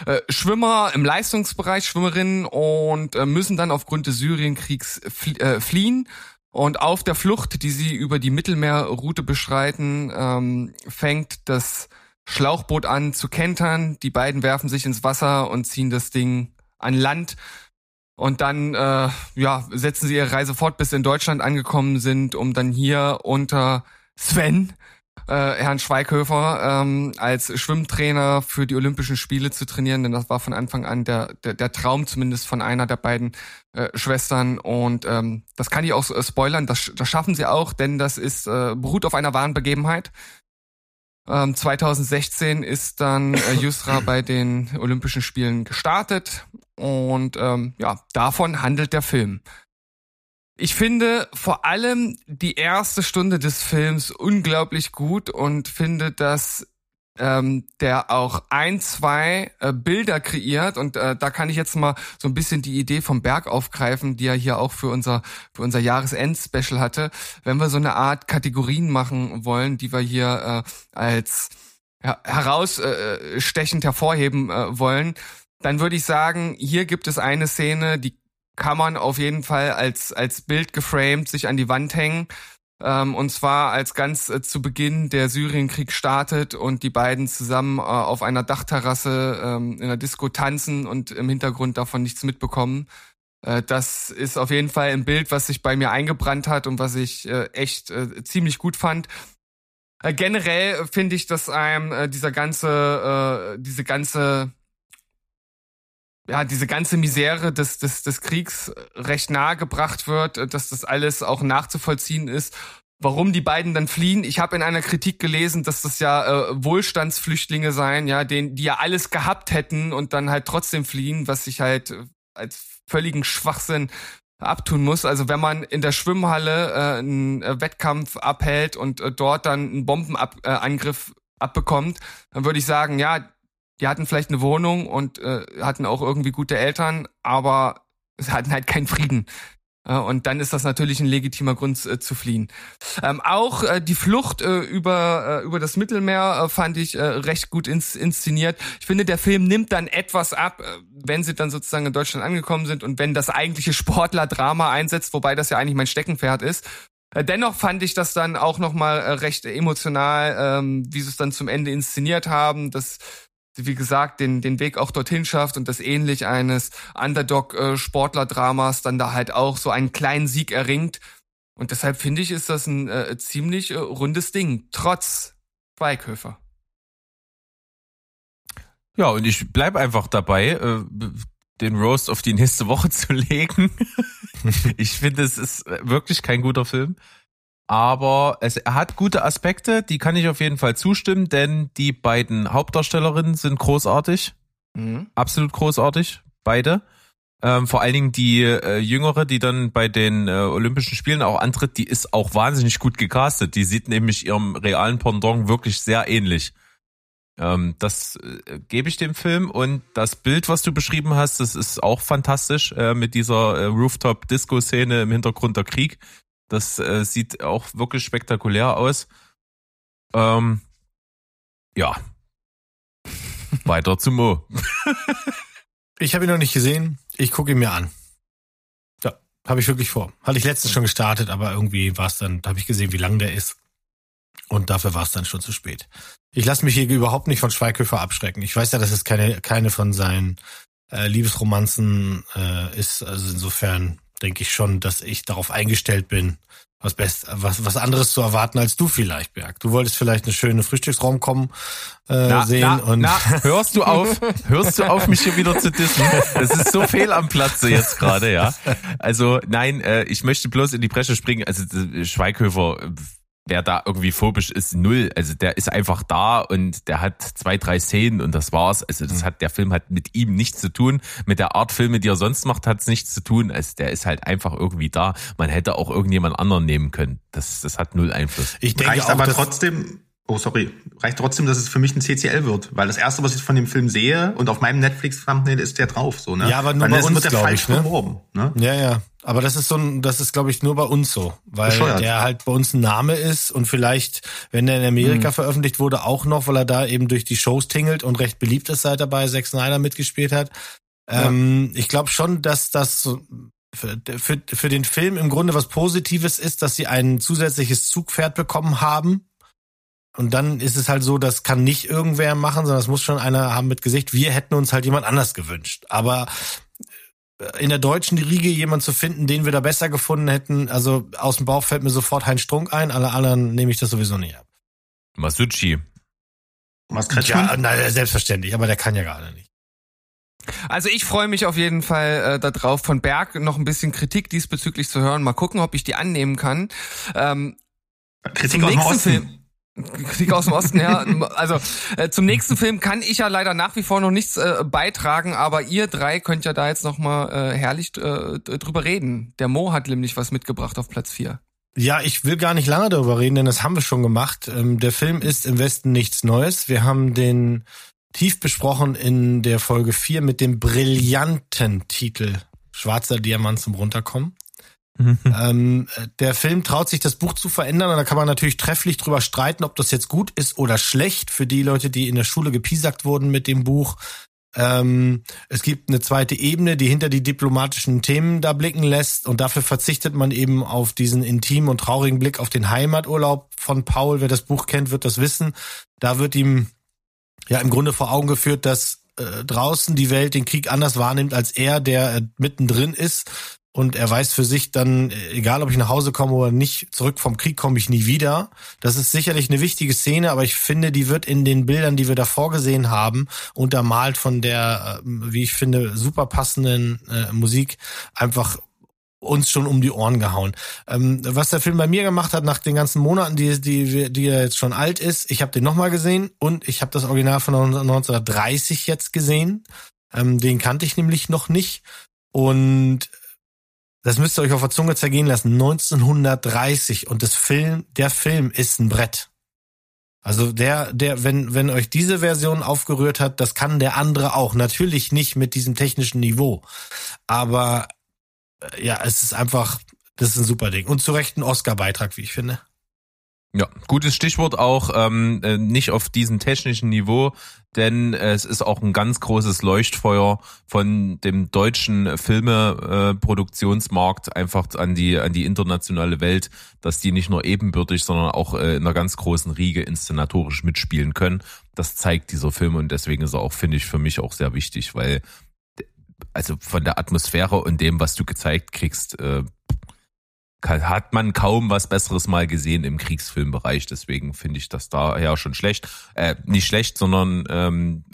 äh, Schwimmer im Leistungsbereich, Schwimmerinnen und äh, müssen dann aufgrund des Syrienkriegs flie äh, fliehen. Und auf der Flucht, die sie über die Mittelmeerroute beschreiten, ähm, fängt das Schlauchboot an zu kentern. Die beiden werfen sich ins Wasser und ziehen das Ding an Land. Und dann äh, ja, setzen sie ihre Reise fort, bis sie in Deutschland angekommen sind, um dann hier unter Sven, äh, Herrn Schweighöfer, ähm, als Schwimmtrainer für die Olympischen Spiele zu trainieren. Denn das war von Anfang an der, der, der Traum zumindest von einer der beiden äh, Schwestern. Und ähm, das kann ich auch äh, spoilern, das, das schaffen sie auch, denn das ist äh, beruht auf einer wahren Begebenheit. Ähm, 2016 ist dann äh, Yusra bei den Olympischen Spielen gestartet und ähm, ja, davon handelt der Film. Ich finde vor allem die erste Stunde des Films unglaublich gut und finde, dass ähm, der auch ein, zwei äh, Bilder kreiert und äh, da kann ich jetzt mal so ein bisschen die Idee vom Berg aufgreifen, die er hier auch für unser für unser Jahresend-Special hatte. Wenn wir so eine Art Kategorien machen wollen, die wir hier äh, als ja, herausstechend hervorheben äh, wollen, dann würde ich sagen, hier gibt es eine Szene, die kann man auf jeden Fall als als Bild geframed sich an die Wand hängen. Ähm, und zwar als ganz äh, zu Beginn der Syrienkrieg startet und die beiden zusammen äh, auf einer Dachterrasse ähm, in einer Disco tanzen und im Hintergrund davon nichts mitbekommen. Äh, das ist auf jeden Fall ein Bild, was sich bei mir eingebrannt hat und was ich äh, echt äh, ziemlich gut fand. Äh, generell finde ich, dass einem dieser ganze, diese ganze ja, diese ganze Misere des, des, des Kriegs recht nahe gebracht wird, äh, dass das alles auch nachzuvollziehen ist. Warum die beiden dann fliehen? Ich habe in einer Kritik gelesen, dass das ja äh, Wohlstandsflüchtlinge seien, ja, den, die ja alles gehabt hätten und dann halt trotzdem fliehen, was sich halt äh, als völligen Schwachsinn abtun muss. Also wenn man in der Schwimmhalle äh, einen äh, Wettkampf abhält und äh, dort dann einen Bombenangriff äh, Angriff abbekommt, dann würde ich sagen, ja, die hatten vielleicht eine Wohnung und äh, hatten auch irgendwie gute Eltern, aber sie hatten halt keinen Frieden. Äh, und dann ist das natürlich ein legitimer Grund äh, zu fliehen. Ähm, auch äh, die Flucht äh, über, äh, über das Mittelmeer äh, fand ich äh, recht gut ins, inszeniert. Ich finde, der Film nimmt dann etwas ab, äh, wenn sie dann sozusagen in Deutschland angekommen sind und wenn das eigentliche Sportler-Drama einsetzt, wobei das ja eigentlich mein Steckenpferd ist. Äh, Dennoch fand ich das dann auch nochmal äh, recht emotional, ähm, wie sie es dann zum Ende inszeniert haben. Das wie gesagt, den, den Weg auch dorthin schafft und das ähnlich eines Underdog-Sportler-Dramas dann da halt auch so einen kleinen Sieg erringt. Und deshalb finde ich, ist das ein äh, ziemlich äh, rundes Ding, trotz Schweighöfer. Ja, und ich bleib einfach dabei. Äh, den Roast auf die nächste Woche zu legen. ich finde, es ist wirklich kein guter Film. Aber es, hat gute Aspekte, die kann ich auf jeden Fall zustimmen, denn die beiden Hauptdarstellerinnen sind großartig. Mhm. Absolut großartig. Beide. Ähm, vor allen Dingen die äh, Jüngere, die dann bei den äh, Olympischen Spielen auch antritt, die ist auch wahnsinnig gut gecastet. Die sieht nämlich ihrem realen Pendant wirklich sehr ähnlich. Ähm, das äh, gebe ich dem Film und das Bild, was du beschrieben hast, das ist auch fantastisch äh, mit dieser äh, Rooftop-Disco-Szene im Hintergrund der Krieg. Das äh, sieht auch wirklich spektakulär aus. Ähm, ja. Weiter zu Mo. Ich habe ihn noch nicht gesehen. Ich gucke ihn mir an. Ja, habe ich wirklich vor. Hatte ich letztens schon gestartet, aber irgendwie war es dann, da habe ich gesehen, wie lang der ist. Und dafür war es dann schon zu spät. Ich lasse mich hier überhaupt nicht von Schweighöfer abschrecken. Ich weiß ja, dass es keine, keine von seinen äh, Liebesromanzen äh, ist. Also insofern denke ich schon, dass ich darauf eingestellt bin, was best, was, was anderes zu erwarten als du vielleicht, Berg. Du wolltest vielleicht eine schöne Frühstücksraum kommen äh, sehen na, und na, hörst du auf, hörst du auf, mich hier wieder zu dissen? Das ist so fehl am Platze jetzt gerade, ja. Also nein, äh, ich möchte bloß in die Bresche springen. Also äh, Schweighöfer, äh, wer da irgendwie phobisch ist, null. Also der ist einfach da und der hat zwei, drei Szenen und das war's. Also das hat, der Film hat mit ihm nichts zu tun. Mit der Art Filme, die er sonst macht, hat es nichts zu tun. Also der ist halt einfach irgendwie da. Man hätte auch irgendjemand anderen nehmen können. Das, das hat null Einfluss. ich denke Reicht auch, aber trotzdem, oh sorry, reicht trotzdem, dass es für mich ein CCL wird, weil das erste, was ich von dem Film sehe und auf meinem Netflix-Thumbnail ist der drauf, so, ne? Ja, aber nur Weil bei das uns, wird der falsch ich, ne? beworben, ne? Ja, ja. Aber das ist so ein, das ist, glaube ich, nur bei uns so. Weil Bescheuert. der halt bei uns ein Name ist und vielleicht, wenn der in Amerika Mhm. veröffentlicht wurde, auch noch, weil er da eben durch die Shows tingelt und recht beliebt ist, seit er bei Zack Snyder mitgespielt hat. Ähm, ich glaube schon, dass das für, für, für den Film im Grunde was Positives ist, dass sie ein zusätzliches Zugpferd bekommen haben. Und dann ist es halt so, das kann nicht irgendwer machen, sondern es muss schon einer haben mit Gesicht. Wir hätten uns halt jemand anders gewünscht. Aber in der deutschen Riege jemand zu finden, den wir da besser gefunden hätten. Also aus dem Bauch fällt mir sofort Heinz Strunk ein, alle anderen nehme ich das sowieso nicht ab. Masucci. Was Kretschmann? Ja, na, selbstverständlich, aber der kann ja gerade nicht. Also ich freue mich auf jeden Fall äh, darauf, von Berg noch ein bisschen Kritik diesbezüglich zu hören. Mal gucken, ob ich die annehmen kann. Ähm, Kritik zum aus dem nächsten Osten. Film. Kritik aus dem Osten, ja. Also äh, zum nächsten Film kann ich ja leider nach wie vor noch nichts äh, beitragen, aber ihr drei könnt ja da jetzt noch mal äh, herrlich äh, drüber reden. Der Mo hat nämlich was mitgebracht auf Platz vier. Ja, ich will gar nicht lange darüber reden, denn das haben wir schon gemacht. Ähm, der Film ist im Westen nichts Neues. Wir haben den tief besprochen in der Folge 4 mit dem brillanten Titel Schwarzer Diamant zum Runterkommen. Ähm, der Film traut sich das Buch zu verändern und da kann man natürlich trefflich drüber streiten, ob das jetzt gut ist oder schlecht für die Leute, die in der Schule gepiesackt wurden mit dem Buch. Ähm, es gibt eine zweite Ebene, die hinter die diplomatischen Themen da blicken lässt und dafür verzichtet man eben auf diesen intimen und traurigen Blick auf den Heimaturlaub von Paul. Wer das Buch kennt, wird das wissen. Da wird ihm ja im Grunde vor Augen geführt, dass äh, draußen die Welt den Krieg anders wahrnimmt als er, der äh, mittendrin ist. Und er weiß für sich dann, äh, egal ob ich nach Hause komme oder nicht, zurück vom Krieg komme ich nie wieder. Das ist sicherlich eine wichtige Szene, aber ich finde, die wird in den Bildern, die wir davor gesehen haben, untermalt von der, äh, wie ich finde, super passenden äh, Musik einfach uns schon um die Ohren gehauen. Ähm, was der Film bei mir gemacht hat nach den ganzen Monaten, die, die, die er jetzt schon alt ist, ich habe den nochmal gesehen und ich habe das Original von 1930 jetzt gesehen. Ähm, den kannte ich nämlich noch nicht. Und das müsst ihr euch auf der Zunge zergehen lassen. 1930 und das Film, der Film ist ein Brett. Also der, der, wenn, wenn euch diese Version aufgerührt hat, das kann der andere auch. Natürlich nicht mit diesem technischen Niveau. Aber äh, ja, es ist einfach, das ist ein super Ding. Und zu Recht ein Oscar-Beitrag, wie ich finde. Ja, gutes Stichwort auch ähm, äh, nicht auf diesem technischen Niveau, denn es ist auch ein ganz großes Leuchtfeuer von dem deutschen Filmeproduktionsmarkt äh, einfach an die an die internationale Welt, dass die nicht nur ebenbürtig, sondern auch äh, in einer ganz großen Riege inszenatorisch mitspielen können. Das zeigt dieser Film und deswegen ist er auch finde ich für mich auch sehr wichtig, weil also von der Atmosphäre und dem, was du gezeigt kriegst, äh, hat man kaum was Besseres mal gesehen im Kriegsfilmbereich. Deswegen finde ich das daher schon schlecht. Äh, nicht schlecht, sondern ähm,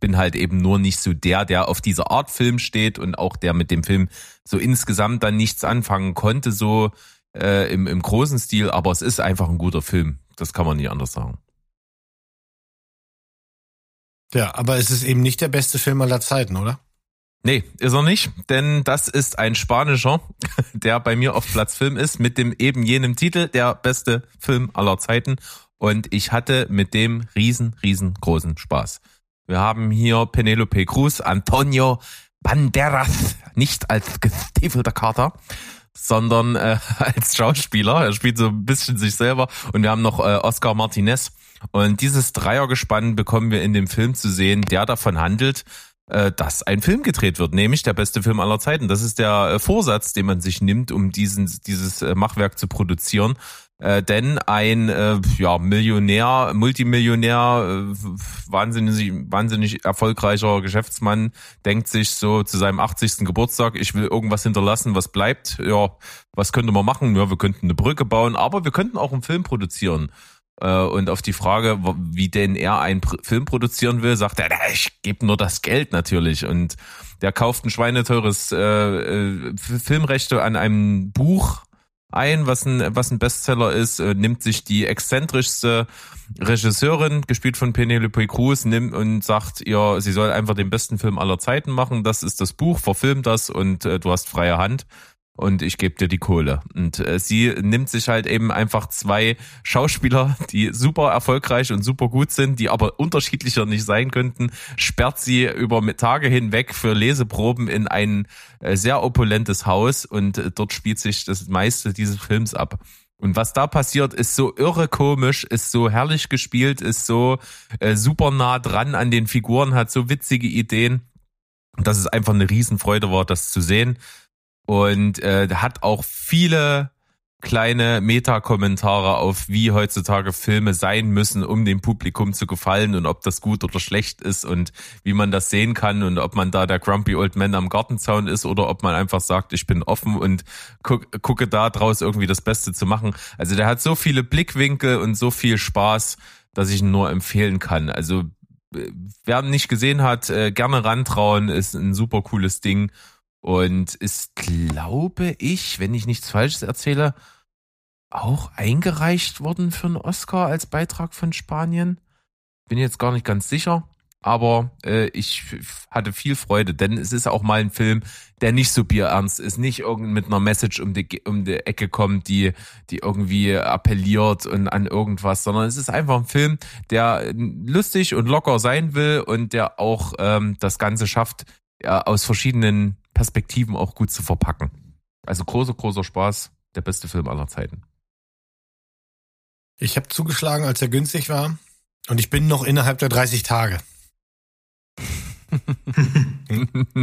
bin halt eben nur nicht so der, der auf dieser Art Film steht und auch der mit dem Film so insgesamt dann nichts anfangen konnte, so äh, im, im großen Stil, aber es ist einfach ein guter Film. Das kann man nicht anders sagen. Ja, aber es ist eben nicht der beste Film aller Zeiten, oder? Nee, ist er nicht, denn das ist ein spanischer, der bei mir auf Platz Film ist, mit dem eben jenem Titel, der beste Film aller Zeiten. Und ich hatte mit dem riesen, riesengroßen Spaß. Wir haben hier Penelope Cruz, Antonio Banderas, nicht als gestiefelter Kater, sondern äh, als Schauspieler. Er spielt so ein bisschen sich selber. Und wir haben noch äh, Oscar Martinez. Und dieses Dreiergespann bekommen wir in dem Film zu sehen, der davon handelt, dass ein Film gedreht wird, nämlich der beste Film aller Zeiten. Das ist der äh, Vorsatz, den man sich nimmt, um diesen, dieses äh, Machwerk zu produzieren. Äh, denn ein äh, ja, Millionär, Multimillionär, äh, wahnsinnig, wahnsinnig erfolgreicher Geschäftsmann denkt sich so zu seinem 80. Geburtstag, ich will irgendwas hinterlassen, was bleibt. Ja, was könnte man machen? Ja, wir könnten eine Brücke bauen, aber wir könnten auch einen Film produzieren. Äh, Und auf die Frage, wie denn er einen Film produzieren will, sagt er, "Na, ich gebe nur das Geld natürlich. Und der kauft ein schweineteures äh, äh, Filmrechte an einem Buch ein, was ein, was ein Bestseller ist, nimmt sich die exzentrischste Regisseurin, gespielt von Penelope Cruz, nimmt und sagt ihr, sie soll einfach den besten Film aller Zeiten machen. Das ist das Buch, verfilmt das und äh, du hast freie Hand und ich gebe dir die Kohle. Und äh, sie nimmt sich halt eben einfach zwei Schauspieler, die super erfolgreich und super gut sind, die aber unterschiedlicher nicht sein könnten, sperrt sie über Tage hinweg für Leseproben in ein äh, sehr opulentes Haus und äh, dort spielt sich das meiste dieses Films ab. Und was da passiert, ist so irre komisch, ist so herrlich gespielt, ist so äh, super nah dran an den Figuren, hat so witzige Ideen. Dass es einfach eine Riesenfreude war, das zu sehen und äh, hat auch viele kleine Meta-Kommentare auf, wie heutzutage Filme sein müssen, um dem Publikum zu gefallen und ob das gut oder schlecht ist und wie man das sehen kann und ob man da der Grumpy Old Man am Gartenzaun ist oder ob man einfach sagt, ich bin offen und guck, gucke da draus irgendwie das Beste zu machen. Also der hat so viele Blickwinkel und so viel Spaß, dass ich ihn nur empfehlen kann. Also äh, wer ihn nicht gesehen hat, äh, gerne rantrauen, ist ein super cooles Ding und ist, glaube ich, wenn ich nichts Falsches erzähle, auch eingereicht worden für einen Oscar als Beitrag von Spanien. Bin jetzt gar nicht ganz sicher, aber äh, ich hatte viel Freude, denn es ist auch mal ein Film, der nicht so bierernst ist, nicht irgend mit einer Message um die, um die Ecke kommt, die, die irgendwie appelliert und an irgendwas, sondern es ist einfach ein Film, der lustig und locker sein will und der auch ähm, das Ganze schafft, ja, aus verschiedenen Perspektiven auch gut zu verpacken. Also großer, großer Spaß, der beste Film aller Zeiten. Ich habe zugeschlagen, als er günstig war. Und ich bin noch innerhalb der 30 Tage.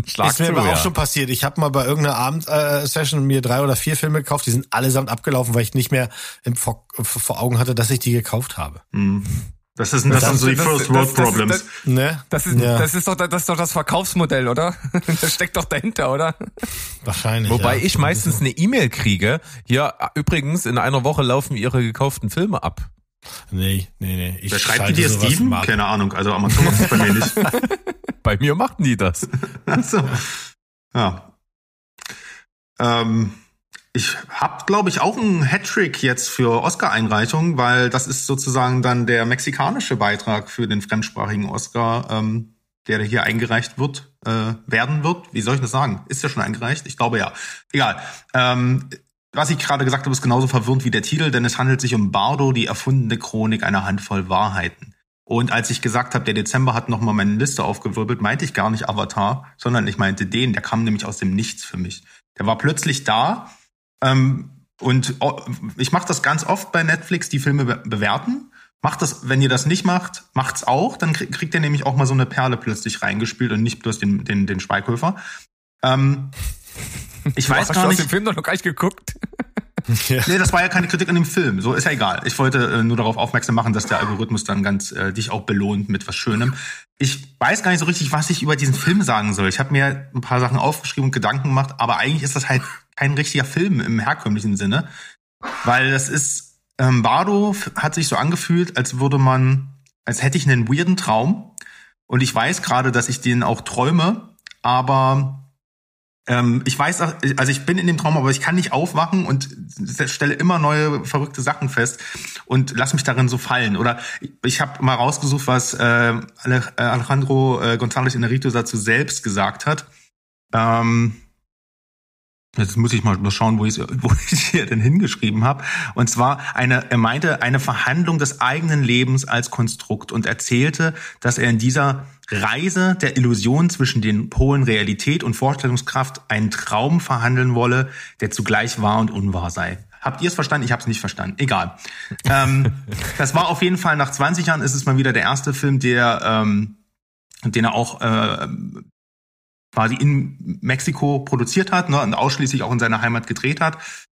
Schlag ist mir zu, aber ja. auch schon passiert. Ich habe mal bei irgendeiner Abendsession mir drei oder vier Filme gekauft. Die sind allesamt abgelaufen, weil ich nicht mehr im, vor, vor Augen hatte, dass ich die gekauft habe. Hm. Das, ist, das, sind so die das- First das- World das- das- Problems. Ne? Das ist, ja, das ist doch, das ist doch das Verkaufsmodell, oder? Das steckt doch dahinter, oder? wahrscheinlich. Wobei ja. ich meistens eine E-Mail kriege. Hier, übrigens, in einer Woche laufen ihre gekauften Filme ab. Nee, nee, nee. Ich Wer schreibt die schalte dir, Steven? mal. Keine Ahnung. Also Amazon macht es bei mir nicht. Bei mir machten die das. Also, ja. Ähm, ich habe, glaube ich, auch einen Hattrick jetzt für Oscar-Einreichung, weil das ist sozusagen dann der mexikanische Beitrag für den fremdsprachigen Oscar, ähm, der hier eingereicht wird, äh, werden wird. Wie soll ich das sagen? Ist ja schon eingereicht? Ich glaube ja. Egal. Ähm, was ich gerade gesagt habe, ist genauso verwirrend wie der Titel, denn es handelt sich um Bardo, die erfundene Chronik einer Handvoll Wahrheiten. Und als ich gesagt habe, der Dezember hat nochmal meine Liste aufgewirbelt, meinte ich gar nicht Avatar, sondern ich meinte den, der kam nämlich aus dem Nichts für mich. Der war plötzlich da ähm, und oh, ich mache das ganz oft bei Netflix, die Filme be bewerten. Macht das, wenn ihr das nicht macht, macht's auch, dann krieg, kriegt ihr nämlich auch mal so eine Perle plötzlich reingespielt und nicht bloß den, den, den Schweighöfer. Ähm, ich weiß gar du nicht. hast den Film doch noch gar nicht geguckt. Nee, das war ja keine Kritik an dem Film. So ist ja egal. Ich wollte äh, nur darauf aufmerksam machen, dass der Algorithmus dann ganz äh, dich auch belohnt mit was Schönem. Ich weiß gar nicht so richtig, was ich über diesen Film sagen soll. Ich habe mir ein paar Sachen aufgeschrieben und Gedanken gemacht, aber eigentlich ist das halt kein richtiger Film im herkömmlichen Sinne, weil das ist ähm, Bardo hat sich so angefühlt, als würde man, als hätte ich einen weirden Traum Und ich weiß gerade, dass ich den auch träume, aber ähm, ich weiß, also ich bin in dem Traum, aber ich kann nicht aufwachen und stelle immer neue verrückte Sachen fest und lass mich darin so fallen. Oder ich habe mal rausgesucht, was äh, Alejandro äh, González Inarito dazu selbst gesagt hat. Ähm, Jetzt muss ich mal schauen, wo ich wo ich hier denn hingeschrieben habe. Und zwar eine, er meinte eine Verhandlung des eigenen Lebens als Konstrukt und erzählte, dass er in dieser Reise der Illusion zwischen den Polen Realität und Vorstellungskraft einen Traum verhandeln wolle, der zugleich wahr und unwahr sei. Habt ihr es verstanden? Ich habe es nicht verstanden. Egal. ähm, das war auf jeden Fall nach 20 Jahren ist es mal wieder der erste Film, der ähm, den er auch äh, quasi in Mexiko produziert hat ne, und ausschließlich auch in seiner Heimat gedreht hat.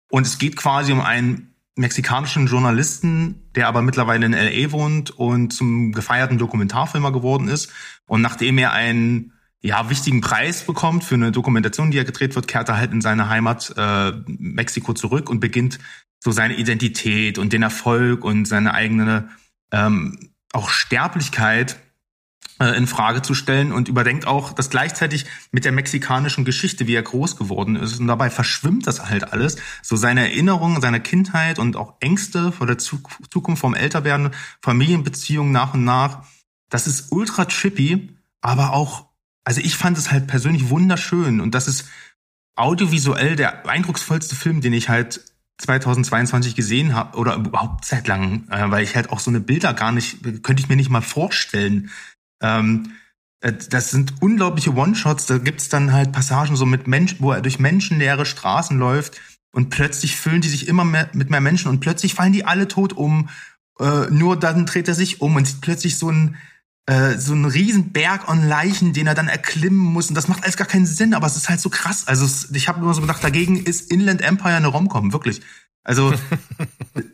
Und es geht quasi um einen mexikanischen Journalisten, der aber mittlerweile in LA wohnt und zum gefeierten Dokumentarfilmer geworden ist. Und nachdem er einen ja, wichtigen Preis bekommt für eine Dokumentation, die er gedreht wird, kehrt er halt in seine Heimat äh, Mexiko zurück und beginnt so seine Identität und den Erfolg und seine eigene ähm, auch Sterblichkeit in Frage zu stellen und überdenkt auch das gleichzeitig mit der mexikanischen Geschichte, wie er groß geworden ist. Und dabei verschwimmt das halt alles. So seine Erinnerungen, seine Kindheit und auch Ängste vor der Zukunft vom Älterwerden, Familienbeziehungen nach und nach. Das ist ultra trippy, aber auch, also ich fand es halt persönlich wunderschön und das ist audiovisuell der eindrucksvollste Film, den ich halt 2022 gesehen habe oder überhaupt seit langem, äh, weil ich halt auch so eine Bilder gar nicht, könnte ich mir nicht mal vorstellen, ähm, äh, das sind unglaubliche One-Shots. Da gibt's dann halt Passagen so mit Menschen, wo er durch menschenleere Straßen läuft und plötzlich füllen die sich immer mehr mit mehr Menschen und plötzlich fallen die alle tot um. Äh, nur dann dreht er sich um und sieht plötzlich so ein äh, so ein riesen Berg an Leichen, den er dann erklimmen muss. Und das macht alles gar keinen Sinn, aber es ist halt so krass. Also ich habe immer so gedacht, dagegen ist Inland Empire eine Romcom, wirklich. Also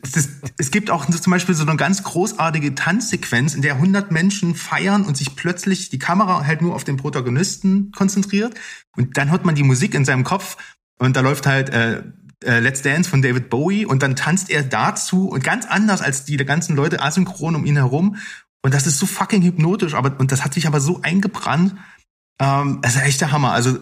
es, es, gibt auch zum Beispiel so eine ganz großartige Tanzsequenz, in der 100 Menschen feiern und sich plötzlich die Kamera halt nur auf den Protagonisten konzentriert und dann hört man die Musik in seinem Kopf und da läuft halt äh, äh, Let's Dance von David Bowie und dann tanzt er dazu und ganz anders als die ganzen Leute asynchron um ihn herum und das ist so fucking hypnotisch, aber und das hat sich aber so eingebrannt. Ähm, das ist echt der Hammer. Also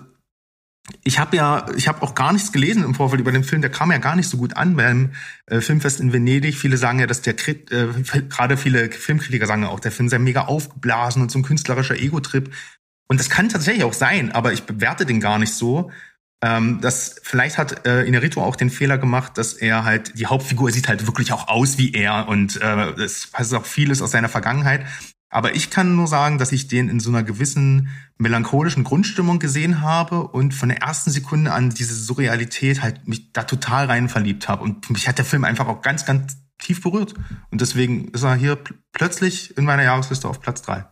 ich habe ja, ich habe auch gar nichts gelesen im Vorfeld über den Film. Der kam ja gar nicht so gut an beim äh, Filmfest in Venedig. Viele sagen ja, dass der äh, gerade viele Filmkritiker sagen ja auch, der Film sei mega aufgeblasen und so ein künstlerischer Ego-Trip. Und das kann tatsächlich auch sein, aber ich bewerte den gar nicht so. Ähm, das vielleicht hat äh, Inerito auch den Fehler gemacht, dass er halt die Hauptfigur sieht halt wirklich auch aus wie er und äh, es ist auch vieles aus seiner Vergangenheit. Aber ich kann nur sagen, dass ich den in so einer gewissen melancholischen Grundstimmung gesehen habe und von der ersten Sekunde an diese Surrealität halt mich da total rein verliebt habe. Und mich hat der Film einfach auch ganz, ganz tief berührt. Und deswegen ist er hier pl plötzlich in meiner Jahresliste auf Platz drei.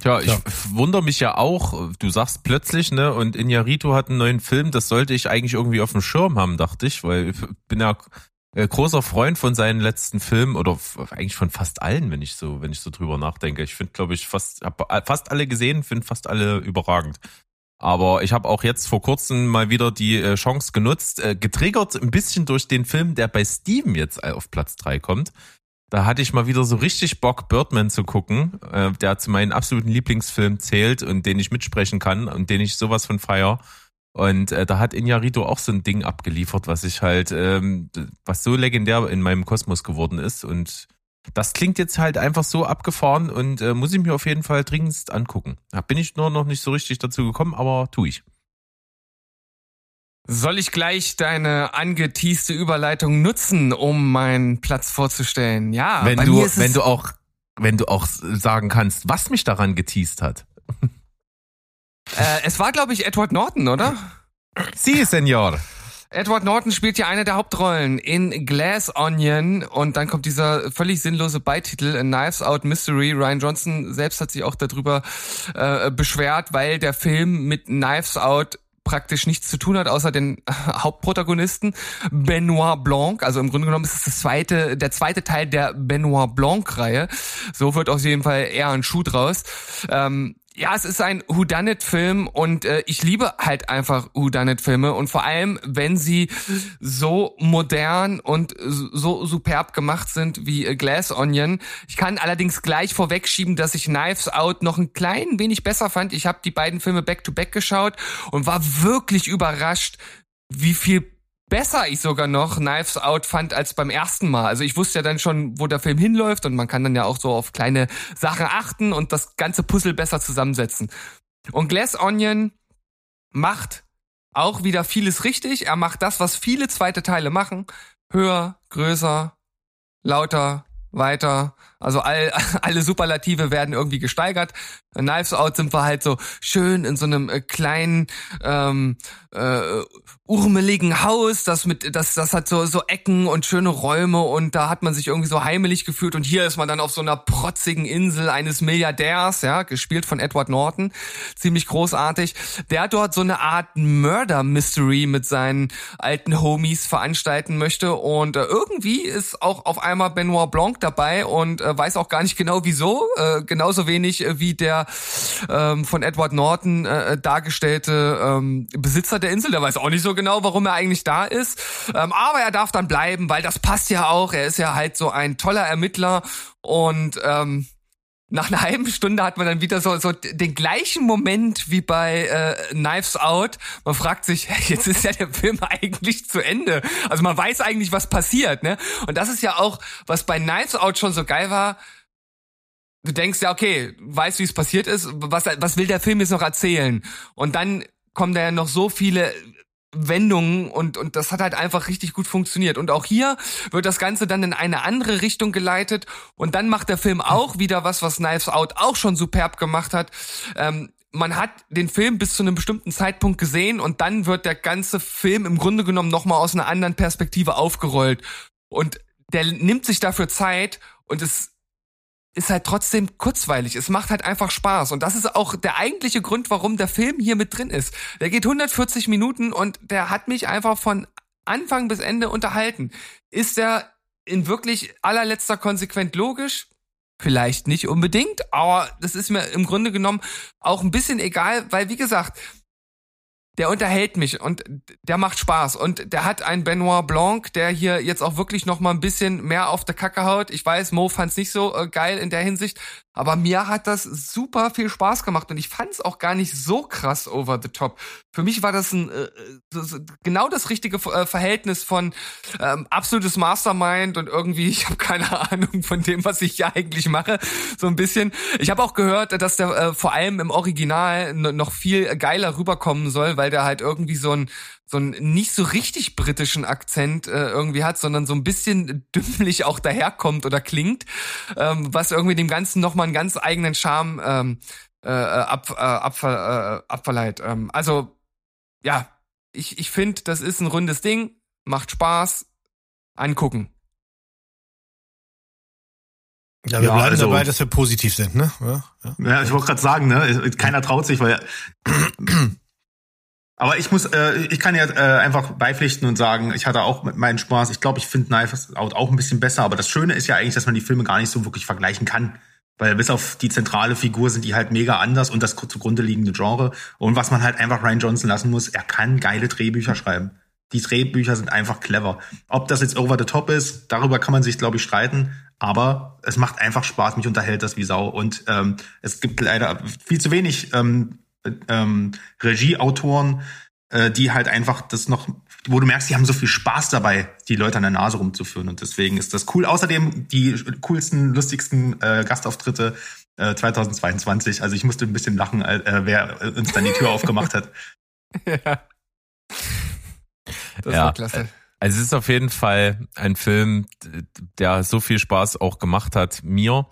Tja, ich ja. wundere mich ja auch, du sagst plötzlich, ne, und Inyarito hat einen neuen Film, das sollte ich eigentlich irgendwie auf dem Schirm haben, dachte ich, weil ich bin ja großer Freund von seinen letzten Filmen oder eigentlich von fast allen, wenn ich so, wenn ich so drüber nachdenke. Ich finde, glaube ich, fast, habe fast alle gesehen, finde fast alle überragend. Aber ich habe auch jetzt vor kurzem mal wieder die äh, Chance genutzt, äh, getriggert ein bisschen durch den Film, der bei Steven jetzt auf Platz drei kommt. Da hatte ich mal wieder so richtig Bock, Birdman zu gucken, der zu meinen absoluten Lieblingsfilmen zählt und den ich mitsprechen kann und den ich sowas von feier. Und äh, da hat Inyarito auch so ein Ding abgeliefert, was ich halt, ähm, was so legendär in meinem Kosmos geworden ist. Und das klingt jetzt halt einfach so abgefahren und äh, muss ich mir auf jeden Fall dringendst angucken. Da bin ich nur noch nicht so richtig dazu gekommen, aber tu ich. Soll ich gleich deine angeteaste Überleitung nutzen, um meinen Platz vorzustellen? Ja, wenn du, wenn du auch, wenn du auch sagen kannst, was mich daran geteased hat. Äh, es war, glaube ich, Edward Norton, oder? Sie, Senor. Edward Norton spielt ja eine der Hauptrollen in Glass Onion und dann kommt dieser völlig sinnlose Beititel A Knives Out Mystery. Ryan Johnson selbst hat sich auch darüber äh, beschwert, weil der Film mit Knives Out praktisch nichts zu tun hat, außer den Hauptprotagonisten Benoit Blanc. Also im Grunde genommen ist es das zweite, der zweite Teil der Benoit Blanc-Reihe. So wird auf jeden Fall eher ein Schuh draus. Ähm, Ja, es ist ein Whodunit-Film und äh, ich liebe halt einfach Whodunit-Filme und vor allem, wenn sie so modern und so superb gemacht sind wie äh, Glass Onion. Ich kann allerdings gleich vorwegschieben, dass ich Knives Out noch ein klein wenig besser fand. Ich habe die beiden Filme back-to-back geschaut und war wirklich überrascht, wie viel besser ich sogar noch Knives Out fand als beim ersten Mal. Also ich wusste ja dann schon, wo der Film hinläuft und man kann dann ja auch so auf kleine Sachen achten und das ganze Puzzle besser zusammensetzen. Und Glass Onion macht auch wieder vieles richtig. Er macht das, was viele zweite Teile machen. Höher, größer, lauter, weiter. Also all, alle Superlative werden irgendwie gesteigert. Knives Out sind wir halt so schön in so einem äh, kleinen ähm, äh, urmeligen Haus, das mit das das hat so so Ecken und schöne Räume und da hat man sich irgendwie so heimelig gefühlt und hier ist man dann auf so einer protzigen Insel eines Milliardärs, ja, gespielt von Edward Norton, ziemlich großartig. Der dort so eine Art Murder Mystery mit seinen alten Homies veranstalten möchte und äh, irgendwie ist auch auf einmal Benoit Blanc dabei und äh, weiß auch gar nicht genau wieso, äh, genauso wenig wie der ähm, von Edward Norton dargestellte ähm, Besitzer der Insel, der weiß auch nicht so genau, warum er eigentlich da ist. Ähm, aber er darf dann bleiben, weil das passt ja auch. Er ist ja halt so ein toller Ermittler und ähm, nach einer halben Stunde hat man dann wieder so, so den gleichen Moment wie bei äh, Knives Out. Man fragt sich, jetzt ist ja der Film eigentlich zu Ende. Also man weiß eigentlich, was passiert, ne? Und das ist ja auch, was bei Knives Out schon so geil war. Du denkst ja, okay, weißt, wie es passiert ist. Was, was will der Film jetzt noch erzählen? Und dann kommen da ja noch so viele Wendungen und, und das hat halt einfach richtig gut funktioniert. Und auch hier wird das Ganze dann in eine andere Richtung geleitet und dann macht der Film auch wieder was, was Knives Out auch schon superb gemacht hat. Ähm, man hat den Film bis zu einem bestimmten Zeitpunkt gesehen und dann wird der ganze Film im Grunde genommen nochmal aus einer anderen Perspektive aufgerollt. Und der nimmt sich dafür Zeit und es ist halt trotzdem kurzweilig. Es macht halt einfach Spaß. Und das ist auch der eigentliche Grund, warum der Film hier mit drin ist. Der geht 140 Minuten und der hat mich einfach von Anfang bis Ende unterhalten. Ist er in wirklich allerletzter Konsequent logisch? Vielleicht nicht unbedingt, aber das ist mir im Grunde genommen auch ein bisschen egal, weil wie gesagt, der unterhält mich und der macht Spaß und der hat einen Benoit Blanc, der hier jetzt auch wirklich noch mal ein bisschen mehr auf der Kacke haut. Ich weiß, Mo fand's nicht so äh, geil in der Hinsicht, aber mir hat das super viel Spaß gemacht und ich fand's auch gar nicht so krass over the top. Für mich war das ein äh, so, so, genau das richtige äh, Verhältnis von ähm, absolutes Mastermind und irgendwie ich habe keine Ahnung von dem, was ich hier eigentlich mache, so ein bisschen. Ich habe auch gehört, dass der äh, vor allem im Original noch viel geiler rüberkommen soll, weil der halt irgendwie so ein so einen nicht so richtig britischen Akzent äh, irgendwie hat, sondern so ein bisschen dümmlich auch daherkommt oder klingt, ähm, was irgendwie dem Ganzen nochmal einen ganz eigenen Charme ähm, äh, ab, äh, abver, äh, abverleiht. Ähm, also, ja, ich, ich finde, das ist ein rundes Ding, macht Spaß, angucken. Ja, wir Ja, bleiben also- dabei, dass wir positiv sind, ne? Ja, ja. Ja, ich wollte gerade sagen, ne, keiner traut sich, weil. Aber ich muss, äh, ich kann ja äh, einfach beipflichten und sagen, ich hatte auch meinen Spaß. Ich glaube, ich finde Knives Out auch ein bisschen besser. Aber das Schöne ist ja eigentlich, dass man die Filme gar nicht so wirklich vergleichen kann. Weil bis auf die zentrale Figur sind die halt mega anders und das zugrunde liegende Genre. Und was man halt einfach Ryan Johnson lassen muss, er kann geile Drehbücher schreiben. Die Drehbücher sind einfach clever. Ob das jetzt over the top ist, darüber kann man sich, glaube ich, streiten. Aber es macht einfach Spaß, mich unterhält das wie Sau. Und ähm, es gibt leider viel zu wenig ähm, ähm, Regieautoren, äh, die halt einfach das noch, wo du merkst, die haben so viel Spaß dabei, die Leute an der Nase rumzuführen. Und deswegen ist das cool. Außerdem die coolsten, lustigsten äh, Gastauftritte äh, 2022. Also ich musste ein bisschen lachen, äh, wer uns dann die Tür aufgemacht hat. ja. Das Ja. war klasse. Also es ist auf jeden Fall ein Film, der so viel Spaß auch gemacht hat, mir.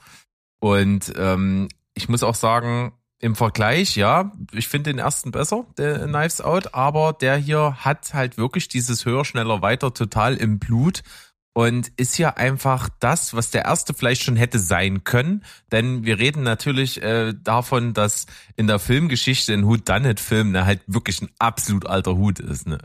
Und ähm, ich muss auch sagen, im Vergleich, ja, ich finde den ersten besser, der Knives Out, aber der hier hat halt wirklich dieses höher, schneller, weiter total im Blut und ist hier einfach das, was der erste vielleicht schon hätte sein können. Denn wir reden natürlich äh, davon, dass in der Filmgeschichte ein Whodunit-Film ne, halt wirklich ein absolut alter Hut ist. Ne?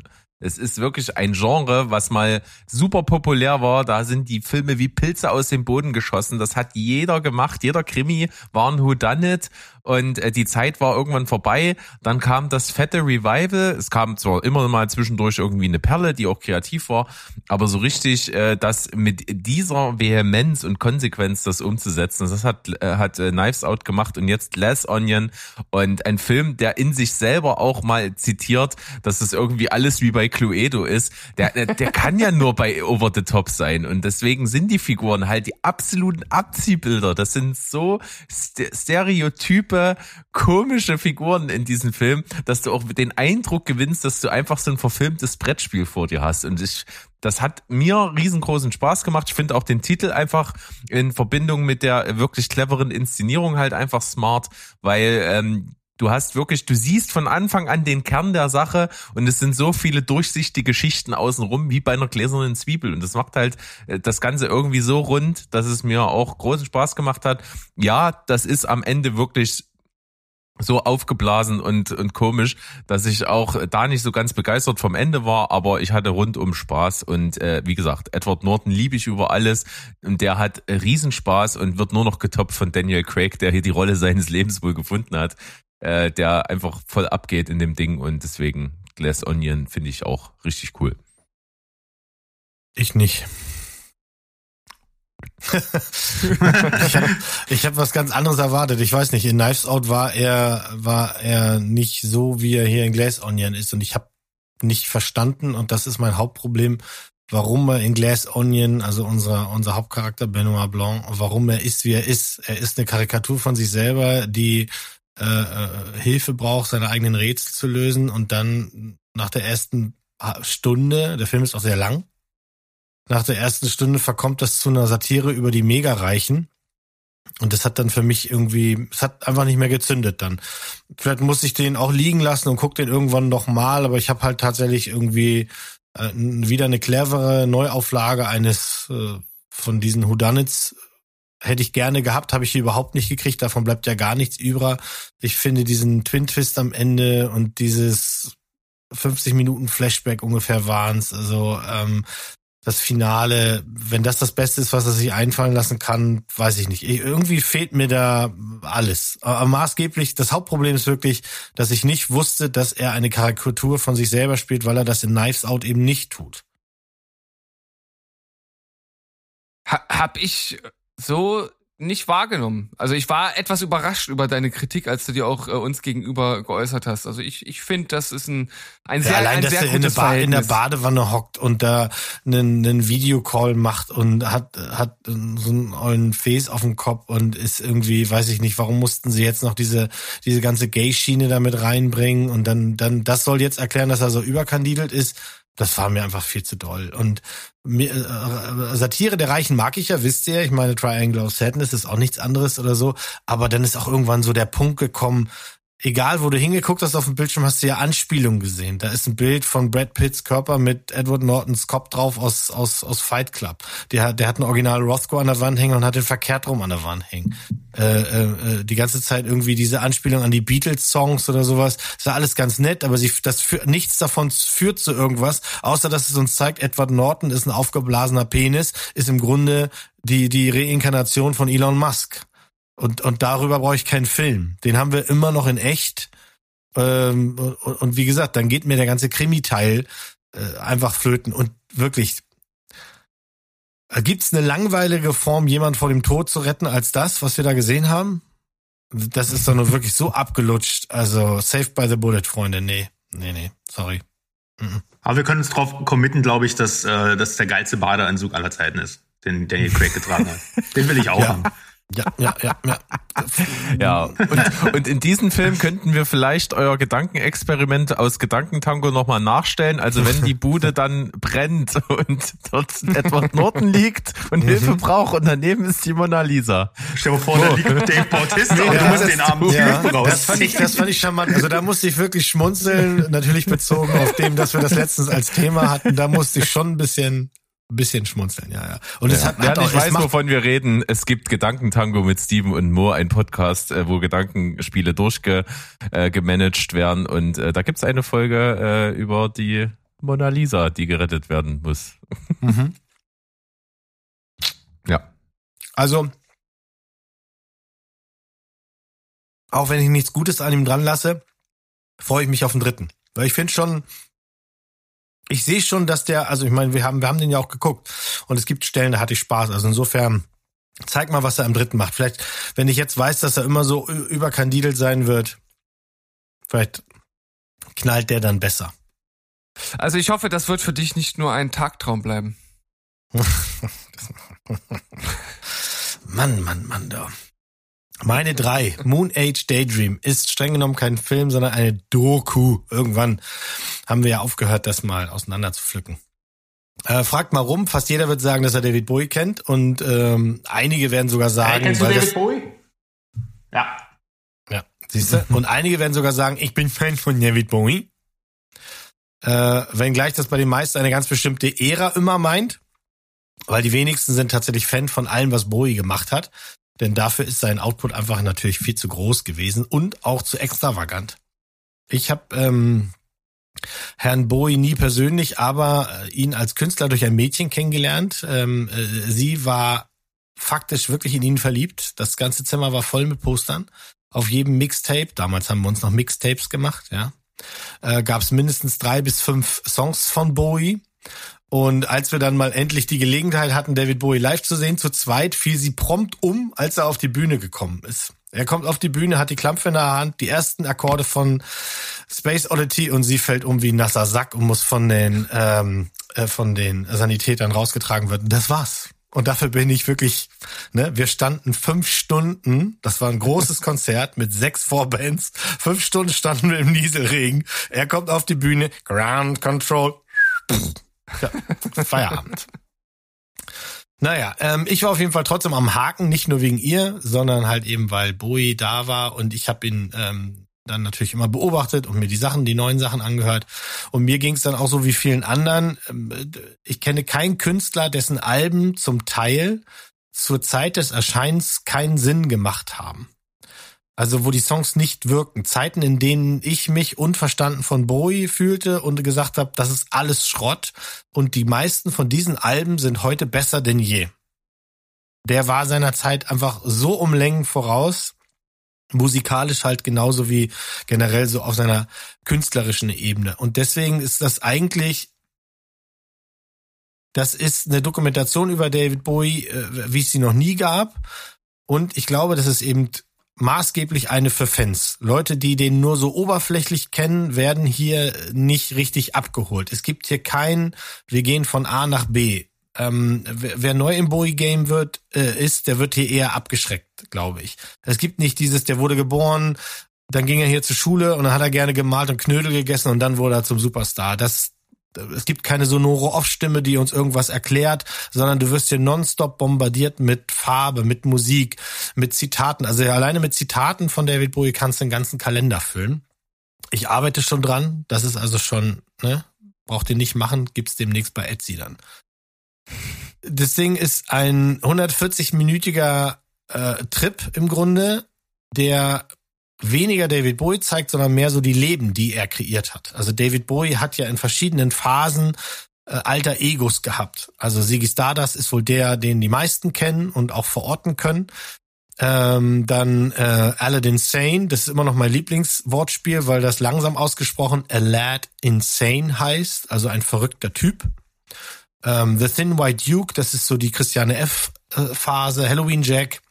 Es ist wirklich ein Genre, was mal super populär war. Da sind die Filme wie Pilze aus dem Boden geschossen. Das hat jeder gemacht. Jeder Krimi war ein Whodunit und äh, die Zeit war irgendwann vorbei. Dann kam das fette Revival. Es kam zwar immer mal zwischendurch irgendwie eine Perle, die auch kreativ war, aber so richtig äh, das mit dieser Vehemenz und Konsequenz das umzusetzen, das hat äh, hat Knives Out gemacht und jetzt Less Onion und ein Film, der in sich selber auch mal zitiert, dass es irgendwie alles wie bei Cluedo ist. Der der, kann ja nur bei Over the Top sein und deswegen sind die Figuren halt die absoluten Abziehbilder. Das sind so st stereotype komische Figuren in diesem Film, dass du auch den Eindruck gewinnst, dass du einfach so ein verfilmtes Brettspiel vor dir hast und ich das hat mir riesengroßen Spaß gemacht. Ich finde auch den Titel einfach in Verbindung mit der wirklich cleveren Inszenierung halt einfach smart, weil ähm, du hast wirklich, du siehst von Anfang an den Kern der Sache und es sind so viele durchsichtige Schichten außenrum wie bei einer gläsernen Zwiebel. Und das macht halt äh, das Ganze irgendwie so rund, dass es mir auch großen Spaß gemacht hat. Ja, das ist am Ende wirklich so aufgeblasen und, und komisch, dass ich auch da nicht so ganz begeistert vom Ende war, aber ich hatte rundum Spaß. Und äh, wie gesagt, Edward Norton liebe ich über alles und der hat Riesenspaß und wird nur noch getoppt von Daniel Craig, der hier die Rolle seines Lebens wohl gefunden hat, äh, der einfach voll abgeht in dem Ding und deswegen Glass Onion finde ich auch richtig cool. Ich nicht. ich habe ich hab was ganz anderes erwartet. Ich weiß nicht, in Knives Out war er, war er nicht so, wie er hier in Glass Onion ist. Und ich habe nicht verstanden, und das ist mein Hauptproblem, warum er in Glass Onion, also unser, unser Hauptcharakter Benoit Blanc, warum er ist, wie er ist. Er ist eine Karikatur von sich selber, die äh, äh, Hilfe braucht, seine eigenen Rätsel zu lösen und dann nach der ersten Stunde, der Film ist auch sehr lang, nach der ersten Stunde verkommt das zu einer Satire über die Megareichen. Und das hat dann für mich irgendwie, es hat einfach nicht mehr gezündet dann. Vielleicht muss ich den auch liegen lassen und guck den irgendwann noch mal, aber ich habe halt tatsächlich irgendwie äh, wieder eine clevere Neuauflage eines äh, von diesen Houdanits hätte ich gerne gehabt, habe ich hier überhaupt nicht gekriegt. Davon bleibt ja gar nichts über. Ich finde diesen Twin Twist am Ende und dieses 50 Minuten Flashback ungefähr waren's. Also ähm, das Finale, wenn das das Beste ist, was er sich einfallen lassen kann, weiß ich nicht. Irgendwie fehlt mir da alles. Aber maßgeblich, das Hauptproblem ist wirklich, dass ich nicht wusste, dass er eine Karikatur von sich selber spielt, weil er das in Knives Out eben nicht tut. Ha, hab ich so nicht wahrgenommen. Also ich war etwas überrascht über deine Kritik, als du dir auch äh, uns gegenüber geäußert hast. Also ich, ich finde, das ist ein, ein sehr, ja, allein, ein dass sehr er in, gutes der ba in der. Badewanne hockt und da einen, einen Videocall macht und hat, hat so einen ollen Face auf dem Kopf und ist irgendwie, weiß ich nicht, warum mussten sie jetzt noch diese, diese ganze Gay-Schiene damit reinbringen und dann, dann, das soll jetzt erklären, dass er so überkandidelt ist. Das war mir einfach viel zu doll. Und mir, äh, Satire der Reichen mag ich ja, wisst ihr. Ich meine, Triangle of Sadness ist auch nichts anderes oder so. Aber dann ist auch irgendwann so der Punkt gekommen, egal wo du hingeguckt hast auf dem Bildschirm, hast du ja Anspielungen gesehen. Da ist ein Bild von Brad Pitts Körper mit Edward Nortons Kopf drauf aus, aus, aus Fight Club. Der, hat- der hat ein Original Rothko an der Wand hängen und hat den verkehrt rum an der Wand hängen. Äh, äh, äh, die ganze Zeit irgendwie diese Anspielung an die Beatles-Songs oder sowas. Das war alles ganz nett, aber sie, das führt, nichts davon führt zu irgendwas, außer dass es uns zeigt, Edward Norton ist ein aufgeblasener Penis, ist im Grunde die, die Reinkarnation von Elon Musk. Und, und darüber brauche ich keinen Film. Den haben wir immer noch in echt. Ähm, und, und wie gesagt, dann geht mir der ganze Krimi-Teil äh, einfach flöten. Und wirklich, gibt es eine langweilige Form, jemand vor dem Tod zu retten, als das, was wir da gesehen haben? Das ist doch nur wirklich so abgelutscht. Also, saved by the bullet, Freunde. Nee, nee, nee, sorry. Mhm. Aber wir können uns drauf committen, glaube ich, dass äh, das der geilste Badeanzug aller Zeiten ist, den Daniel Craig getragen hat. Den will ich auch Ja. haben. Ja, ja, ja, ja. Ja, und, und in diesem Film könnten wir vielleicht euer Gedankenexperiment aus Gedankentango nochmal nachstellen. Also wenn die Bude dann brennt und dort Edward Norton liegt und Hilfe braucht und daneben ist die Mona Lisa. Stell dir vor, da liegt Dave Bautista und du Ja, musst den armen Ja, Typen das fand ich, das fand ich charmant. Also da musste ich wirklich schmunzeln, natürlich bezogen auf dem, dass wir das letztens als Thema hatten. Da musste ich schon ein bisschen, bisschen schmunzeln, ja, ja. Und es hat, Wer hat auch, nicht es weiß, wovon wir reden, es gibt Gedankentango mit Steven und Mo, ein Podcast, äh, wo Gedankenspiele durchgemanagt werden. Und äh, da gibt's eine Folge äh, über die Mona Lisa, die gerettet werden muss. Mhm. Ja. Also, auch wenn ich nichts Gutes an ihm dran lasse, freue ich mich auf den dritten. Weil ich finde schon, ich sehe schon, dass der, also ich meine, wir haben, wir haben den ja auch geguckt und es gibt Stellen, da hatte ich Spaß. Also insofern, zeig mal, was er im dritten macht. Vielleicht, wenn ich jetzt weiß, dass er immer so überkandidelt sein wird, vielleicht knallt der dann besser. Also ich hoffe, das wird für dich nicht nur ein Tagtraum bleiben. Mann, Mann, Mann, da. Meine drei. Moon Age Daydream ist streng genommen kein Film, sondern eine Doku. Irgendwann haben wir ja aufgehört, das mal auseinander zu pflücken. Äh, fragt mal rum, fast jeder wird sagen, dass er David Bowie kennt und ähm, einige werden sogar sagen, weil das, Bowie? Ja. ja, siehst du? Und einige werden sogar sagen, ich bin Fan von David Bowie. Äh, wenngleich das bei den meisten eine ganz bestimmte Ära immer meint, weil die wenigsten sind tatsächlich Fan von allem, was Bowie gemacht hat. Denn dafür ist sein Output einfach natürlich viel zu groß gewesen und auch zu extravagant. Ich habe ähm, Herrn Bowie nie persönlich, aber äh, ihn als Künstler durch ein Mädchen kennengelernt. Ähm, äh, sie war faktisch wirklich in ihn verliebt. Das ganze Zimmer war voll mit Postern. Auf jedem Mixtape, damals haben wir uns noch Mixtapes gemacht, ja, äh, gab es mindestens drei bis fünf Songs von Bowie. Und als wir dann mal endlich die Gelegenheit hatten, David Bowie live zu sehen, zu zweit, fiel sie prompt um, als er auf die Bühne gekommen ist. Er kommt auf die Bühne, hat die Klampfe in der Hand, die ersten Akkorde von Space Oddity und sie fällt um wie ein nasser Sack und muss von den ähm, äh, von den Sanitätern rausgetragen werden. Das war's. Und dafür bin ich wirklich, ne, wir standen fünf Stunden, das war ein großes Konzert mit sechs Vorbands, fünf Stunden standen wir im Nieselregen. Er kommt auf die Bühne, Ground Control, ja, Feierabend. Naja, ähm, ich war auf jeden Fall trotzdem am Haken, nicht nur wegen ihr, sondern halt eben, weil Bowie da war und ich habe ihn ähm, dann natürlich immer beobachtet und mir die Sachen, die neuen Sachen angehört. Und mir ging es dann auch so wie vielen anderen. ähm, Ich kenne keinen Künstler, dessen Alben zum Teil zur Zeit des Erscheinens keinen Sinn gemacht haben. Also wo die Songs nicht wirken. Zeiten, in denen ich mich unverstanden von Bowie fühlte und gesagt habe, das ist alles Schrott. Und die meisten von diesen Alben sind heute besser denn je. Der war seiner Zeit einfach so um Längen voraus. Musikalisch halt genauso wie generell so auf seiner künstlerischen Ebene. Und deswegen ist das eigentlich das ist eine Dokumentation über David Bowie, äh, wie es sie noch nie gab. Und ich glaube, das ist eben maßgeblich eine für Fans. Leute, die den nur so oberflächlich kennen, werden hier nicht richtig abgeholt. Es gibt hier kein, wir gehen von A nach B. Ähm, wer, wer neu im Bowie-Game wird, äh, ist, der wird hier eher abgeschreckt, glaube ich. Es gibt nicht dieses, der wurde geboren, dann ging er hier zur Schule und dann hat er gerne gemalt und Knödel gegessen und dann wurde er zum Superstar. Das, es gibt keine sonore Off-Stimme, die uns irgendwas erklärt, sondern du wirst hier nonstop bombardiert mit Farbe, mit Musik, mit Zitaten. Also alleine mit Zitaten von David Bowie kannst du den ganzen Kalender füllen. Ich arbeite schon dran. Das ist also schon, ne? Braucht ihr nicht machen, gibt's demnächst bei Etsy dann. Das Ding ist ein 140-minütiger äh, Trip im Grunde, der weniger David Bowie zeigt, sondern mehr so die Leben, die er kreiert hat. Also David Bowie hat ja in verschiedenen Phasen äh, alter Egos gehabt. Also Ziggy Stardust ist wohl der, den die meisten kennen und auch verorten können. Ähm, dann äh, Aladdin Sane, das ist immer noch mein Lieblingswortspiel, weil das langsam ausgesprochen Alad Insane heißt, also ein verrückter Typ. Ähm, The Thin White Duke, das ist so die Christiane F. äh, Phase, Halloween Jack.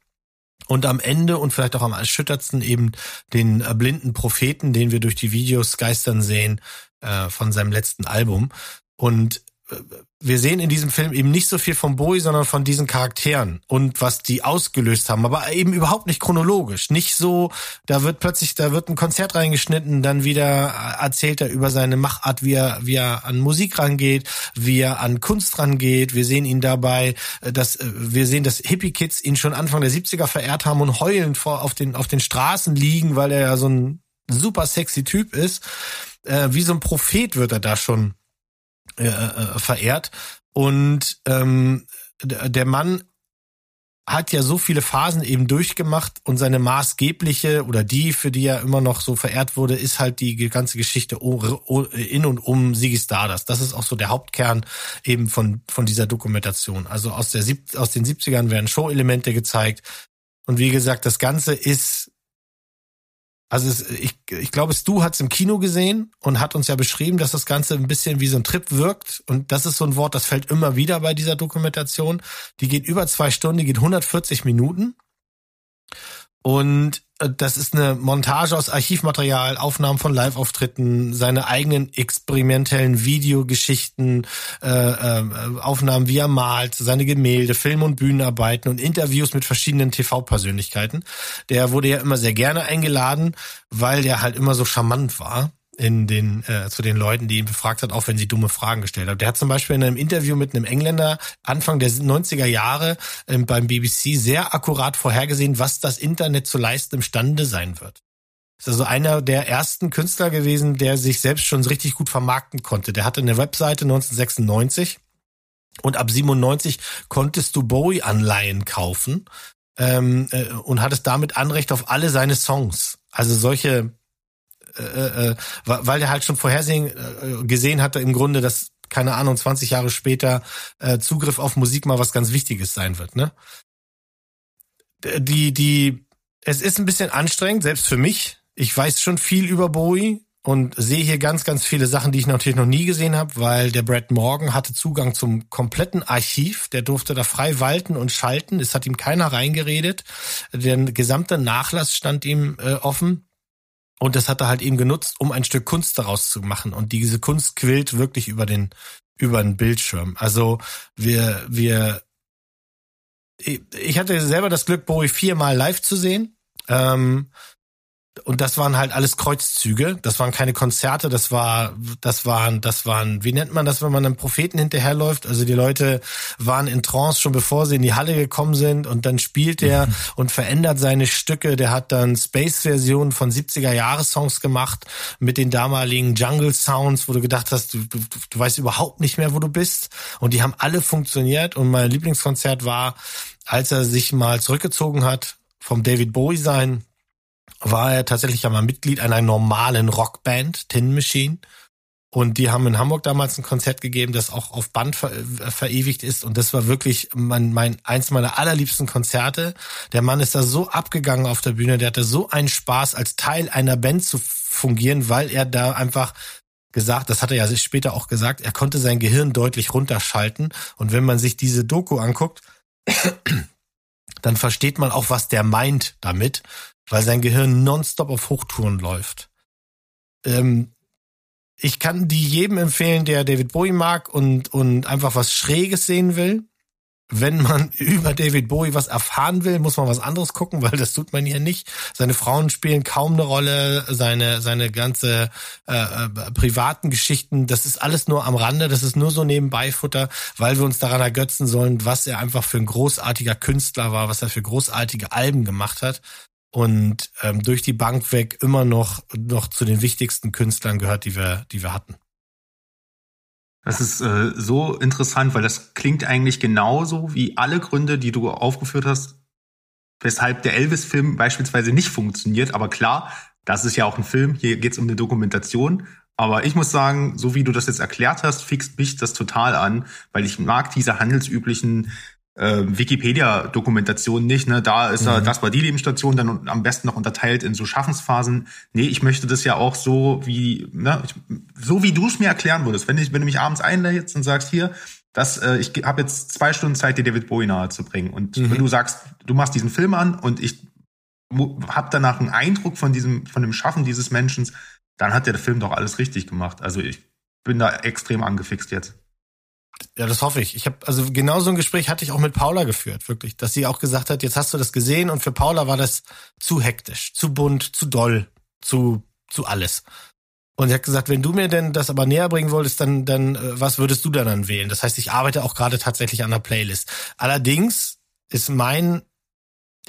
Und am Ende und vielleicht auch am erschüttertsten eben den äh, blinden Propheten, den wir durch die Videos geistern sehen äh, von seinem letzten Album. Und äh, wir sehen in diesem Film eben nicht so viel von Bowie, sondern von diesen Charakteren und was die ausgelöst haben, aber eben überhaupt nicht chronologisch. Nicht so, da wird plötzlich, da wird ein Konzert reingeschnitten, dann wieder erzählt er über seine Machart, wie er, wie er an Musik rangeht, wie er an Kunst rangeht. Wir sehen ihn dabei, äh, dass äh, wir sehen, dass Hippie-Kids ihn schon Anfang der 70er verehrt haben und heulend vor auf den auf den Straßen liegen, weil er ja so ein super sexy Typ ist. Äh, wie so ein Prophet wird er da schon äh, äh, verehrt. Und ähm, der Mann hat ja so viele Phasen eben durchgemacht und seine maßgebliche oder die, für die er immer noch so verehrt wurde, ist halt die ganze Geschichte in und um Ziggy Stardust. Das ist auch so der Hauptkern eben von, von dieser Dokumentation. Also aus, der, aus den 70ern werden Show-Elemente gezeigt. Und wie gesagt, das Ganze ist also es, ich, ich glaube, Stu hat es im Kino gesehen und hat uns ja beschrieben, dass das Ganze ein bisschen wie so ein Trip wirkt. Und das ist so ein Wort, das fällt immer wieder bei dieser Dokumentation. Die geht über zwei Stunden, die geht 140 Minuten. Und das ist eine Montage aus Archivmaterial, Aufnahmen von Live-Auftritten, seine eigenen experimentellen Videogeschichten, äh, äh, Aufnahmen, wie er malt, seine Gemälde, Film- und Bühnenarbeiten und Interviews mit verschiedenen TV-Persönlichkeiten. Der wurde ja immer sehr gerne eingeladen, weil der halt immer so charmant war in den äh, zu den Leuten, die ihn befragt hat, auch wenn sie dumme Fragen gestellt haben. Der hat zum Beispiel in einem Interview mit einem Engländer Anfang der 90er Jahre ähm, beim BBC sehr akkurat vorhergesehen, was das Internet zu leisten imstande sein wird. Ist also einer der ersten Künstler gewesen, der sich selbst schon richtig gut vermarkten konnte. Der hatte eine Webseite 1996 und ab 97 konntest du Bowie-Anleihen kaufen ähm, äh, und hattest damit Anrecht auf alle seine Songs. Also solche äh, äh, weil der halt schon vorhersehen äh, gesehen hatte im Grunde, dass keine Ahnung 20 Jahre später äh, Zugriff auf Musik mal was ganz Wichtiges sein wird. Ne? Die die es ist ein bisschen anstrengend, selbst für mich. Ich weiß schon viel über Bowie und sehe hier ganz, ganz viele Sachen, die ich natürlich noch nie gesehen habe, weil der Brad Morgan hatte Zugang zum kompletten Archiv. Der durfte da frei walten und schalten. Es hat ihm keiner reingeredet. Der gesamte Nachlass stand ihm äh, offen. Und das hat er halt eben genutzt, um ein Stück Kunst daraus zu machen. Und diese Kunst quillt wirklich über den, über den Bildschirm. Also wir, wir, ich hatte selber das Glück, Bowie viermal live zu sehen. Ähm, und das waren halt alles Kreuzzüge. Das waren keine Konzerte. Das war, das waren, das waren, wie nennt man das, wenn man einem Propheten hinterherläuft? Also die Leute waren in Trance schon bevor sie in die Halle gekommen sind und dann spielt er mhm. und verändert seine Stücke. Der hat dann Space-Versionen von 70er Jahres-Songs gemacht mit den damaligen Jungle Sounds, wo du gedacht hast, du, du, du weißt überhaupt nicht mehr, wo du bist. Und die haben alle funktioniert. Und mein Lieblingskonzert war, als er sich mal zurückgezogen hat vom David Bowie sein war er tatsächlich einmal Mitglied einer normalen Rockband, Tin Machine. Und die haben in Hamburg damals ein Konzert gegeben, das auch auf Band ver äh, verewigt ist. Und das war wirklich mein, mein, eins meiner allerliebsten Konzerte. Der Mann ist da so abgegangen auf der Bühne. Der hatte so einen Spaß, als Teil einer Band zu fungieren, weil er da einfach gesagt, das hat er ja später auch gesagt, er konnte sein Gehirn deutlich runterschalten. Und wenn man sich diese Doku anguckt, dann versteht man auch, was der meint damit weil sein Gehirn nonstop auf Hochtouren läuft. Ähm, ich kann die jedem empfehlen, der David Bowie mag und, und einfach was Schräges sehen will. Wenn man über David Bowie was erfahren will, muss man was anderes gucken, weil das tut man hier nicht. Seine Frauen spielen kaum eine Rolle, seine, seine ganze äh, äh, privaten Geschichten, das ist alles nur am Rande, das ist nur so nebenbei Futter, weil wir uns daran ergötzen sollen, was er einfach für ein großartiger Künstler war, was er für großartige Alben gemacht hat und ähm, durch die Bank weg immer noch noch zu den wichtigsten Künstlern gehört, die wir die wir hatten. Das ist äh, so interessant, weil das klingt eigentlich genauso wie alle Gründe, die du aufgeführt hast, weshalb der Elvis-Film beispielsweise nicht funktioniert. Aber klar, das ist ja auch ein Film, hier geht es um eine Dokumentation. Aber ich muss sagen, so wie du das jetzt erklärt hast, fixt mich das total an, weil ich mag diese handelsüblichen äh, Wikipedia-Dokumentation nicht. Ne? Da ist mhm. er, das war die Lebensstation, dann am besten noch unterteilt in so Schaffensphasen. Nee, ich möchte das ja auch so wie, ne, ich, so wie du es mir erklären würdest. Wenn, ich, wenn du mich abends einlädst und sagst, hier, das, äh, ich habe jetzt zwei Stunden Zeit, dir David Bowie nahe zu bringen. Und mhm. wenn du sagst, du machst diesen Film an und ich habe danach einen Eindruck von diesem, von dem Schaffen dieses Menschen, dann hat der Film doch alles richtig gemacht. Also ich bin da extrem angefixt jetzt. Ja, das hoffe ich. Ich habe also genau so ein Gespräch hatte ich auch mit Paula geführt, wirklich, dass sie auch gesagt hat, jetzt hast du das gesehen und für Paula war das zu hektisch, zu bunt, zu doll, zu zu alles. Und sie hat gesagt, wenn du mir denn das aber näher bringen wolltest, dann dann äh, was würdest du dann wählen? Das heißt, ich arbeite auch gerade tatsächlich an der Playlist. Allerdings ist mein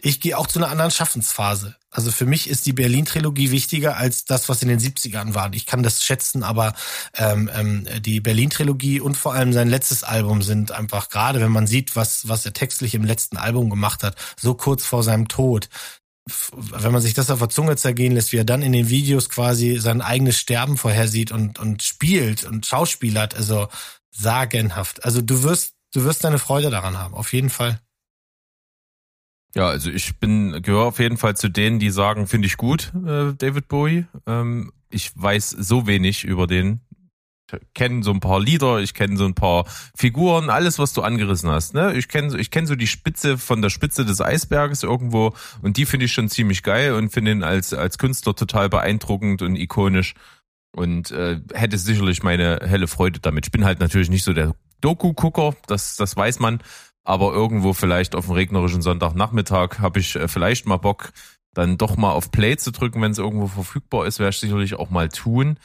ich gehe auch zu einer anderen Schaffensphase. Also für mich ist die Berlin-Trilogie wichtiger als das, was in den 70ern war. Ich kann das schätzen, aber ähm, ähm, die Berlin-Trilogie und vor allem sein letztes Album sind einfach gerade, wenn man sieht, was, was er textlich im letzten Album gemacht hat, so kurz vor seinem Tod. Wenn man sich das auf der Zunge zergehen lässt, wie er dann in den Videos quasi sein eigenes Sterben vorhersieht und, und spielt und schauspielert, also sagenhaft. Also du wirst, du wirst deine Freude daran haben, auf jeden Fall. Ja, also ich bin gehöre auf jeden Fall zu denen, die sagen, finde ich gut, äh, David Bowie. Ähm, ich weiß so wenig über den. Ich kenne so ein paar Lieder, ich kenne so ein paar Figuren, alles, was du angerissen hast. Ne? Ich kenne ich kenn so die Spitze von der Spitze des Eisberges irgendwo und die finde ich schon ziemlich geil und finde ihn als, als Künstler total beeindruckend und ikonisch und äh, hätte sicherlich meine helle Freude damit. Ich bin halt natürlich nicht so der Doku-Gucker, das, das weiß man, aber irgendwo vielleicht auf dem regnerischen Sonntagnachmittag habe ich äh, vielleicht mal Bock, dann doch mal auf Play zu drücken, wenn es irgendwo verfügbar ist, werde ich sicherlich auch mal tun.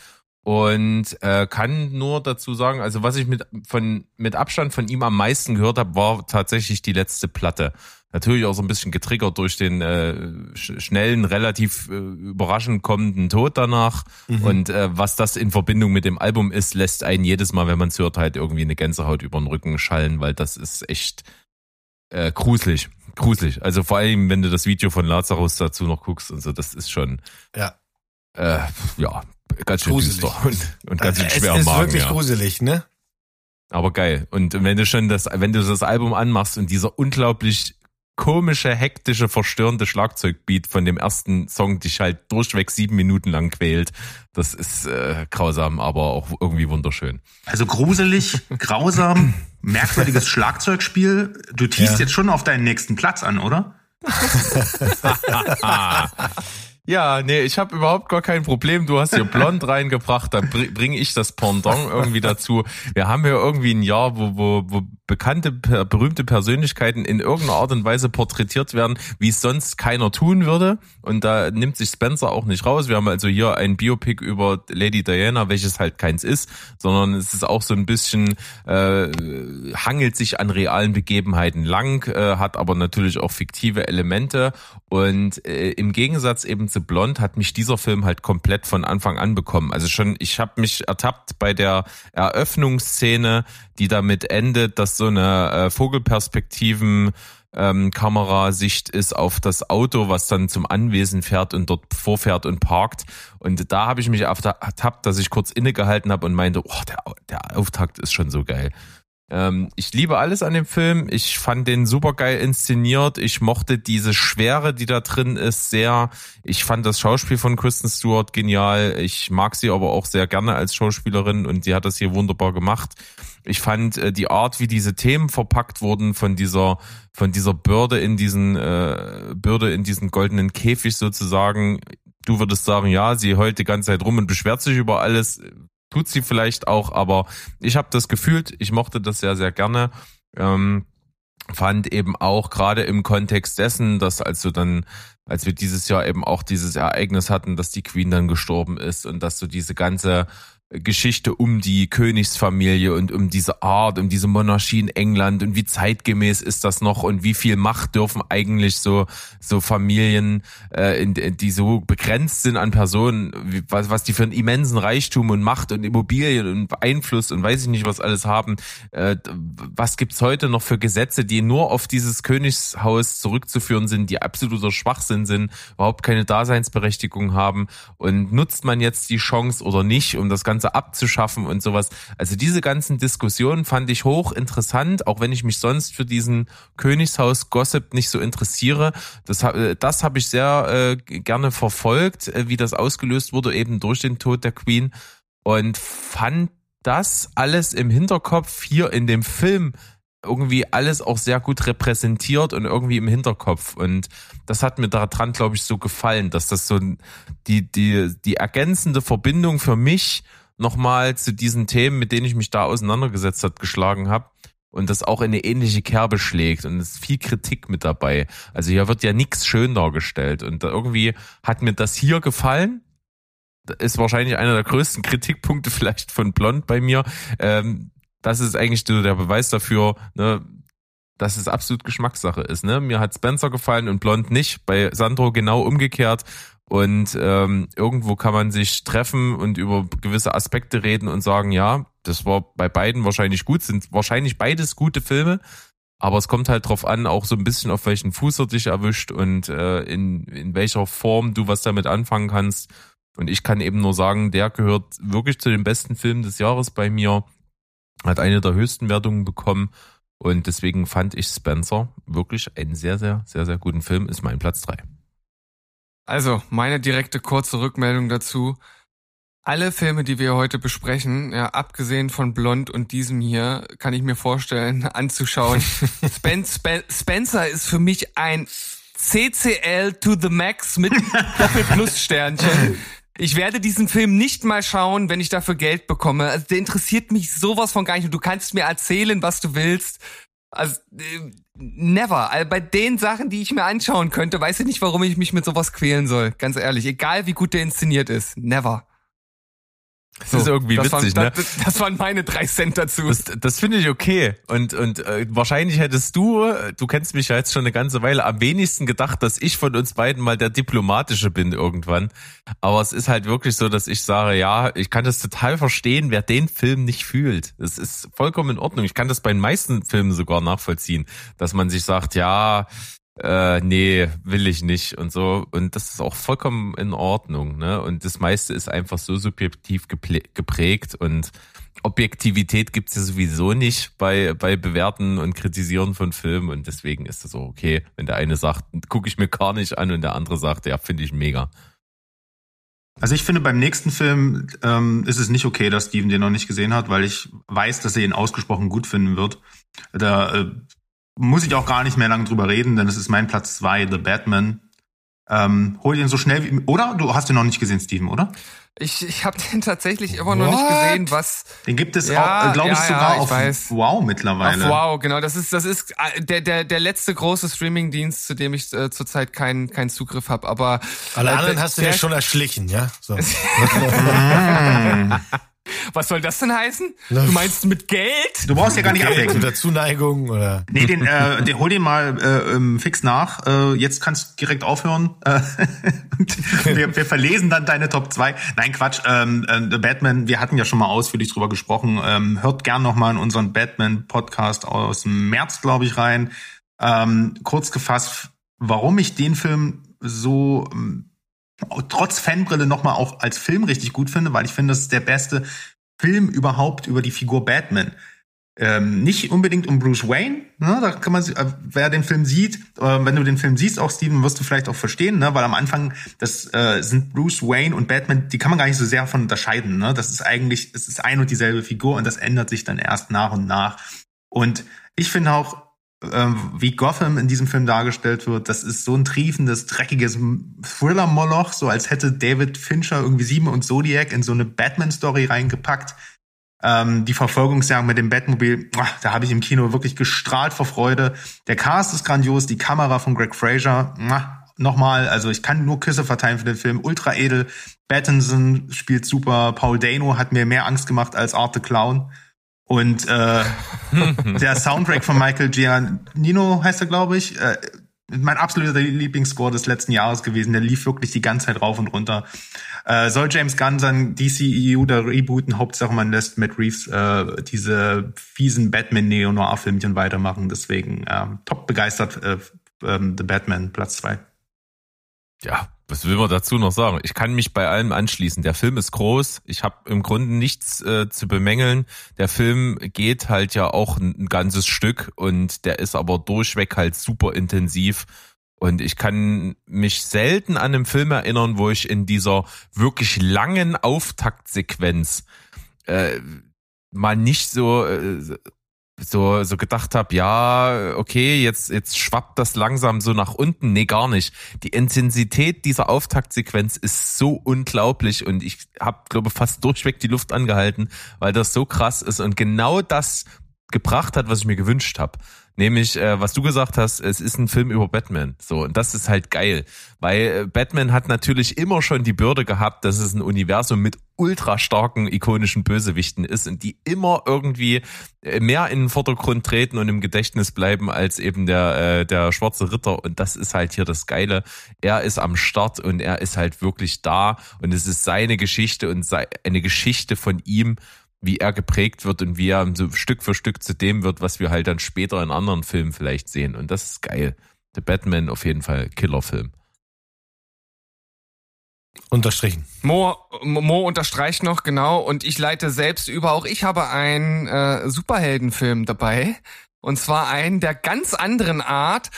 Und äh, kann nur dazu sagen, also was ich mit, von, mit Abstand von ihm am meisten gehört habe, war tatsächlich die letzte Platte. Natürlich auch so ein bisschen getriggert durch den äh, sch schnellen, relativ äh, überraschend kommenden Tod danach. Und äh, was das in Verbindung mit dem Album ist, lässt einen jedes Mal, wenn man es hört, halt irgendwie eine Gänsehaut über den Rücken schallen, weil das ist echt äh, gruselig. Gruselig. Also vor allem, wenn du das Video von Lazarus dazu noch guckst und so, das ist schon, Ja. äh, ja, ganz schön Gruselig. düster und, und ganz schön es schwer am ist Magen. wirklich ja. gruselig, ne? Aber geil. Und wenn du schon das, wenn du das Album anmachst und dieser unglaublich komische, hektische, verstörende Schlagzeugbeat von dem ersten Song dich halt durchweg sieben Minuten lang quält, das ist äh, grausam, aber auch irgendwie wunderschön. Also gruselig, grausam, merkwürdiges Schlagzeugspiel. Du tiest Ja. jetzt schon auf deinen nächsten Platz an, oder? Ja, nee, ich habe überhaupt gar kein Problem. Du hast hier blond reingebracht, da br bringe ich das Pendant irgendwie dazu. Wir haben hier irgendwie ein Jahr, wo, wo, wo bekannte, berühmte Persönlichkeiten in irgendeiner Art und Weise porträtiert werden, wie es sonst keiner tun würde. Und da nimmt sich Spencer auch nicht raus. Wir haben also hier ein Biopic über Lady Diana, welches halt keins ist, sondern es ist auch so ein bisschen, äh, hangelt sich an realen Begebenheiten lang, äh, hat aber natürlich auch fiktive Elemente. Und äh, im Gegensatz eben zu Blond hat mich dieser Film halt komplett von Anfang an bekommen. Also schon, ich habe mich ertappt bei der Eröffnungsszene, die damit endet, dass so eine äh, Vogelperspektiven ähm, Kamerasicht ist auf das Auto, was dann zum Anwesen fährt und dort vorfährt und parkt. Und da habe ich mich auf der- ertappt, dass ich kurz innegehalten habe und meinte, oh, der, der Auftakt ist schon so geil. Ähm, ich liebe alles an dem Film. Ich fand den super geil inszeniert. Ich mochte diese Schwere, die da drin ist, sehr. Ich fand das Schauspiel von Kristen Stewart genial. Ich mag sie aber auch sehr gerne als Schauspielerin und sie hat das hier wunderbar gemacht. Ich fand äh, die Art, wie diese Themen verpackt wurden von dieser von dieser Bürde in diesen äh, Bürde in diesen goldenen Käfig sozusagen. Du würdest sagen, ja, sie heult die ganze Zeit rum und beschwert sich über alles. Tut sie vielleicht auch, aber ich habe das gefühlt. Ich mochte das sehr sehr gerne. Ähm, fand eben auch gerade im Kontext dessen, dass also dann, als wir dieses Jahr eben auch dieses Ereignis hatten, dass die Queen dann gestorben ist und dass so diese ganze Geschichte um die Königsfamilie und um diese Art, um diese Monarchie in England und wie zeitgemäß ist das noch und wie viel Macht dürfen eigentlich so so Familien, äh, in, die so begrenzt sind an Personen, wie, was, was die für einen immensen Reichtum und Macht und Immobilien und Einfluss und weiß ich nicht was alles haben. Äh, was gibt's heute noch für Gesetze, die nur auf dieses Königshaus zurückzuführen sind, die absoluter Schwachsinn sind, überhaupt keine Daseinsberechtigung haben und nutzt man jetzt die Chance oder nicht, um das Ganze abzuschaffen und sowas. Also diese ganzen Diskussionen fand ich hoch interessant, auch wenn ich mich sonst für diesen Königshaus-Gossip nicht so interessiere. Das, äh, das habe ich sehr äh, gerne verfolgt, äh, wie das ausgelöst wurde, eben durch den Tod der Queen und fand das alles im Hinterkopf hier in dem Film irgendwie alles auch sehr gut repräsentiert und irgendwie im Hinterkopf. Und das hat mir daran, glaube ich, so gefallen, dass das so die, die, die ergänzende Verbindung für mich nochmal zu diesen Themen, mit denen ich mich da auseinandergesetzt hat, geschlagen habe. Und das auch in eine ähnliche Kerbe schlägt. Und es ist viel Kritik mit dabei. Also hier wird ja nichts schön dargestellt. Und irgendwie hat mir das hier gefallen. Das ist wahrscheinlich einer der größten Kritikpunkte vielleicht von Blond bei mir. Ähm, das ist eigentlich der Beweis dafür, ne, dass es absolut Geschmackssache ist. Ne? Mir hat Spencer gefallen und Blond nicht. Bei Sandro genau umgekehrt. Und ähm, irgendwo kann man sich treffen und über gewisse Aspekte reden und sagen, ja, das war bei beiden wahrscheinlich gut, sind wahrscheinlich beides gute Filme. Aber es kommt halt drauf an, auch so ein bisschen auf welchen Fuß er dich erwischt und äh, in, in welcher Form du was damit anfangen kannst. Und ich kann eben nur sagen, der gehört wirklich zu den besten Filmen des Jahres bei mir. Hat eine der höchsten Wertungen bekommen. Und deswegen fand ich Spencer wirklich einen sehr, sehr, sehr, sehr guten Film. Ist mein Platz drei. Also, meine direkte kurze Rückmeldung dazu. Alle Filme, die wir heute besprechen, ja, abgesehen von Blond und diesem hier, kann ich mir vorstellen, anzuschauen. Spen Spen Spencer ist für mich ein CCL to the max mit Doppel-Plus-Sternchen. Ich werde diesen Film nicht mal schauen, wenn ich dafür Geld bekomme. Also der interessiert mich sowas von gar nicht. Und du kannst mir erzählen, was du willst. Also äh, never. Also bei den Sachen, die ich mir anschauen könnte, weiß ich nicht, warum ich mich mit sowas quälen soll. Ganz ehrlich, egal wie gut der inszeniert ist, never. Das ist irgendwie das witzig, waren, ne? Das, das waren meine drei Cent dazu. Das, das finde ich okay. Und, und äh, wahrscheinlich hättest du, du kennst mich ja jetzt schon eine ganze Weile, am wenigsten gedacht, dass ich von uns beiden mal der Diplomatische bin irgendwann. Aber es ist halt wirklich so, dass ich sage, ja, ich kann das total verstehen, wer den Film nicht fühlt. Das ist vollkommen in Ordnung. Ich kann das bei den meisten Filmen sogar nachvollziehen, dass man sich sagt, ja, äh, nee, will ich nicht und so. Und das ist auch vollkommen in Ordnung. Ne? Und das meiste ist einfach so subjektiv geprägt und Objektivität gibt's ja sowieso nicht bei, bei Bewerten und Kritisieren von Filmen und deswegen ist das auch okay, wenn der eine sagt, gucke ich mir gar nicht an und der andere sagt, ja, finde ich mega. Also ich finde, beim nächsten Film ähm, ist es nicht okay, dass Steven den noch nicht gesehen hat, weil ich weiß, dass er ihn ausgesprochen gut finden wird. Da äh, muss ich auch gar nicht mehr lange drüber reden, denn es ist mein Platz zwei, The Batman. Ähm, hol den so schnell wie... Oder? Du hast den noch nicht gesehen, Steven, oder? Ich, ich habe den tatsächlich immer noch nicht What? gesehen, was Den gibt es Ja, auch, glaube ich, ja, ja, sogar ich auf weiß. Wow Auf mittlerweile. wow, genau. Das ist das ist äh, der der der letzte große Streamingdienst, zu dem ich äh, zurzeit keinen keinen Zugriff habe. Aber Alle äh, anderen hast du ja schon erschlichen, ja? So. Was soll das denn heißen? Du meinst mit Geld? Du brauchst ja gar nicht Geld ablenken. oder Zuneigung oder. Nee, den, äh, den hol den mal äh, ähm, fix nach. Äh, jetzt kannst du direkt aufhören. Äh, wir, wir verlesen dann deine Top 2. Nein, Quatsch. Ähm, äh, The Batman, wir hatten ja schon mal ausführlich drüber gesprochen. Ähm, hört gern noch mal in unseren Batman-Podcast aus dem März, glaube ich, rein. Ähm, kurz gefasst, warum ich den Film so ähm, trotz Fanbrille noch mal auch als Film richtig gut finde, weil ich finde, das ist der beste Film überhaupt über die Figur Batman ähm, nicht unbedingt um Bruce Wayne. Ne? Da kann man, äh, wer den Film sieht, äh, wenn du den Film siehst, auch Steven, wirst du vielleicht auch verstehen, ne? weil am Anfang das äh, sind Bruce Wayne und Batman, die kann man gar nicht so sehr von unterscheiden. Ne? Das ist eigentlich, es ist ein und dieselbe Figur und das ändert sich dann erst nach und nach. Und ich finde auch, wie Gotham in diesem Film dargestellt wird, das ist so ein triefendes, dreckiges Thriller-Moloch, so als hätte David Fincher irgendwie Sieben und Zodiac in so eine Batman-Story reingepackt. Ähm, die Verfolgungsjagd mit dem Batmobil, ah, da habe ich im Kino wirklich gestrahlt vor Freude. Der Cast ist grandios, die Kamera von Greg Fraser, ah, nochmal, also ich kann nur Küsse verteilen für den Film, ultra edel. Pattinson spielt super, Paul Dano hat mir mehr Angst gemacht als Art the Clown. Und äh, der Soundtrack von Michael Giannino heißt er, glaube ich, äh, mein absoluter Lieblingsscore des letzten Jahres gewesen. Der lief wirklich die ganze Zeit rauf und runter. Äh, soll James Gunn sein DCEU da rebooten? Hauptsache man lässt Matt Reeves äh, diese fiesen Batman-Neo-Noir-Filmchen weitermachen. Deswegen ähm, top begeistert äh, ähm, The Batman, Platz zwei. Ja, was will man dazu noch sagen? Ich kann mich bei allem anschließen. Der Film ist groß. Ich habe im Grunde nichts äh, zu bemängeln. Der Film geht halt ja auch ein, ein ganzes Stück und der ist aber durchweg halt super intensiv. Und ich kann mich selten an einen Film erinnern, wo ich in dieser wirklich langen Auftaktsequenz äh, mal nicht so äh, so so gedacht habe, ja, okay, jetzt jetzt schwappt das langsam so nach unten. Nee, gar nicht. Die Intensität dieser Auftaktsequenz ist so unglaublich und ich habe glaube fast durchweg die Luft angehalten, weil das so krass ist und genau das gebracht hat, was ich mir gewünscht habe. Nämlich, äh, was du gesagt hast, es ist ein Film über Batman. So, und das ist halt geil. Weil äh, Batman hat natürlich immer schon die Bürde gehabt, dass es ein Universum mit ultra starken, ikonischen Bösewichten ist und die immer irgendwie äh, mehr in den Vordergrund treten und im Gedächtnis bleiben als eben der, äh, der schwarze Ritter. Und das ist halt hier das Geile. Er ist am Start und er ist halt wirklich da und es ist seine Geschichte und sei, eine Geschichte von ihm wie er geprägt wird und wie er so Stück für Stück zu dem wird, was wir halt dann später in anderen Filmen vielleicht sehen. Und das ist geil. The Batman auf jeden Fall Killerfilm. Unterstrichen. Mo, Mo unterstreicht noch genau und ich leite selbst über. Auch ich habe einen äh, Superheldenfilm dabei und zwar einen der ganz anderen Art.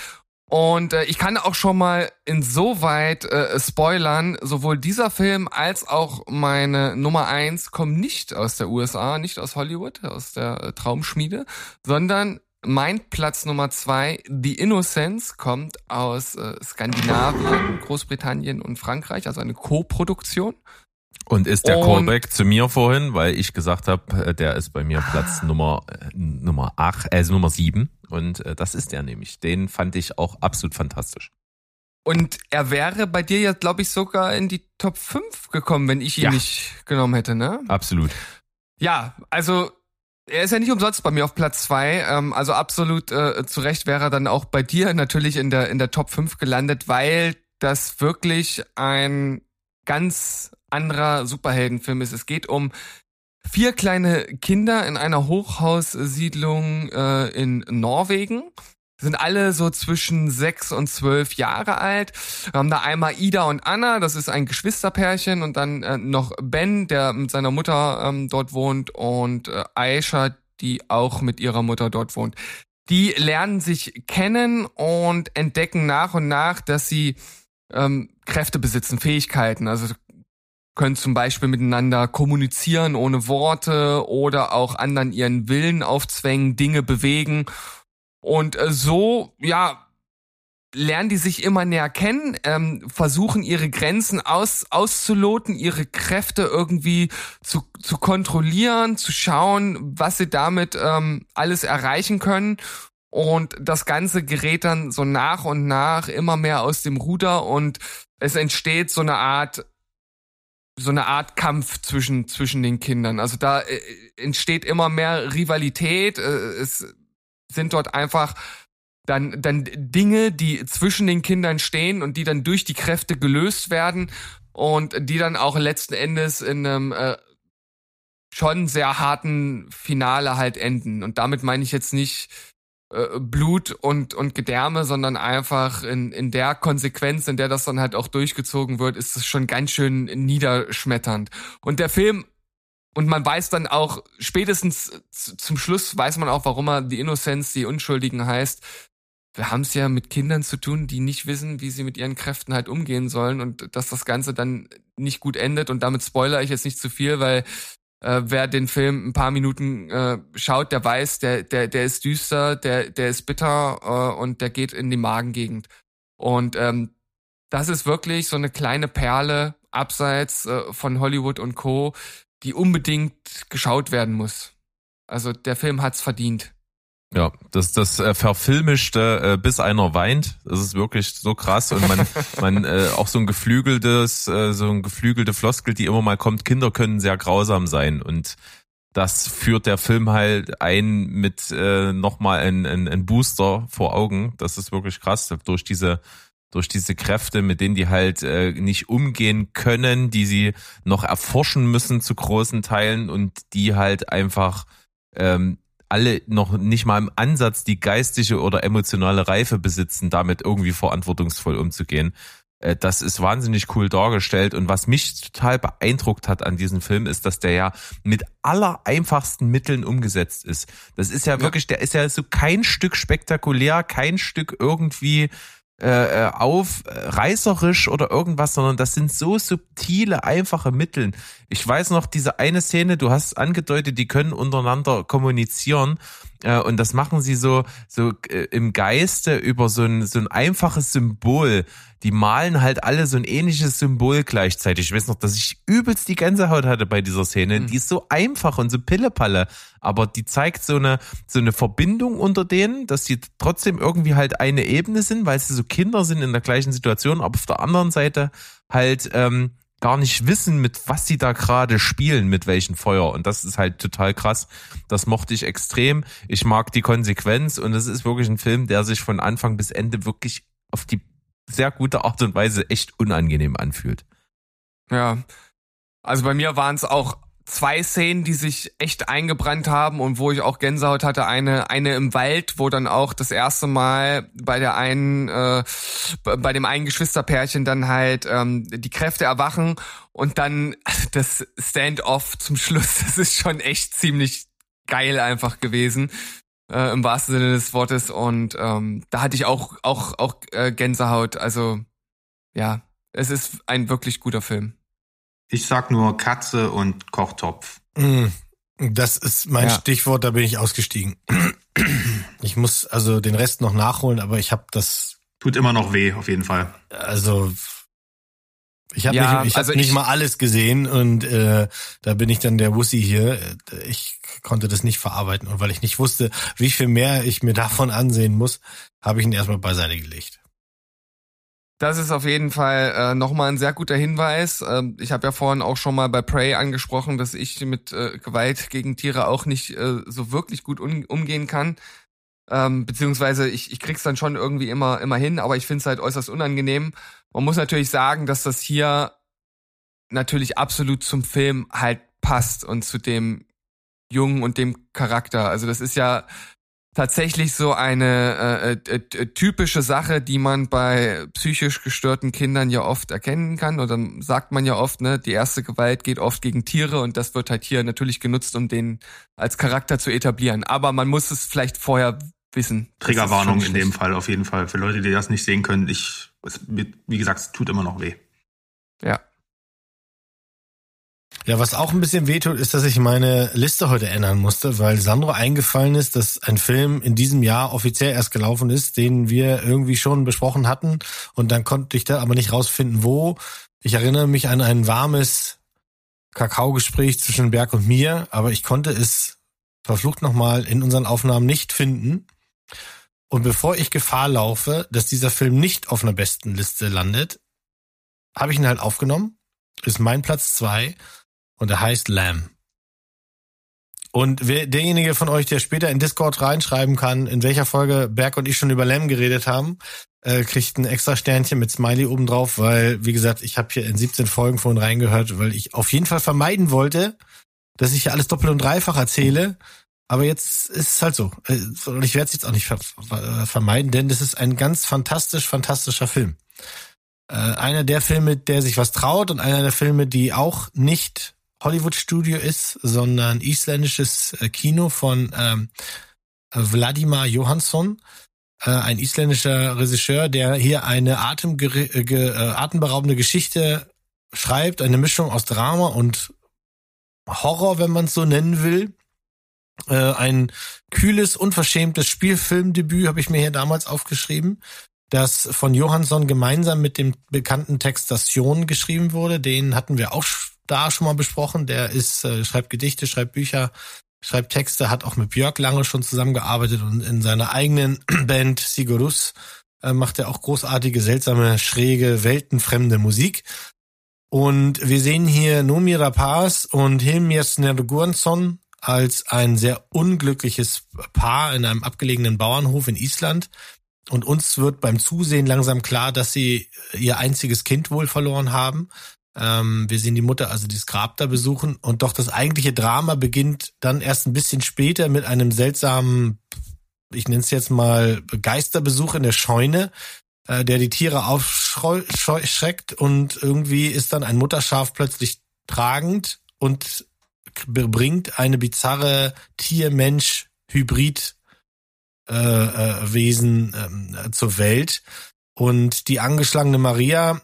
Und äh, ich kann auch schon mal insoweit äh, spoilern, sowohl dieser Film als auch meine Nummer eins kommen nicht aus der USA, nicht aus Hollywood, aus der äh, Traumschmiede, sondern mein Platz Nummer zwei, The Innocence, kommt aus äh, Skandinavien, Großbritannien und Frankreich, also eine Co-Produktion. Und ist der Und- Callback zu mir vorhin, weil ich gesagt habe, der ist bei mir Platz Nummer äh, Nummer 8, also Nummer 7 und äh, das ist der nämlich. Den fand ich auch absolut fantastisch. Und er wäre bei dir jetzt, glaube ich, sogar in die Top 5 gekommen, wenn ich ihn Ja. nicht genommen hätte, ne? Absolut. Ja, also er ist ja nicht umsonst bei mir auf Platz zwei. Ähm, also absolut äh, zu Recht wäre er dann auch bei dir natürlich in der, in der Top 5 gelandet, weil das wirklich ein ganz anderer Superheldenfilm ist. Es geht um vier kleine Kinder in einer Hochhaussiedlung äh, in Norwegen. Sind alle so zwischen sechs und zwölf Jahre alt. Wir haben da einmal Ida und Anna, das ist ein Geschwisterpärchen, und dann äh, noch Ben, der mit seiner Mutter ähm, dort wohnt, und äh, Aisha, die auch mit ihrer Mutter dort wohnt. Die lernen sich kennen und entdecken nach und nach, dass sie ähm, Kräfte besitzen, Fähigkeiten. Also können zum Beispiel miteinander kommunizieren ohne Worte oder auch anderen ihren Willen aufzwängen, Dinge bewegen. Und äh, so, ja, lernen die sich immer näher kennen, ähm, versuchen ihre Grenzen aus, auszuloten, ihre Kräfte irgendwie zu, zu kontrollieren, zu schauen, was sie damit ähm, alles erreichen können. Und das Ganze gerät dann so nach und nach immer mehr aus dem Ruder und es entsteht so eine Art so eine Art Kampf zwischen zwischen den Kindern. Also da äh, entsteht immer mehr Rivalität. Äh, es sind dort einfach dann dann Dinge, die zwischen den Kindern stehen und die dann durch die Kräfte gelöst werden und die dann auch letzten Endes in einem äh, schon sehr harten Finale halt enden. Und damit meine ich jetzt nicht äh, Blut und, und Gedärme, sondern einfach in, in der Konsequenz, in der das dann halt auch durchgezogen wird, ist es schon ganz schön niederschmetternd. Und der Film, und man weiß dann auch, spätestens zum Schluss weiß man auch, warum er die Innocence, die Unschuldigen heißt. Wir haben es ja mit Kindern zu tun, die nicht wissen, wie sie mit ihren Kräften halt umgehen sollen und dass das Ganze dann nicht gut endet. Und damit spoilere ich jetzt nicht zu viel, weil äh, wer den Film ein paar Minuten äh, schaut, der weiß, der, der, der ist düster, der, der ist bitter äh, und der geht in die Magengegend. Und ähm, das ist wirklich so eine kleine Perle abseits äh, von Hollywood und Co., die unbedingt geschaut werden muss. Also der Film hat's verdient. Ja, das das äh, verfilmischte, äh, bis einer weint. Das ist wirklich so krass und man man äh, auch so ein geflügeltes, äh, so ein geflügelte Floskel, die immer mal kommt. Kinder können sehr grausam sein und das führt der Film halt ein mit äh, nochmal ein, ein, ein Booster vor Augen. Das ist wirklich krass durch diese durch diese Kräfte, mit denen die halt äh, nicht umgehen können, die sie noch erforschen müssen zu großen Teilen und die halt einfach ähm, alle noch nicht mal im Ansatz die geistige oder emotionale Reife besitzen, damit irgendwie verantwortungsvoll umzugehen. Äh, Das ist wahnsinnig cool dargestellt und was mich total beeindruckt hat an diesem Film ist, dass der ja mit aller einfachsten Mitteln umgesetzt ist. Das ist ja wirklich, der ist ja so kein Stück spektakulär, kein Stück irgendwie äh, äh, auf äh, reißerisch oder irgendwas, sondern das sind so subtile, einfache Mittel. Ich weiß noch, diese eine Szene, du hast angedeutet, die können untereinander kommunizieren Äh, und das machen sie so, so äh, im Geiste über so ein, so ein einfaches Symbol. Die malen halt alle so ein ähnliches Symbol gleichzeitig. Ich weiß noch, dass ich übelst die Gänsehaut hatte bei dieser Szene. Die ist so einfach und so pillepalle, aber die zeigt so eine, so eine Verbindung unter denen, dass sie trotzdem irgendwie halt eine Ebene sind, weil sie so Kinder sind in der gleichen Situation, aber auf der anderen Seite halt ähm, gar nicht wissen, mit was sie da gerade spielen, mit welchem Feuer. Und das ist halt total krass. Das mochte ich extrem. Ich mag die Konsequenz und es ist wirklich ein Film, der sich von Anfang bis Ende wirklich auf die sehr gute Art und Weise echt unangenehm anfühlt. Ja. Also bei mir waren es auch zwei Szenen, die sich echt eingebrannt haben und wo ich auch Gänsehaut hatte. Eine, eine im Wald, wo dann auch das erste Mal bei der einen, äh, bei dem einen Geschwisterpärchen dann halt ähm, die Kräfte erwachen und dann das Stand-off zum Schluss. Das ist schon echt ziemlich geil einfach gewesen. Äh, im wahrsten Sinne des Wortes und ähm, da hatte ich auch auch auch äh, Gänsehaut also ja es ist ein wirklich guter Film Ich sag nur Katze und Kochtopf. Mm, Das ist mein Ja. Stichwort, da bin ich ausgestiegen. Ich muss also den Rest noch nachholen, aber ich habe das, Tut immer noch weh, auf jeden Fall. also ich habe Ja, nicht, ich also hab nicht ich- mal alles gesehen und äh, da bin ich dann der Wussi hier. Ich konnte das nicht verarbeiten und weil ich nicht wusste, wie viel mehr ich mir davon ansehen muss, habe ich ihn erstmal beiseite gelegt. Das ist auf jeden Fall äh, nochmal ein sehr guter Hinweis. Ähm, ich habe ja vorhin auch schon mal bei Prey angesprochen, dass ich mit äh, Gewalt gegen Tiere auch nicht äh, so wirklich gut umgehen kann. Ähm, beziehungsweise ich, ich krieg's dann schon irgendwie immer, immer hin, aber ich find's halt äußerst unangenehm. Man muss natürlich sagen, dass das hier natürlich absolut zum Film halt passt und zu dem Jungen und dem Charakter. Also das ist ja tatsächlich so eine äh, äh, äh, typische Sache, die man bei psychisch gestörten Kindern ja oft erkennen kann. Oder sagt man ja oft, ne, die erste Gewalt geht oft gegen Tiere und das wird halt hier natürlich genutzt, um den als Charakter zu etablieren. Aber man muss es vielleicht vorher wissen. Triggerwarnung in dem Fall auf jeden Fall. Für Leute, die das nicht sehen können, ich, es, wie gesagt, es tut immer noch weh. Ja. Ja, was auch ein bisschen wehtut, ist, dass ich meine Liste heute ändern musste, weil Sandro eingefallen ist, dass ein Film in diesem Jahr offiziell erst gelaufen ist, den wir irgendwie schon besprochen hatten. Und dann konnte ich da aber nicht rausfinden, wo. Ich erinnere mich an ein warmes Kakaogespräch zwischen Berg und mir, aber ich konnte es verflucht nochmal in unseren Aufnahmen nicht finden. Und bevor ich Gefahr laufe, dass dieser Film nicht auf einer besten Liste landet, habe ich ihn halt aufgenommen. Ist mein Platz zwei und er heißt Lamb. Und wer, derjenige von euch, der später in Discord reinschreiben kann, in welcher Folge Berg und ich schon über Lamb geredet haben, äh, kriegt ein extra Sternchen mit Smiley oben drauf, weil, wie gesagt, ich habe hier in 17 Folgen vorhin reingehört, weil ich auf jeden Fall vermeiden wollte, dass ich hier alles doppelt und dreifach erzähle. Aber jetzt ist es halt so. Äh, Und ich werde es jetzt auch nicht ver ver vermeiden, denn das ist ein ganz fantastisch, fantastischer Film. Äh, einer der Filme, der sich was traut und einer der Filme, die auch nicht Hollywood-Studio ist, sondern isländisches äh, Kino von ähm, Vladimir Johansson, äh, ein isländischer Regisseur, der hier eine äh, ge- äh, atemberaubende Geschichte schreibt, eine Mischung aus Drama und Horror, wenn man es so nennen will. Äh, ein kühles, unverschämtes Spielfilmdebüt habe ich mir hier damals aufgeschrieben, das von Johansson gemeinsam mit dem bekannten Text Station geschrieben wurde. Den hatten wir auch da schon mal besprochen. Der ist, äh, schreibt Gedichte, schreibt Bücher, schreibt Texte, hat auch mit Björk lange schon zusammengearbeitet und in seiner eigenen Band Sigurus äh, macht er auch großartige, seltsame, schräge, weltenfremde Musik. Und wir sehen hier Nomi Rapaz und Hilmir Snergurnsson als ein sehr unglückliches Paar in einem abgelegenen Bauernhof in Island. Und uns wird beim Zusehen langsam klar, dass sie ihr einziges Kind wohl verloren haben. Ähm, wir sehen die Mutter also dieses Grab da besuchen. Und doch das eigentliche Drama beginnt dann erst ein bisschen später mit einem seltsamen, ich nenne es jetzt mal Geisterbesuch in der Scheune, äh, der die Tiere aufschreckt. Und irgendwie ist dann ein Mutterschaf plötzlich tragend und bringt eine bizarre Tier-Mensch-Hybrid äh, äh, Wesen ähm, zur Welt. Und die angeschlagene Maria,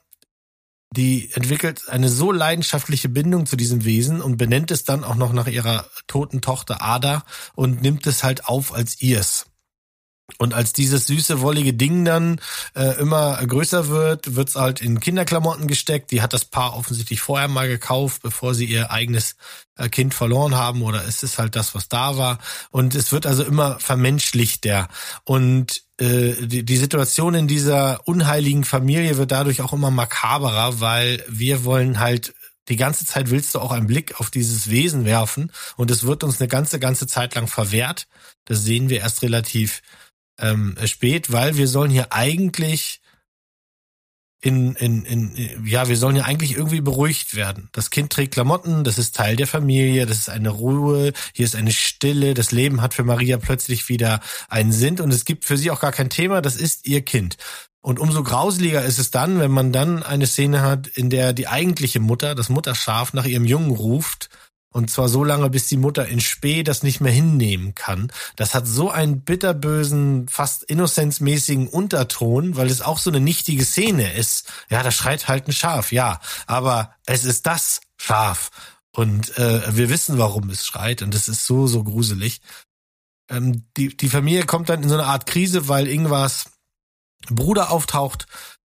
die entwickelt eine so leidenschaftliche Bindung zu diesem Wesen und benennt es dann auch noch nach ihrer toten Tochter Ada und nimmt es halt auf als ihrs. Und als dieses süße, wollige Ding dann äh, immer größer wird, wird's halt in Kinderklamotten gesteckt. Die hat das Paar offensichtlich vorher mal gekauft, bevor sie ihr eigenes äh, Kind verloren haben. Oder es ist halt das, was da war. Und es wird also immer vermenschlichter. Und äh, die, die Situation in dieser unheiligen Familie wird dadurch auch immer makaberer, weil wir wollen halt die ganze Zeit willst du auch einen Blick auf dieses Wesen werfen und es wird uns eine ganze, ganze Zeit lang verwehrt. Das sehen wir erst relativ ähm, spät, weil wir sollen hier eigentlich in, in, in, ja, wir sollen ja eigentlich irgendwie beruhigt werden. Das Kind trägt Klamotten, das ist Teil der Familie, das ist eine Ruhe, hier ist eine Stille, das Leben hat für Maria plötzlich wieder einen Sinn und es gibt für sie auch gar kein Thema, das ist ihr Kind. Und umso grauseliger ist es dann, wenn man dann eine Szene hat, in der die eigentliche Mutter, das Mutterschaf, nach ihrem Jungen ruft und zwar so lange, bis die Mutter in Spee das nicht mehr hinnehmen kann. Das hat so einen bitterbösen, fast innocenzmäßigen Unterton, weil es auch so eine nichtige Szene ist. Ja, da schreit halt ein Schaf, ja. Aber es ist das Schaf. Und äh, wir wissen, warum es schreit. Und es ist so, so gruselig. Ähm, die, die Familie kommt dann in so eine Art Krise, weil irgendwas Bruder auftaucht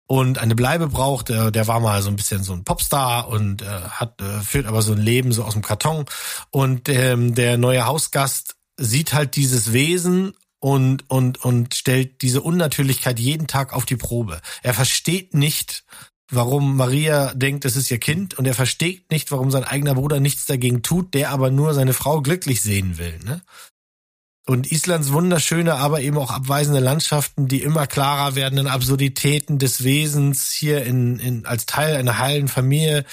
und eine Bleibe braucht. Der, der war mal so ein bisschen so ein Popstar und äh, hat äh, führt aber so ein Leben so aus dem Karton. Und ähm, der neue Hausgast sieht halt dieses Wesen und und und stellt diese Unnatürlichkeit jeden Tag auf die Probe. Er versteht nicht, warum Maria denkt, es ist ihr Kind und er versteht nicht, warum sein eigener Bruder nichts dagegen tut, der aber nur seine Frau glücklich sehen will. Ne? Und Islands wunderschöne, aber eben auch abweisende Landschaften, die immer klarer werdenden Absurditäten des Wesens hier in, in als Teil einer heilen Familie,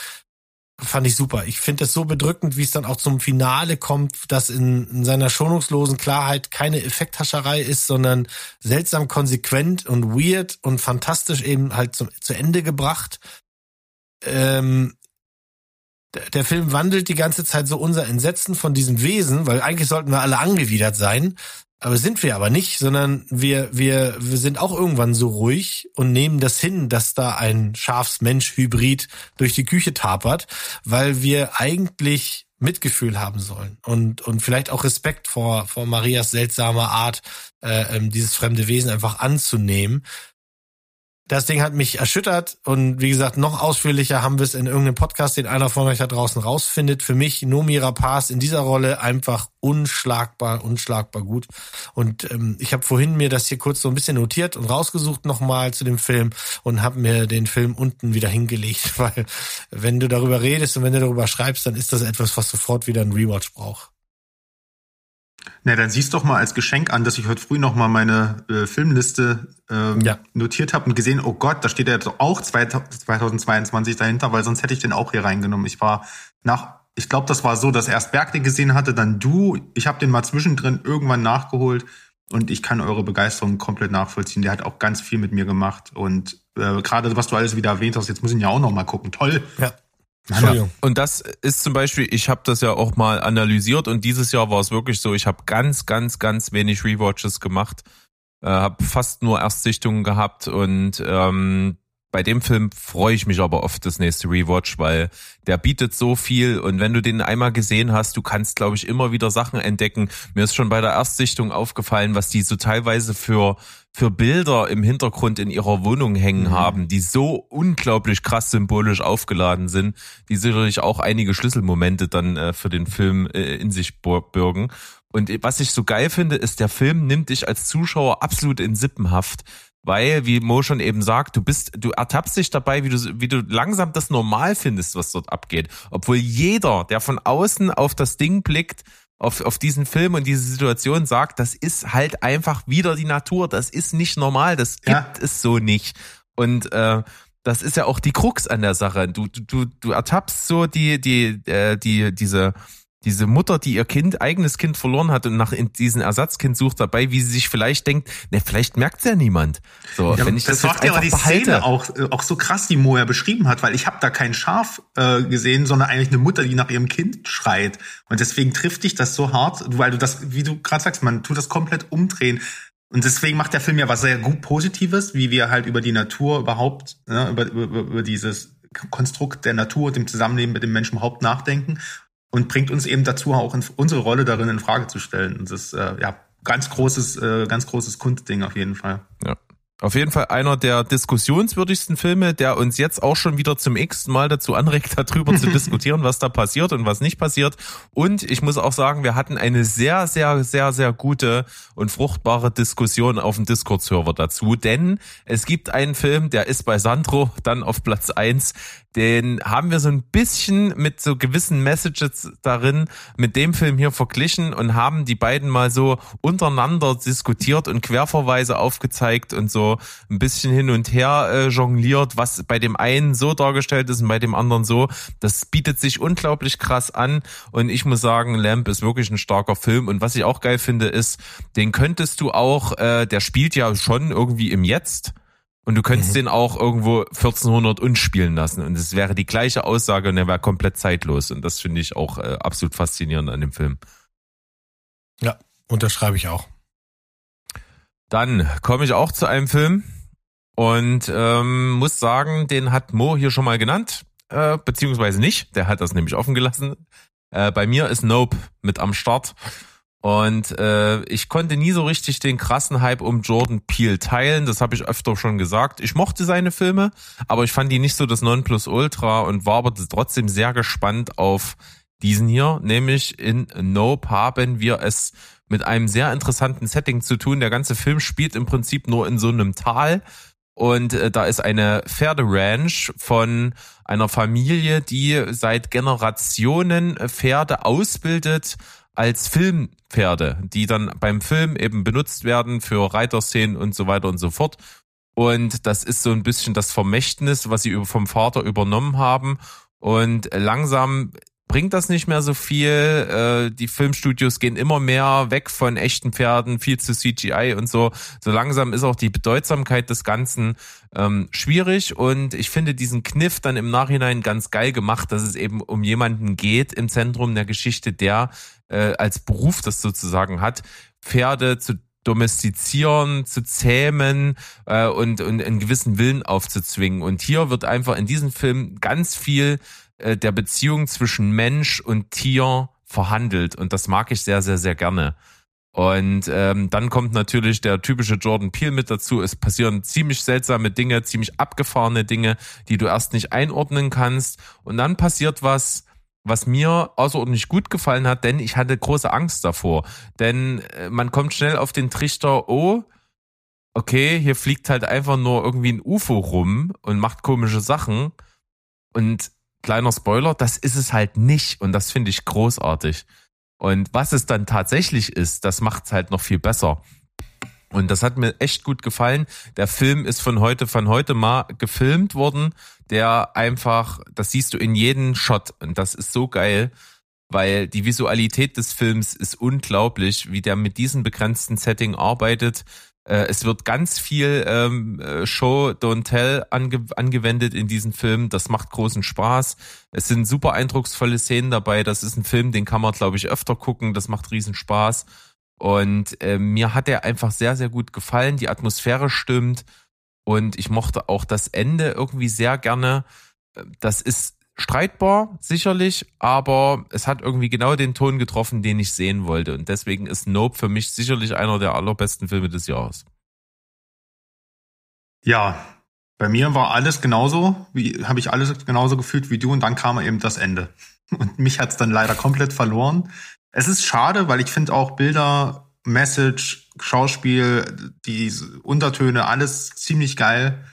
fand ich super. Ich finde es so bedrückend, wie es dann auch zum Finale kommt, dass in, in seiner schonungslosen Klarheit keine Effekthascherei ist, sondern seltsam konsequent und weird und fantastisch eben halt zum, zu Ende gebracht. Ähm, der Film wandelt die ganze Zeit so unser Entsetzen von diesem Wesen, weil eigentlich sollten wir alle angewidert sein, aber sind wir aber nicht, sondern wir, wir, wir sind auch irgendwann so ruhig und nehmen das hin, dass da ein Schafsmensch-Hybrid durch die Küche tapert, weil wir eigentlich Mitgefühl haben sollen und, und vielleicht auch Respekt vor, vor Marias seltsamer Art, äh, ähm, dieses fremde Wesen einfach anzunehmen. Das Ding hat mich erschüttert und wie gesagt, noch ausführlicher haben wir es in irgendeinem Podcast, den einer von euch da draußen rausfindet. Für mich Nomi Rapaz in dieser Rolle einfach unschlagbar, unschlagbar gut. Und ähm, ich habe vorhin mir das hier kurz so ein bisschen notiert und rausgesucht nochmal zu dem Film und habe mir den Film unten wieder hingelegt, weil wenn du darüber redest und wenn du darüber schreibst, dann ist das etwas, was sofort wieder ein Rewatch braucht. Na, dann siehst doch mal als Geschenk an, dass ich heute früh noch mal meine äh, Filmliste ähm, Ja. notiert habe und gesehen, oh Gott, da steht ja jetzt auch 2022 dahinter, weil sonst hätte ich den auch hier reingenommen. Ich war nach, ich glaube, das war so, dass erst Berg den gesehen hatte, dann du. Ich habe den mal zwischendrin irgendwann nachgeholt und ich kann eure Begeisterung komplett nachvollziehen. Der hat auch ganz viel mit mir gemacht und äh, gerade was du alles wieder erwähnt hast, jetzt muss ich ihn ja auch noch mal gucken. Toll. Ja. Ja. Und das ist zum Beispiel, ich habe das ja auch mal analysiert und dieses Jahr war es wirklich so, ich habe ganz, ganz, ganz wenig Rewatches gemacht, äh, habe fast nur Erstsichtungen gehabt und ähm, bei dem Film freue ich mich aber auf das nächste Rewatch, weil der bietet so viel und wenn du den einmal gesehen hast, du kannst, glaube ich, immer wieder Sachen entdecken. Mir ist schon bei der Erstsichtung aufgefallen, was die so teilweise für für Bilder im Hintergrund in ihrer Wohnung hängen haben, die so unglaublich krass symbolisch aufgeladen sind, die sicherlich auch einige Schlüsselmomente dann äh, für den Film äh, in sich bürgen. Und was ich so geil finde, ist, der Film nimmt dich als Zuschauer absolut in Sippenhaft. Weil, wie Mo schon eben sagt, du bist, du ertappst dich dabei, wie du, wie du langsam das normal findest, was dort abgeht. Obwohl jeder, der von außen auf das Ding blickt, auf, auf diesen Film und diese Situation sagt, das ist halt einfach wieder die Natur. Das ist nicht normal. Das gibt Ja. es so nicht. Und äh, das ist ja auch die Krux an der Sache. Du, du, du, du ertappst so die, die, äh, die, diese, diese Mutter, die ihr Kind, eigenes Kind verloren hat und nach diesen Ersatzkind sucht dabei, wie sie sich vielleicht denkt, ne, vielleicht merkt's ja niemand. So, Ja, wenn ich das, das, macht ja aber die behalte. Szene auch, äh, auch so krass, die Mo ja beschrieben hat, weil ich habe da kein Schaf äh, gesehen, sondern eigentlich eine Mutter, die nach ihrem Kind schreit. Und deswegen trifft dich das so hart, weil du das, wie du gerade sagst, man tut das komplett umdrehen. Und deswegen macht der Film ja was sehr gut Positives, wie wir halt über die Natur überhaupt, ne, über, über, über dieses Konstrukt der Natur, dem Zusammenleben mit dem Menschen überhaupt nachdenken und bringt uns eben dazu, auch unsere Rolle darin in Frage zu stellen. Und das ist äh, ja ganz großes, äh, ganz großes Kunstding auf jeden Fall. Ja. Auf jeden Fall einer der diskussionswürdigsten Filme, der uns jetzt auch schon wieder zum x Mal dazu anregt, darüber zu diskutieren, was da passiert und was nicht passiert. Und ich muss auch sagen, wir hatten eine sehr, sehr, sehr, sehr gute und fruchtbare Diskussion auf dem Discord-Server dazu. Denn es gibt einen Film, der ist bei Sandro dann auf Platz eins. Den haben wir so ein bisschen mit so gewissen Messages darin mit dem Film hier verglichen und haben die beiden mal so untereinander diskutiert und Querverweise aufgezeigt und so ein bisschen hin und her äh, jongliert, was bei dem einen so dargestellt ist und bei dem anderen so. Das bietet sich unglaublich krass an und ich muss sagen, Lamp ist wirklich ein starker Film und was ich auch geil finde ist, den könntest du auch, äh, der spielt ja schon irgendwie im Jetzt. Und du könntest Mhm. den auch irgendwo 1400 und spielen lassen. Und es wäre die gleiche Aussage und er wäre komplett zeitlos. Und das finde ich auch äh, absolut faszinierend an dem Film. Ja, unterschreibe ich auch. Dann komme ich auch zu einem Film und ähm, muss sagen, den hat Mo hier schon mal genannt, äh, beziehungsweise nicht. Der hat das nämlich offen gelassen. Äh, bei mir ist Nope mit am Start. Und äh, ich konnte nie so richtig den krassen Hype um Jordan Peele teilen. Das habe ich öfter schon gesagt. Ich mochte seine Filme, aber ich fand die nicht so das Nonplusultra und war aber trotzdem sehr gespannt auf diesen hier. Nämlich in Nope haben wir es mit einem sehr interessanten Setting zu tun. Der ganze Film spielt im Prinzip nur in so einem Tal. Und äh, da ist eine Pferderanch von einer Familie, die seit Generationen Pferde ausbildet als Filmpferde, die dann beim Film eben benutzt werden für Reiterszenen und so weiter und so fort. Und das ist so ein bisschen das Vermächtnis, was sie vom Vater übernommen haben. Und langsam bringt das nicht mehr so viel. Äh, die Filmstudios gehen immer mehr weg von echten Pferden, viel zu CGI und so. So langsam ist auch die Bedeutsamkeit des Ganzen ähm, schwierig und ich finde diesen Kniff dann im Nachhinein ganz geil gemacht, dass es eben um jemanden geht im Zentrum der Geschichte, der äh, als Beruf das sozusagen hat, Pferde zu domestizieren, zu zähmen äh, und, und einen gewissen Willen aufzuzwingen. Und hier wird einfach in diesem Film ganz viel äh, der Beziehung zwischen Mensch und Tier verhandelt. Und das mag ich sehr, sehr, sehr gerne. Und ähm, dann kommt natürlich der typische Jordan Peele mit dazu. Es passieren ziemlich seltsame Dinge, ziemlich abgefahrene Dinge, die du erst nicht einordnen kannst. Und dann passiert was, was mir außerordentlich gut gefallen hat, denn ich hatte große Angst davor. Denn äh, man kommt schnell auf den Trichter, oh, okay, hier fliegt halt einfach nur irgendwie ein UFO rum und macht komische Sachen. Und kleiner Spoiler, das ist es halt nicht. Und das finde ich großartig. Und was es dann tatsächlich ist, das macht es halt noch viel besser. Und das hat mir echt gut gefallen. Der Film ist von heute, von heute mal gefilmt worden, der einfach, das siehst du in jedem Shot. Und das ist so geil, weil die Visualität des Films ist unglaublich, wie der mit diesem begrenzten Setting arbeitet. Äh, Es wird ganz viel ähm, äh, Show, Don't Tell ange angewendet in diesem Film. Das macht großen Spaß. Es sind super eindrucksvolle Szenen dabei. Das ist ein Film, den kann man, glaube ich, öfter gucken. Das macht riesen Spaß. Und äh, mir hat er einfach sehr, sehr gut gefallen. Die Atmosphäre stimmt. Und ich mochte auch das Ende irgendwie sehr gerne. Das ist streitbar, sicherlich, aber es hat irgendwie genau den Ton getroffen, den ich sehen wollte. Und deswegen ist Nope für mich sicherlich einer der allerbesten Filme des Jahres. Ja, bei mir war alles genauso, wie habe ich alles genauso gefühlt wie du und dann kam eben das Ende. Und mich hat's dann leider komplett verloren. Es ist schade, weil ich finde auch Bilder, Message, Schauspiel, die Untertöne, alles ziemlich geil.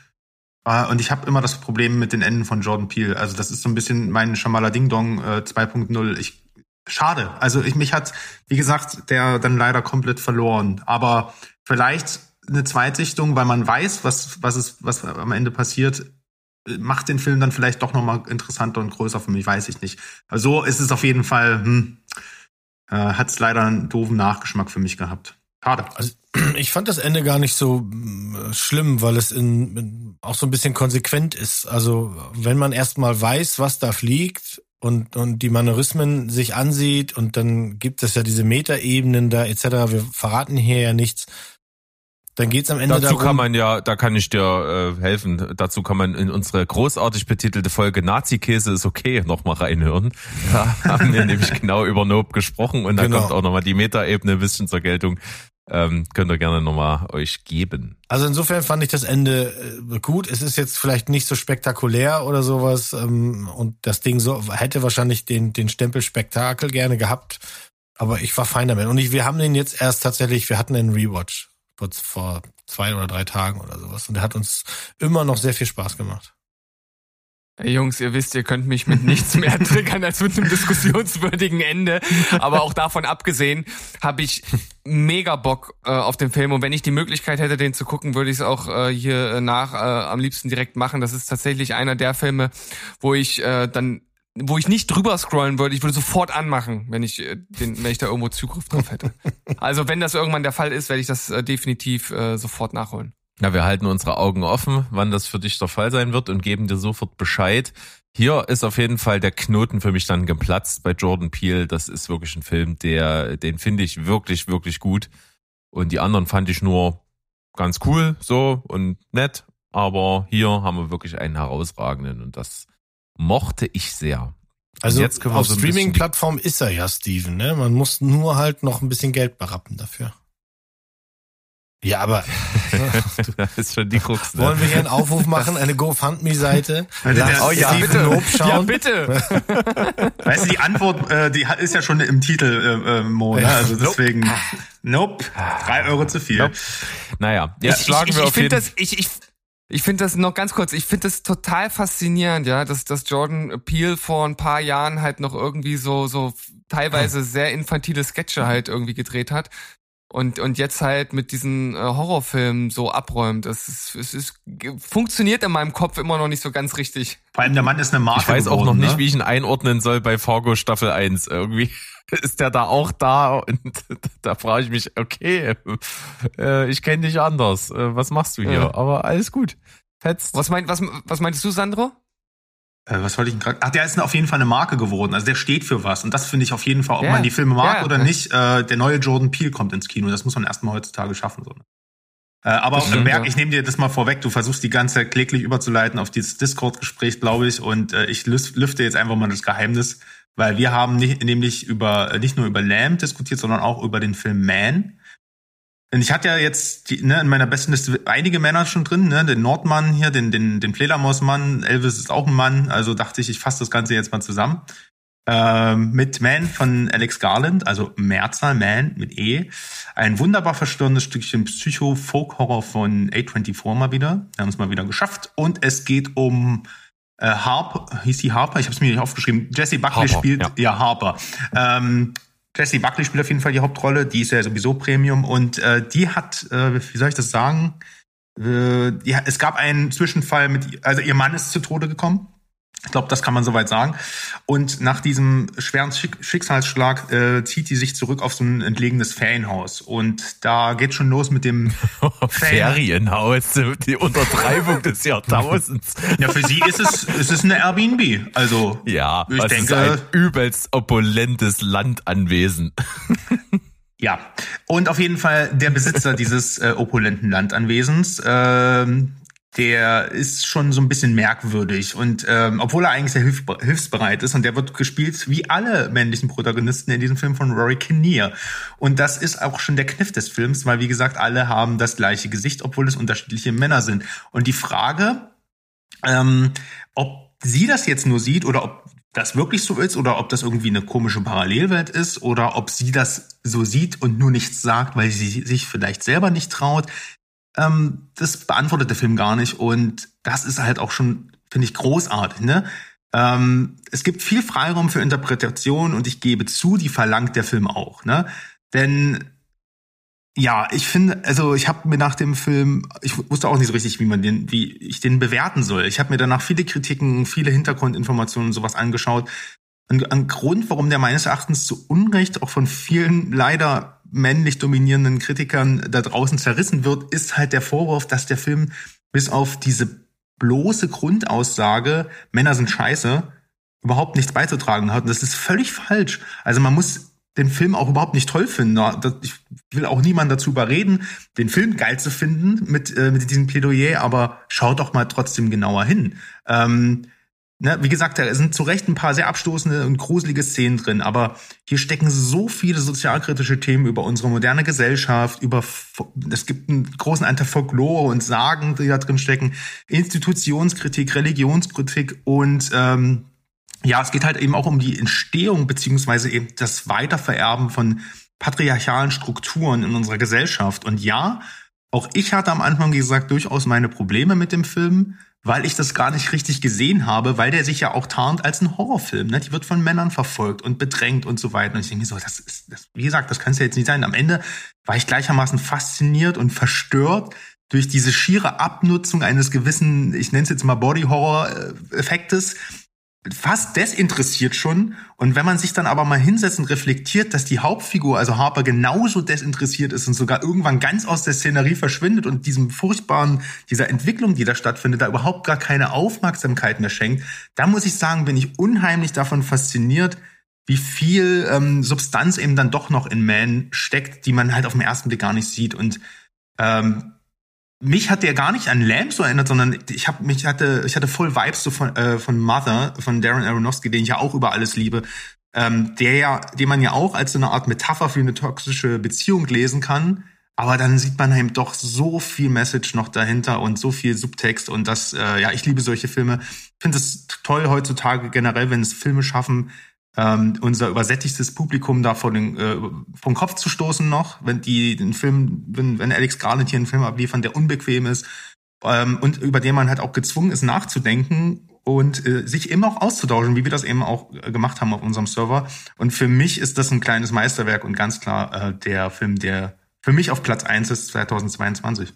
Äh, Und ich habe immer das Problem mit den Enden von Jordan Peele. Also das ist so ein bisschen mein Shamala Ding Dong äh, 2.0. Ich schade. Also ich mich hat, wie gesagt, der dann leider komplett verloren. Aber vielleicht eine Zweitsichtung, weil man weiß, was was ist, was am Ende passiert, äh, macht den Film dann vielleicht doch noch mal interessanter und größer für mich. Weiß ich nicht. Also so ist es auf jeden Fall. Hm, äh, hat es leider einen doofen Nachgeschmack für mich gehabt. Schade. Also ich fand das Ende gar nicht so mm, schlimm, weil es in, in auch so ein bisschen konsequent ist. Also wenn man erstmal weiß, was da fliegt und, und die Manierismen sich ansieht und dann gibt es ja diese Metaebenen da etc. Wir verraten hier ja nichts. Dann geht's am Ende Dazu darum, kann man ja, da kann ich dir äh, helfen. Dazu kann man in unsere großartig betitelte Folge Nazi-Käse ist okay nochmal reinhören. Da haben wir nämlich genau über Nope gesprochen und da Genau. kommt auch nochmal die Metaebene ein bisschen zur Geltung. Ähm, könnt ihr gerne nochmal euch geben. Also insofern fand ich das Ende äh, gut. Es ist jetzt vielleicht nicht so spektakulär oder sowas ähm, und das Ding so hätte wahrscheinlich den den Stempel Spektakel gerne gehabt, aber ich war fein damit. Und ich, wir haben den jetzt erst tatsächlich, wir hatten einen Rewatch vor, vor zwei oder drei Tagen oder sowas und der hat uns immer noch sehr viel Spaß gemacht. Jungs, ihr wisst, ihr könnt mich mit nichts mehr triggern als mit einem diskussionswürdigen Ende. Aber auch davon abgesehen habe ich mega Bock äh, auf den Film. Und wenn ich die Möglichkeit hätte, den zu gucken, würde ich es auch äh, hier nach äh, am liebsten direkt machen. Das ist tatsächlich einer der Filme, wo ich äh, dann wo ich nicht drüber scrollen würde, ich würde sofort anmachen, wenn ich äh, den, wenn ich da irgendwo Zugriff drauf hätte. Also wenn das irgendwann der Fall ist, werde ich das äh, definitiv äh, sofort nachholen. Ja, wir halten unsere Augen offen, wann das für dich der Fall sein wird und geben dir sofort Bescheid. Hier ist auf jeden Fall der Knoten für mich dann geplatzt bei Jordan Peele. Das ist wirklich ein Film, der, den finde ich wirklich, wirklich gut. Und die anderen fand ich nur ganz cool, so und nett. Aber hier haben wir wirklich einen herausragenden und das mochte ich sehr. Also jetzt auf so Streaming-Plattform ist er ja, Steven. Ne? Man muss nur halt noch ein bisschen Geld berappen dafür. Ja, aber das ist schon die Krux. Ne? wollen wir hier einen Aufruf machen, eine GoFundMe-Seite? Also Oh ja, Steven bitte. Ja, bitte. Weißt du, die Antwort, äh, die ist ja schon im Titel, äh, äh, Mo, ne? Also deswegen, nope, drei Euro zu viel. Nope. Naja, jetzt ich, schlagen ich, wir ich auf finde jeden das, ich, ich, ich finde das noch ganz kurz, ich finde das total faszinierend, ja, dass, dass Jordan Peele vor ein paar Jahren halt noch irgendwie so, so teilweise sehr infantile Sketche halt irgendwie gedreht hat. Und, und jetzt halt mit diesen äh, Horrorfilmen so abräumt. Das ist, es ist, funktioniert in meinem Kopf immer noch nicht so ganz richtig. Vor allem der Mann ist eine Marke Ich weiß auch noch geworden, nicht, ne? wie ich ihn einordnen soll bei Fargo Staffel 1. Irgendwie ist der da auch da und da frage ich mich, okay, äh, ich kenne dich anders. Äh, was machst du hier? Ja. Aber alles gut. Fetzt. Was, mein, was, was meintest du, Sandro? Äh, was wollte ich denn gerade? Ach, der ist auf jeden Fall eine Marke geworden. Also der steht für was. Und das finde ich auf jeden Fall, ob Ja. man die Filme mag Ja. oder nicht, äh, der neue Jordan Peele kommt ins Kino. Das muss man erstmal heutzutage schaffen. So. ne? Äh, aber stimmt, Berg, ja. ich nehme dir das mal vorweg. Du versuchst die ganze Zeit kläglich überzuleiten auf dieses Discord-Gespräch, glaube ich. Und äh, ich lüf- lüfte jetzt einfach mal das Geheimnis, weil wir haben nicht, nämlich über äh, nicht nur über Lamb diskutiert, sondern auch über den Film Man. Und ich hatte ja jetzt die, ne, in meiner besten Liste einige Männer schon drin, ne, den Nordmann hier, den, den, den Fledermausmann, Elvis ist auch ein Mann, also dachte ich, ich fasse das Ganze jetzt mal zusammen. Ähm, mit Man von Alex Garland, also Mehrzahl Man mit E. Ein wunderbar verstörendes Stückchen Psycho-Folk-Horror von A24 mal wieder. Wir haben es mal wieder geschafft. Und es geht um äh, Harper, hieß die Harper? Ich habe es mir nicht aufgeschrieben. Jesse Buckley Harper, spielt, ja. ja, Harper. Ähm, Jessie Buckley spielt auf jeden Fall die Hauptrolle, die ist ja sowieso Premium und äh, die hat, äh, wie soll ich das sagen? Äh, die, es gab einen Zwischenfall mit, also ihr Mann ist zu Tode gekommen. Ich glaube, das kann man soweit sagen. Und nach diesem schweren Schick Schicksalsschlag äh, zieht die sich zurück auf so ein entlegenes Ferienhaus. Und da geht schon los mit dem Ferienhaus, die Untertreibung des Jahrtausends. Ja, für sie ist es, es ist eine Airbnb. Also Ja, Ich es denke- ist ein übelst opulentes Landanwesen. Ja, und auf jeden Fall der Besitzer dieses äh, opulenten Landanwesens, ähm, der ist schon so ein bisschen merkwürdig und ähm, obwohl er eigentlich sehr hilf hilfsbereit ist und der wird gespielt wie alle männlichen Protagonisten in diesem Film von Rory Kinnear und das ist auch schon der Kniff des Films, weil wie gesagt alle haben das gleiche Gesicht, obwohl es unterschiedliche Männer sind und die Frage, ähm, ob sie das jetzt nur sieht oder ob das wirklich so ist oder ob das irgendwie eine komische Parallelwelt ist oder ob sie das so sieht und nur nichts sagt, weil sie sich vielleicht selber nicht traut. Ähm, das beantwortet der Film gar nicht und das ist halt auch schon, finde ich, großartig. Ne? Ähm, es gibt viel Freiraum für Interpretation und ich gebe zu, die verlangt der Film auch. Ne? Denn ja, ich finde, also ich habe mir nach dem Film, ich wusste auch nicht so richtig, wie man den, wie ich den bewerten soll. Ich habe mir danach viele Kritiken, viele Hintergrundinformationen und sowas angeschaut. Ein, ein Grund, warum der meines Erachtens zu Unrecht auch von vielen leider männlich dominierenden Kritikern da draußen zerrissen wird, ist halt der Vorwurf, dass der Film bis auf diese bloße Grundaussage, Männer sind scheiße, überhaupt nichts beizutragen hat. Und das ist völlig falsch. Also man muss den Film auch überhaupt nicht toll finde. Das- Ich will auch niemanden dazu überreden, den Film geil zu finden mit, äh, mit diesem Plädoyer, aber schaut doch mal trotzdem genauer hin. Ähm, ne, wie gesagt, da sind zu Recht ein paar sehr abstoßende und gruselige Szenen drin, aber hier stecken so viele sozialkritische Themen über unsere moderne Gesellschaft, über es gibt einen großen Anteil Folklore und Sagen, die da drin stecken, Institutionskritik, Religionskritik und ähm, ja, es geht halt eben auch um die Entstehung beziehungsweise eben das Weitervererben von patriarchalen Strukturen in unserer Gesellschaft. Und ja, auch ich hatte am Anfang, wie gesagt, durchaus meine Probleme mit dem Film, weil ich das gar nicht richtig gesehen habe, weil der sich ja auch tarnt als ein Horrorfilm. Ne? Die wird von Männern verfolgt und bedrängt und so weiter. Und ich denke so, das ist, das, wie gesagt, das kann es ja jetzt nicht sein. Am Ende war ich gleichermaßen fasziniert und verstört durch diese schiere Abnutzung eines gewissen, ich nenne es jetzt mal Body-Horror-Effektes, fast desinteressiert schon. Und wenn man sich dann aber mal hinsetzt und reflektiert, dass die Hauptfigur, also Harper, genauso desinteressiert ist und sogar irgendwann ganz aus der Szenerie verschwindet und diesem furchtbaren, dieser Entwicklung, die da stattfindet, da überhaupt gar keine Aufmerksamkeit mehr schenkt, da muss ich sagen, bin ich unheimlich davon fasziniert, wie viel ähm, Substanz eben dann doch noch in Man steckt, die man halt auf den ersten Blick gar nicht sieht. Und ähm, mich hat der gar nicht an Lamb so erinnert, sondern ich habe mich hatte ich hatte voll Vibes so von äh, von Mother von Darren Aronofsky, den ich ja auch über alles liebe, ähm, der ja, den man ja auch als so eine Art Metapher für eine toxische Beziehung lesen kann. Aber dann sieht man eben doch so viel Message noch dahinter und so viel Subtext und das, äh, ja, ich liebe solche Filme. Finde es toll heutzutage generell, wenn es Filme schaffen, ähm, unser übersättigtes Publikum da vor den, äh, vom Kopf zu stoßen noch, wenn die den Film, wenn, wenn Alex Garland hier einen Film abliefern, der unbequem ist ähm, und über den man halt auch gezwungen ist nachzudenken und äh, sich immer auch auszutauschen, wie wir das eben auch äh, gemacht haben auf unserem Server. Und für mich ist das ein kleines Meisterwerk und ganz klar äh, der Film, der für mich auf Platz eins ist 2022.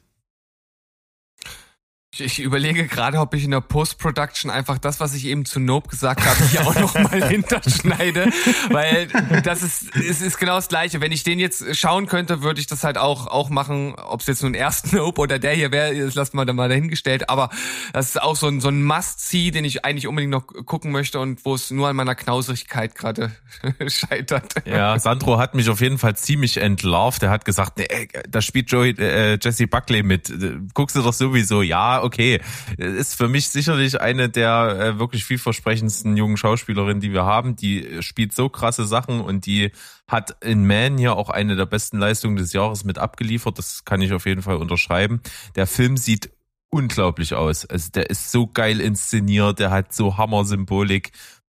Ich, überlege gerade, ob ich in der Post-Production einfach das, was ich eben zu Nope gesagt habe, hier auch noch mal hinterschneide, weil das ist, es ist genau das Gleiche. Wenn ich den jetzt schauen könnte, würde ich das halt auch, auch machen, ob es jetzt nun erst Nope oder der hier wäre, das lassen wir dann mal dahingestellt, aber das ist auch so ein, so ein Must-See, den ich eigentlich unbedingt noch gucken möchte und wo es nur an meiner Knauserigkeit gerade scheitert. Ja, Sandro hat mich auf jeden Fall ziemlich entlarvt. Er hat gesagt, nee, ey, da spielt Joey, äh, Jesse Buckley mit. Äh, Guckst du doch sowieso. Ja, okay. Ist für mich sicherlich eine der äh, wirklich vielversprechendsten jungen Schauspielerinnen, die wir haben. Die äh, spielt so krasse Sachen und die hat in Man hier auch eine der besten Leistungen des Jahres mit abgeliefert. Das kann ich auf jeden Fall unterschreiben. Der Film sieht unglaublich aus. Also der ist so geil inszeniert, der hat so Hammer-Symbolik.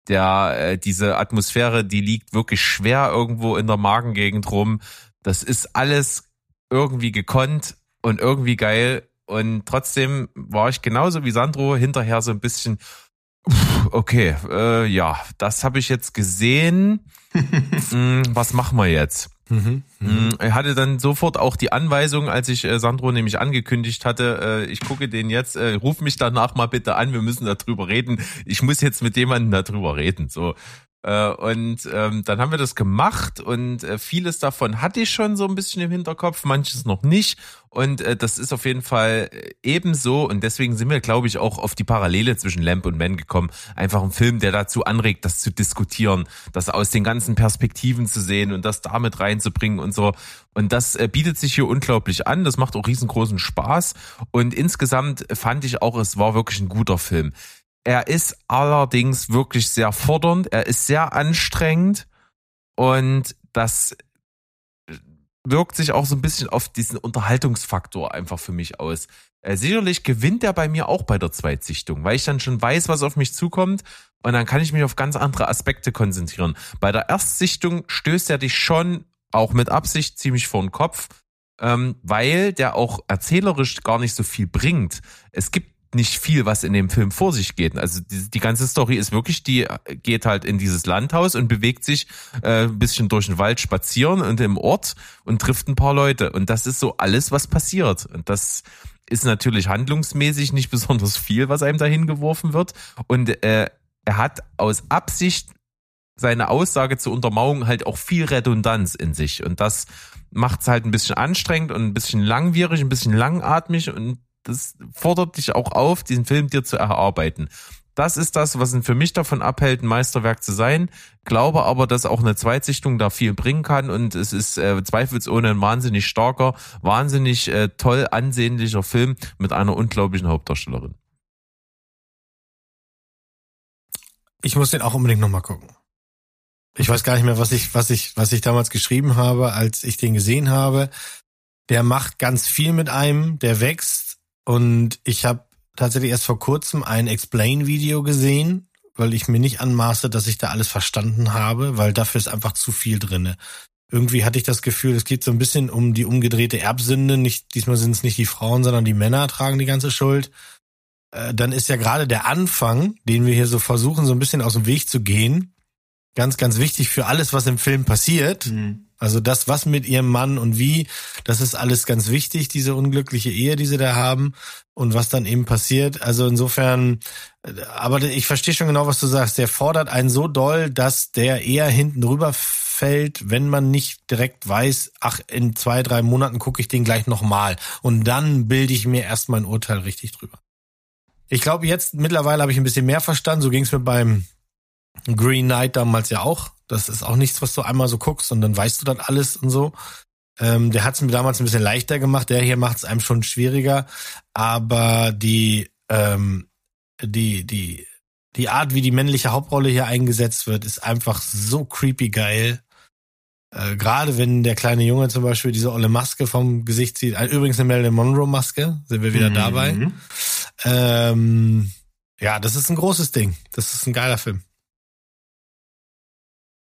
Der, äh, diese Atmosphäre, die liegt wirklich schwer irgendwo in der Magengegend rum. Das ist alles irgendwie gekonnt und irgendwie geil. Und trotzdem war ich genauso wie Sandro hinterher so ein bisschen, okay, äh, ja, das habe ich jetzt gesehen. Hm, was machen wir jetzt? Mhm. Mm, Er hatte dann sofort auch die Anweisung, als ich äh, Sandro nämlich angekündigt hatte, äh, ich gucke den jetzt, äh, ruf mich danach mal bitte an, wir müssen darüber reden. Ich muss jetzt mit jemandem darüber reden. So. Äh, und ähm, dann haben wir das gemacht und äh, vieles davon hatte ich schon so ein bisschen im Hinterkopf, manches noch nicht. Und äh, das ist auf jeden Fall äh, ebenso. Und deswegen sind wir, glaube ich, auch auf die Parallele zwischen Lamp und Man gekommen. Einfach ein Film, der dazu anregt, das zu diskutieren, das aus den ganzen Perspektiven zu sehen und das damit reinzubringen und so. Und das äh, bietet sich hier unglaublich an. Das macht auch riesengroßen Spaß. Und insgesamt fand ich auch, es war wirklich ein guter Film. Er ist allerdings wirklich sehr fordernd, er ist sehr anstrengend und das wirkt sich auch so ein bisschen auf diesen Unterhaltungsfaktor einfach für mich aus. Äh, sicherlich gewinnt er bei mir auch bei der Zweitsichtung, weil ich dann schon weiß, was auf mich zukommt und dann kann ich mich auf ganz andere Aspekte konzentrieren. Bei der Erstsichtung stößt er dich schon auch mit Absicht ziemlich vor den Kopf, ähm, weil der auch erzählerisch gar nicht so viel bringt. Es gibt nicht viel, was in dem Film vor sich geht. Also die, die ganze Story ist wirklich, die geht halt in dieses Landhaus und bewegt sich äh, ein bisschen durch den Wald spazieren und im Ort und trifft ein paar Leute. Und das ist so alles, was passiert. Und das ist natürlich handlungsmäßig nicht besonders viel, was einem dahin geworfen wird. Und äh, er hat aus Absicht seine Aussage zur Untermauung halt auch viel Redundanz in sich. Und das macht es halt ein bisschen anstrengend und ein bisschen langwierig, ein bisschen langatmig und das fordert dich auch auf, diesen Film dir zu erarbeiten. Das ist das, was ihn für mich davon abhält, ein Meisterwerk zu sein. Glaube aber, dass auch eine Zweitsichtung da viel bringen kann und es ist äh, zweifelsohne ein wahnsinnig starker, wahnsinnig äh, toll ansehnlicher Film mit einer unglaublichen Hauptdarstellerin. Ich muss den auch unbedingt nochmal gucken. Ich weiß gar nicht mehr, was ich, was ich, was ich damals geschrieben habe, als ich den gesehen habe. Der macht ganz viel mit einem, der wächst. Und ich habe tatsächlich erst vor kurzem ein Explain-Video gesehen, weil ich mir nicht anmaße, dass ich da alles verstanden habe, weil dafür ist einfach zu viel drinne. Irgendwie hatte ich das Gefühl, es geht so ein bisschen um die umgedrehte Erbsünde. Nicht, diesmal sind es nicht die Frauen, sondern die Männer tragen die ganze Schuld. Äh, dann ist ja gerade der Anfang, den wir hier so versuchen, so ein bisschen aus dem Weg zu gehen, ganz, ganz wichtig für alles, was im Film passiert. Mhm. Also das, was mit ihrem Mann und wie, das ist alles ganz wichtig, diese unglückliche Ehe, die sie da haben und was dann eben passiert. Also insofern, äh, aber ich verstehe schon genau, was du sagst. Der fordert einen so doll, dass der eher hinten rüber fällt, wenn man nicht direkt weiß, ach, in zwei, drei Monaten gucke ich den gleich nochmal. Und dann bilde ich mir erst mein Urteil richtig drüber. Ich glaube, jetzt mittlerweile habe ich ein bisschen mehr verstanden. So ging es mir beim Green Knight damals ja auch. Das ist auch nichts, was du einmal so guckst und dann weißt du dann alles und so. Ähm, der hat es mir damals ein bisschen leichter gemacht. Der hier macht es einem schon schwieriger. Aber die, ähm, die, die, die Art, wie die männliche Hauptrolle hier eingesetzt wird, ist einfach so creepy geil. Äh, Gerade wenn der kleine Junge zum Beispiel diese olle Maske vom Gesicht zieht. Äh, Übrigens eine Marilyn Monroe Maske, sind wir wieder Mhm. dabei. Ähm, ja, das ist ein großes Ding. Das ist ein geiler Film.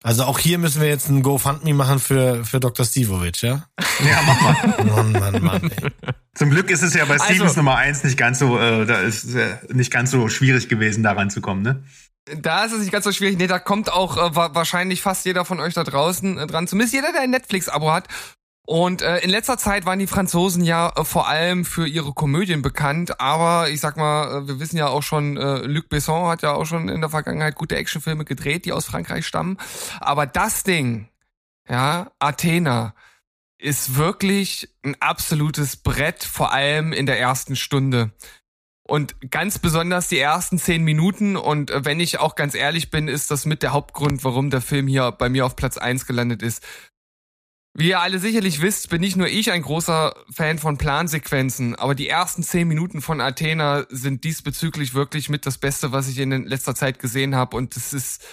Also auch hier müssen wir jetzt ein GoFundMe machen für, für Dr. Stivovic, ja? Ja, mach mal. Mann, Mann, Mann. Ey. Zum Glück ist es ja bei Also- Stevens Nummer eins nicht ganz so, äh, da ist äh, nicht ganz so schwierig gewesen, da ranzukommen, ne? Da ist es nicht ganz so schwierig. Nee, da kommt auch äh, wa wahrscheinlich fast jeder von euch da draußen äh, dran. Zumindest jeder, der ein Netflix-Abo hat. Und äh, in letzter Zeit waren die Franzosen ja äh, vor allem für ihre Komödien bekannt. Aber ich sag mal, äh, wir wissen ja auch schon, äh, Luc Besson hat ja auch schon in der Vergangenheit gute Actionfilme gedreht, die aus Frankreich stammen. Aber das Ding, ja, Athena, ist wirklich ein absolutes Brett, vor allem in der ersten Stunde. Und ganz besonders die ersten zehn Minuten. Und äh, wenn ich auch ganz ehrlich bin, ist das mit der Hauptgrund, warum der Film hier bei mir auf Platz eins gelandet ist. Wie ihr alle sicherlich wisst, bin nicht nur ich ein großer Fan von Plansequenzen, aber die ersten zehn Minuten von Athena sind diesbezüglich wirklich mit das Beste, was ich in letzter Zeit gesehen habe. Und das ist,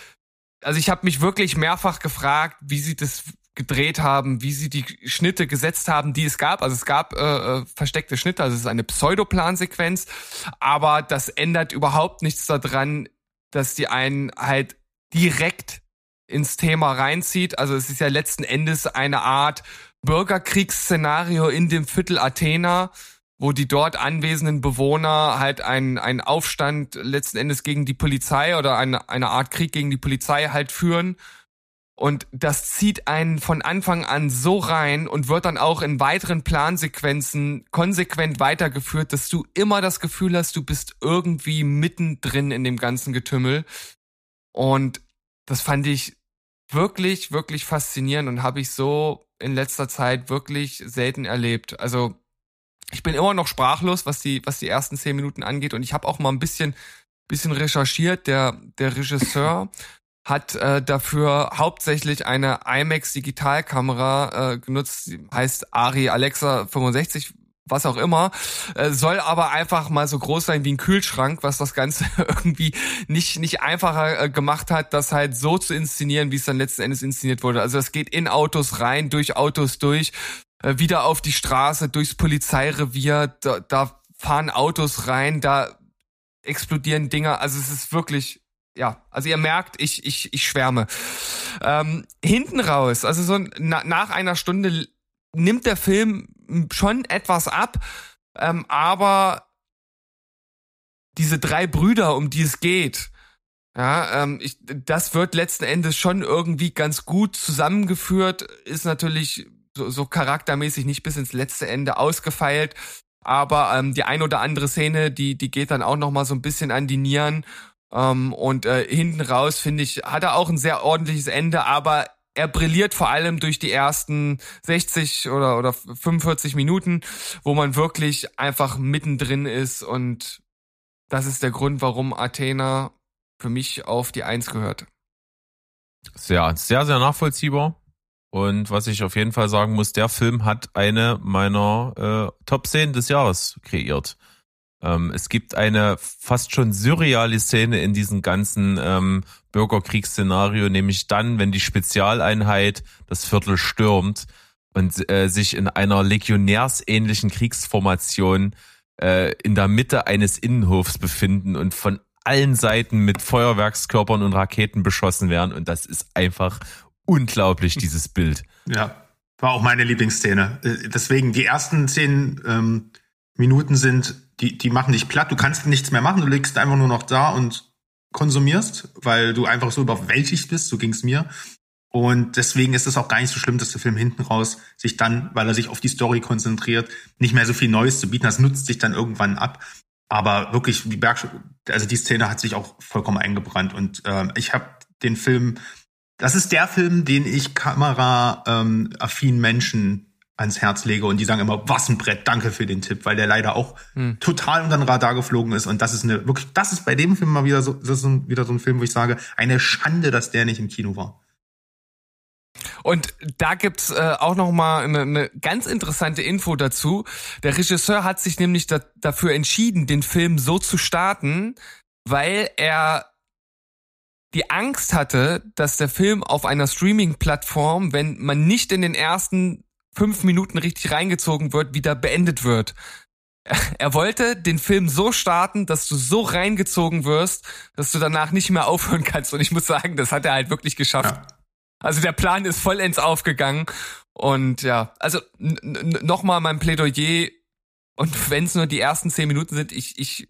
also ich habe mich wirklich mehrfach gefragt, wie sie das gedreht haben, wie sie die Schnitte gesetzt haben, die es gab. Also es gab äh, äh, versteckte Schnitte, also es ist eine Pseudoplansequenz, aber das ändert überhaupt nichts daran, dass die einen halt direkt ins Thema reinzieht. Also es ist ja letzten Endes eine Art Bürgerkriegsszenario in dem Viertel Athena, wo die dort anwesenden Bewohner halt einen, Aufstand letzten Endes gegen die Polizei oder eine, eine Art Krieg gegen die Polizei halt führen. Und das zieht einen von Anfang an so rein und wird dann auch in weiteren Plansequenzen konsequent weitergeführt, dass du immer das Gefühl hast, du bist irgendwie mittendrin in dem ganzen Getümmel. Und das fand ich wirklich, wirklich faszinierend und habe ich so in letzter Zeit wirklich selten erlebt. Also ich bin immer noch sprachlos, was die, was die ersten zehn Minuten angeht. Und ich habe auch mal ein bisschen, bisschen recherchiert. Der, der Regisseur hat äh, dafür hauptsächlich eine IMAX Digitalkamera äh, genutzt, heißt Ari Alexa 65, was auch immer, äh, soll aber einfach mal so groß sein wie ein Kühlschrank, was das Ganze irgendwie nicht nicht einfacher äh, gemacht hat, das halt so zu inszenieren, wie es dann letzten Endes inszeniert wurde. Also es geht in Autos rein, durch Autos durch, äh, wieder auf die Straße, durchs Polizeirevier, da, da fahren Autos rein, da explodieren Dinger. Also es ist wirklich ja, also ihr merkt, ich, ich, ich schwärme. Ähm, hinten raus, also so na, nach einer Stunde nimmt der Film schon etwas ab, ähm, aber diese drei Brüder, um die es geht, ja, ähm, ich, das wird letzten Endes schon irgendwie ganz gut zusammengeführt, ist natürlich so, so charaktermäßig nicht bis ins letzte Ende ausgefeilt, aber ähm, die ein oder andere Szene, die, die geht dann auch noch mal so ein bisschen an die Nieren ähm, und äh, hinten raus, finde ich, hat er auch ein sehr ordentliches Ende, aber er brilliert vor allem durch die ersten 60 oder, oder 45 Minuten, wo man wirklich einfach mittendrin ist und das ist der Grund, warum Athena für mich auf die Eins gehört. Sehr, sehr, sehr nachvollziehbar. Und was ich auf jeden Fall sagen muss, der Film hat eine meiner äh, Top-Szenen des Jahres kreiert. Ähm, es gibt eine fast schon surreale Szene in diesem ganzen ähm, Bürgerkriegsszenario, nämlich dann, wenn die Spezialeinheit das Viertel stürmt und äh, sich in einer legionärsähnlichen Kriegsformation äh, in der Mitte eines Innenhofs befinden und von allen Seiten mit Feuerwerkskörpern und Raketen beschossen werden. Und das ist einfach unglaublich, dieses Bild. Ja, war auch meine Lieblingsszene. Äh, Deswegen, die ersten zehn ähm, Minuten sind, die, die machen dich platt. Du kannst nichts mehr machen. Du liegst einfach nur noch da und konsumierst, weil du einfach so überwältigt bist. So ging's mir. Und deswegen ist es auch gar nicht so schlimm, dass der Film hinten raus sich dann, weil er sich auf die Story konzentriert, nicht mehr so viel Neues zu bieten. Das nutzt sich dann irgendwann ab. Aber wirklich, die Berg, also die Szene hat sich auch vollkommen eingebrannt. Und ähm, ich habe den Film, das ist der Film, den ich kamera-affinen ähm, Menschen ans Herz lege und die sagen immer, was ein Brett, danke für den Tipp, weil der leider auch Hm. total unter den Radar geflogen ist. Und das ist eine, wirklich, das ist bei dem Film mal wieder so, das ist ein, wieder so ein Film, wo ich sage, eine Schande, dass der nicht im Kino war. Und da gibt's äh, auch noch mal eine, eine ganz interessante Info dazu. Der Regisseur hat sich nämlich da, dafür entschieden, den Film so zu starten, weil er die Angst hatte, dass der Film auf einer Streaming-Plattform, wenn man nicht in den ersten fünf Minuten richtig reingezogen wird, wieder beendet wird. Er wollte den Film so starten, dass du so reingezogen wirst, dass du danach nicht mehr aufhören kannst. Und ich muss sagen, das hat er halt wirklich geschafft. Ja. Also der Plan ist vollends aufgegangen. Und ja, also nochmal mein Plädoyer. Und wenn es nur die ersten zehn Minuten sind, ich, ich,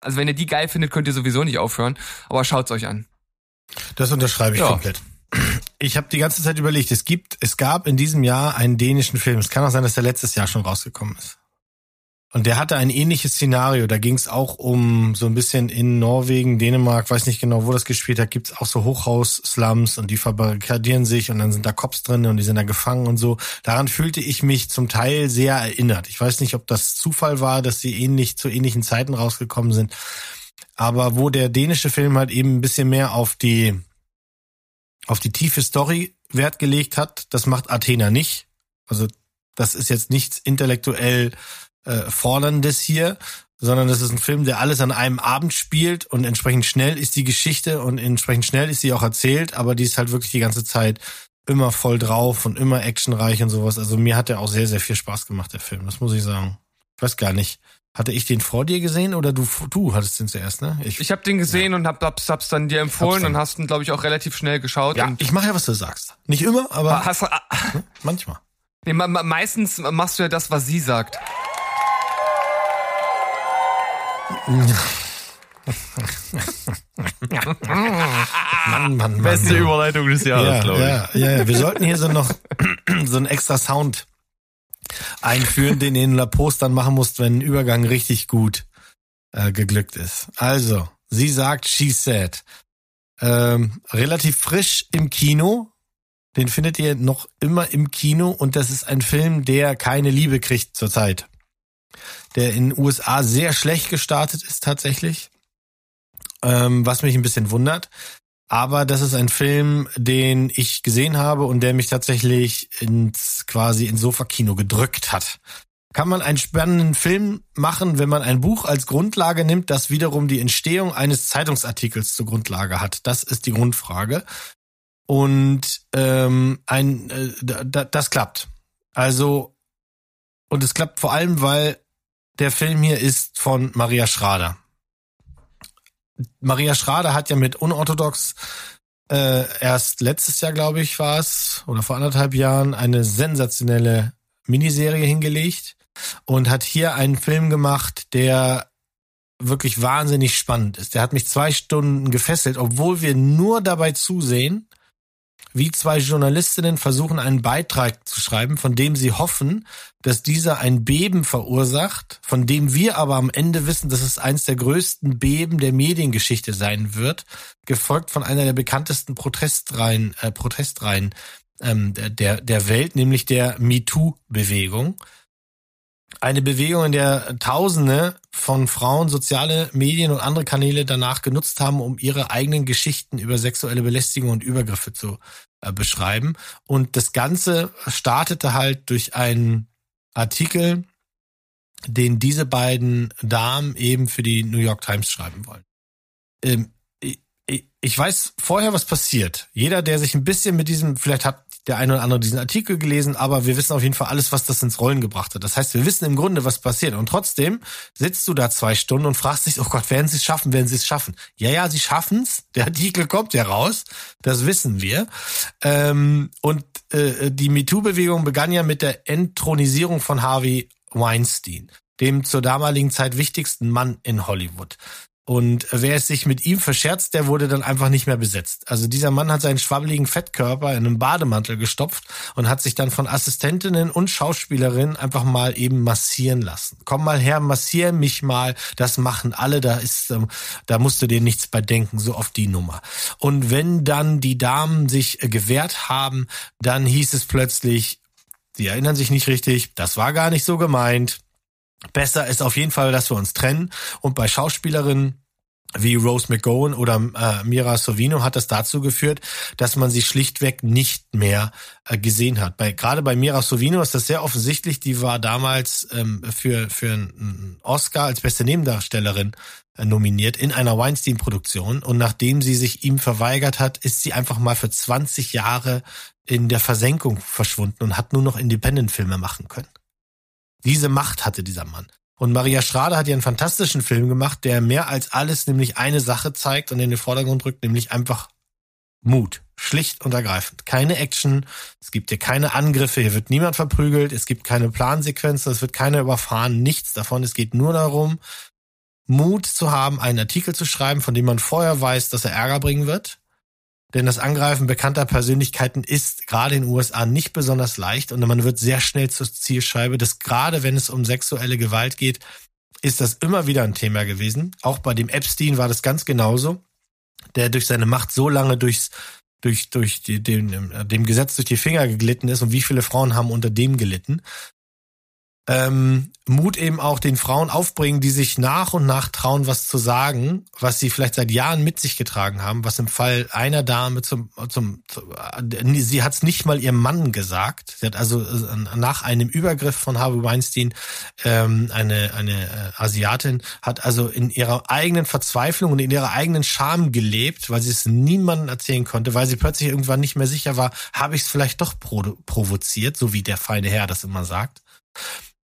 also wenn ihr die geil findet, könnt ihr sowieso nicht aufhören. Aber schaut's euch an. Das unterschreibe ich Ja. komplett. Ich habe die ganze Zeit überlegt, es gibt, es gab in diesem Jahr einen dänischen Film. Es kann auch sein, dass der letztes Jahr schon rausgekommen ist. Und der hatte ein ähnliches Szenario. Da ging es auch um so ein bisschen in Norwegen, Dänemark, weiß nicht genau, wo das gespielt hat, gibt's auch so Hochhaus-Slums und die verbarrikadieren sich und dann sind da Cops drin und die sind da gefangen und so. Daran fühlte ich mich zum Teil sehr erinnert. Ich weiß nicht, ob das Zufall war, dass sie ähnlich zu ähnlichen Zeiten rausgekommen sind. Aber wo der dänische Film halt eben ein bisschen mehr auf die auf die tiefe Story Wert gelegt hat, das macht Athena nicht. Also das ist jetzt nichts intellektuell äh, forderndes hier, sondern das ist ein Film, der alles an einem Abend spielt und entsprechend schnell ist die Geschichte und entsprechend schnell ist sie auch erzählt, aber die ist halt wirklich die ganze Zeit immer voll drauf und immer actionreich und sowas. Also mir hat der auch sehr, sehr viel Spaß gemacht, der Film, das muss ich sagen. Ich weiß gar nicht. Hatte ich den vor dir gesehen oder du du hattest den zuerst, ne? Ich habe den gesehen und hab, hab's, hab's dann dir empfohlen dann- und hast ihn, glaube ich, auch relativ schnell geschaut. ja, und ich mache ja, was du sagst. Nicht immer, aber hast, ah, manchmal. nee, me- meistens machst du ja das, was sie sagt. Mann, Mann, Mann. Beste Überleitung des Jahres, ja, glaube ich. ja, ja, ja. Wir sollten hier so noch so einen extra Sound einführen, den ihr in La Post dann machen musst, wenn ein Übergang richtig gut äh, geglückt ist. Also, sie sagt, she said. Ähm, relativ frisch im Kino. Den findet ihr noch immer im Kino und das ist ein Film, der keine Liebe kriegt zurzeit. Der in den USA sehr schlecht gestartet ist tatsächlich. Ähm, was mich ein bisschen wundert. Aber das ist ein Film, den ich gesehen habe und der mich tatsächlich ins quasi ins Sofakino gedrückt hat. Kann man einen spannenden Film machen, wenn man ein Buch als Grundlage nimmt, das wiederum die Entstehung eines Zeitungsartikels zur Grundlage hat? Das ist die Grundfrage. Und ähm, ein äh, da- da- das klappt. Also und es klappt vor allem, weil der Film hier ist von Maria Schrader. Maria Schrader hat ja mit Unorthodox äh, erst letztes Jahr, glaube ich, war es, oder vor anderthalb Jahren, eine sensationelle Miniserie hingelegt und hat hier einen Film gemacht, der wirklich wahnsinnig spannend ist. Der hat mich zwei Stunden gefesselt, obwohl wir nur dabei zusehen, wie zwei Journalistinnen versuchen, einen Beitrag zu schreiben, von dem sie hoffen, dass dieser ein Beben verursacht, von dem wir aber am Ende wissen, dass es eins der größten Beben der Mediengeschichte sein wird, gefolgt von einer der bekanntesten Protestreihen, äh, Protestreihen ähm, der, der, Welt, nämlich der MeToo-Bewegung. Eine Bewegung, in der Tausende von Frauen soziale Medien und andere Kanäle danach genutzt haben, um ihre eigenen Geschichten über sexuelle Belästigung und Übergriffe zu äh, beschreiben. Und das Ganze startete halt durch einen Artikel, den diese beiden Damen eben für die New York Times schreiben wollen. Ähm, ich, ich weiß vorher, was passiert. Jeder, der sich ein bisschen mit diesem, vielleicht hat der eine oder andere diesen Artikel gelesen, aber wir wissen auf jeden Fall alles, was das ins Rollen gebracht hat. Das heißt, wir wissen im Grunde, was passiert. Und trotzdem sitzt du da zwei Stunden und fragst dich, oh Gott, werden sie es schaffen, werden sie es schaffen? Ja, ja, sie schaffen's. Der Artikel kommt ja raus. Das wissen wir. Ähm, und äh, die MeToo-Bewegung begann ja mit der Entthronisierung von Harvey Weinstein, dem zur damaligen Zeit wichtigsten Mann in Hollywood. Und wer es sich mit ihm verscherzt, der wurde dann einfach nicht mehr besetzt. Also dieser Mann hat seinen schwabbeligen Fettkörper in einem Bademantel gestopft und hat sich dann von Assistentinnen und Schauspielerinnen einfach mal eben massieren lassen. Komm mal her, massier mich mal. Das machen alle. Da ist, ähm, da musst du dir nichts bei denken. So auf die Nummer. Und wenn dann die Damen sich äh, gewehrt haben, dann hieß es plötzlich, sie erinnern sich nicht richtig. Das war gar nicht so gemeint. Besser ist auf jeden Fall, dass wir uns trennen. Und bei Schauspielerinnen wie Rose McGowan oder äh, Mira Sorvino hat das dazu geführt, dass man sie schlichtweg nicht mehr äh, gesehen hat. Bei, gerade bei Mira Sorvino ist das sehr offensichtlich. Die war damals ähm, für, für einen Oscar als beste Nebendarstellerin äh, nominiert in einer Weinstein-Produktion. Und nachdem sie sich ihm verweigert hat, ist sie einfach mal für 20 Jahre in der Versenkung verschwunden und hat nur noch Independent-Filme machen können. Diese Macht hatte dieser Mann. Und Maria Schrader hat ja einen fantastischen Film gemacht, der mehr als alles nämlich eine Sache zeigt und in den Vordergrund rückt, nämlich einfach Mut. Schlicht und ergreifend. Keine Action, es gibt hier keine Angriffe, hier wird niemand verprügelt, es gibt keine Plansequenzen, es wird keiner überfahren, nichts davon. Es geht nur darum, Mut zu haben, einen Artikel zu schreiben, von dem man vorher weiß, dass er Ärger bringen wird denn das Angreifen bekannter Persönlichkeiten ist gerade in den USA nicht besonders leicht und man wird sehr schnell zur Zielscheibe. Das gerade wenn es um sexuelle Gewalt geht, ist das immer wieder ein Thema gewesen. Auch bei dem Epstein war das ganz genauso, der durch seine Macht so lange durchs durch, durch die, dem, dem Gesetz durch die Finger geglitten ist und wie viele Frauen haben unter dem gelitten ähm, Mut eben auch den Frauen aufbringen, die sich nach und nach trauen, was zu sagen, was sie vielleicht seit Jahren mit sich getragen haben, was im Fall einer Dame zum, zum, zum äh, sie hat es nicht mal ihrem Mann gesagt. Sie hat also äh, nach einem Übergriff von Harvey Weinstein ähm, eine, eine äh, Asiatin hat also in ihrer eigenen Verzweiflung und in ihrer eigenen Scham gelebt, weil sie es niemandem erzählen konnte, weil sie plötzlich irgendwann nicht mehr sicher war, habe ich es vielleicht doch provoziert, so wie der feine Herr das immer sagt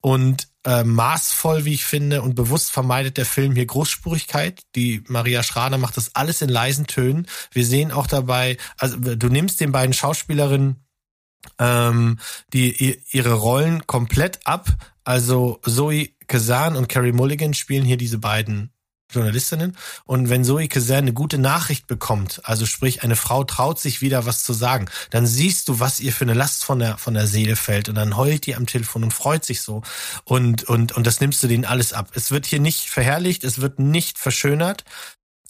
und äh, maßvoll, wie ich finde, und bewusst vermeidet der Film hier Großspurigkeit. Die Maria Schrader macht das alles in leisen Tönen. Wir sehen auch dabei, also du nimmst den beiden Schauspielerinnen ähm, die ihre Rollen komplett ab. Also Zoe Kazan und Carrie Mulligan spielen hier diese beiden Journalistinnen. Und wenn Zoe Kazan eine gute Nachricht bekommt, also sprich, eine Frau traut sich wieder was zu sagen, dann siehst du, was ihr für eine Last von der, von der Seele fällt. Und dann heult die am Telefon und freut sich so. Und, und, und das nimmst du denen alles ab. Es wird hier nicht verherrlicht, es wird nicht verschönert.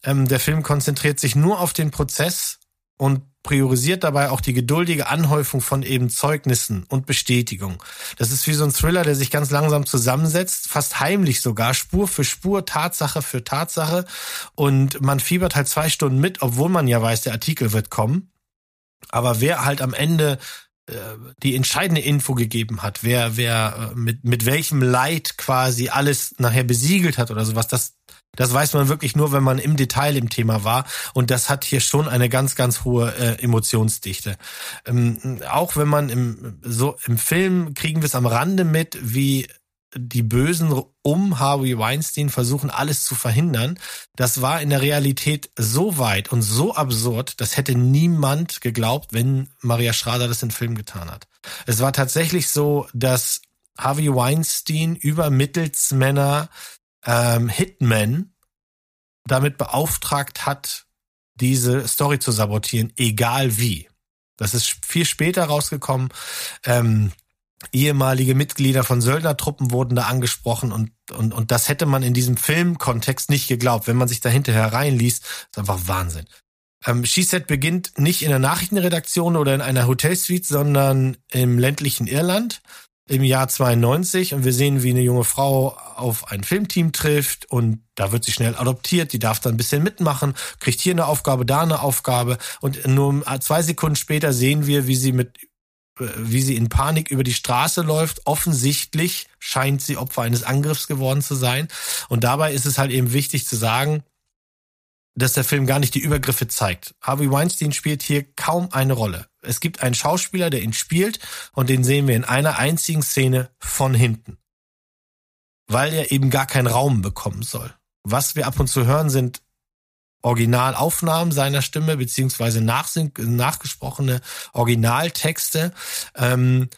Ähm, der Film konzentriert sich nur auf den Prozess und priorisiert dabei auch die geduldige Anhäufung von eben Zeugnissen und Bestätigung. Das ist wie so ein Thriller, der sich ganz langsam zusammensetzt, fast heimlich sogar, Spur für Spur, Tatsache für Tatsache. Und man fiebert halt zwei Stunden mit, obwohl man ja weiß, der Artikel wird kommen. Aber wer halt am Ende äh, die entscheidende Info gegeben hat, wer, wer äh, mit, mit welchem Leid quasi alles nachher besiegelt hat oder sowas, das, das weiß man wirklich nur, wenn man im Detail im Thema war. Und das hat hier schon eine ganz, ganz hohe äh, Emotionsdichte. Ähm, auch wenn man im, so im Film kriegen wir es am Rande mit, wie die Bösen um Harvey Weinstein versuchen, alles zu verhindern. Das war in der Realität so weit und so absurd, das hätte niemand geglaubt, wenn Maria Schrader das im Film getan hat. Es war tatsächlich so, dass Harvey Weinstein über Mittelsmänner ähm, Hitman damit beauftragt hat, diese Story zu sabotieren, egal wie. Das ist viel später rausgekommen. Ähm, ehemalige Mitglieder von Söldnertruppen wurden da angesprochen und, und, und das hätte man in diesem Filmkontext nicht geglaubt. Wenn man sich da hinterher reinliest, ist einfach Wahnsinn. Ähm, She-Set beginnt nicht in der Nachrichtenredaktion oder in einer Hotelsuite, sondern im ländlichen Irland im Jahr 92 und wir sehen, wie eine junge Frau auf ein Filmteam trifft und da wird sie schnell adoptiert, die darf dann ein bisschen mitmachen, kriegt hier eine Aufgabe, da eine Aufgabe und nur zwei Sekunden später sehen wir, wie sie mit äh, wie sie in Panik über die Straße läuft. Offensichtlich scheint sie Opfer eines Angriffs geworden zu sein. Und dabei ist es halt eben wichtig zu sagen, dass der Film gar nicht die Übergriffe zeigt. Harvey Weinstein spielt hier kaum eine Rolle. Es gibt einen Schauspieler, der ihn spielt und den sehen wir in einer einzigen Szene von hinten. Weil er eben gar keinen Raum bekommen soll. Was wir ab und zu hören, sind Originalaufnahmen seiner Stimme beziehungsweise nachgesprochene Originaltexte. Ähm,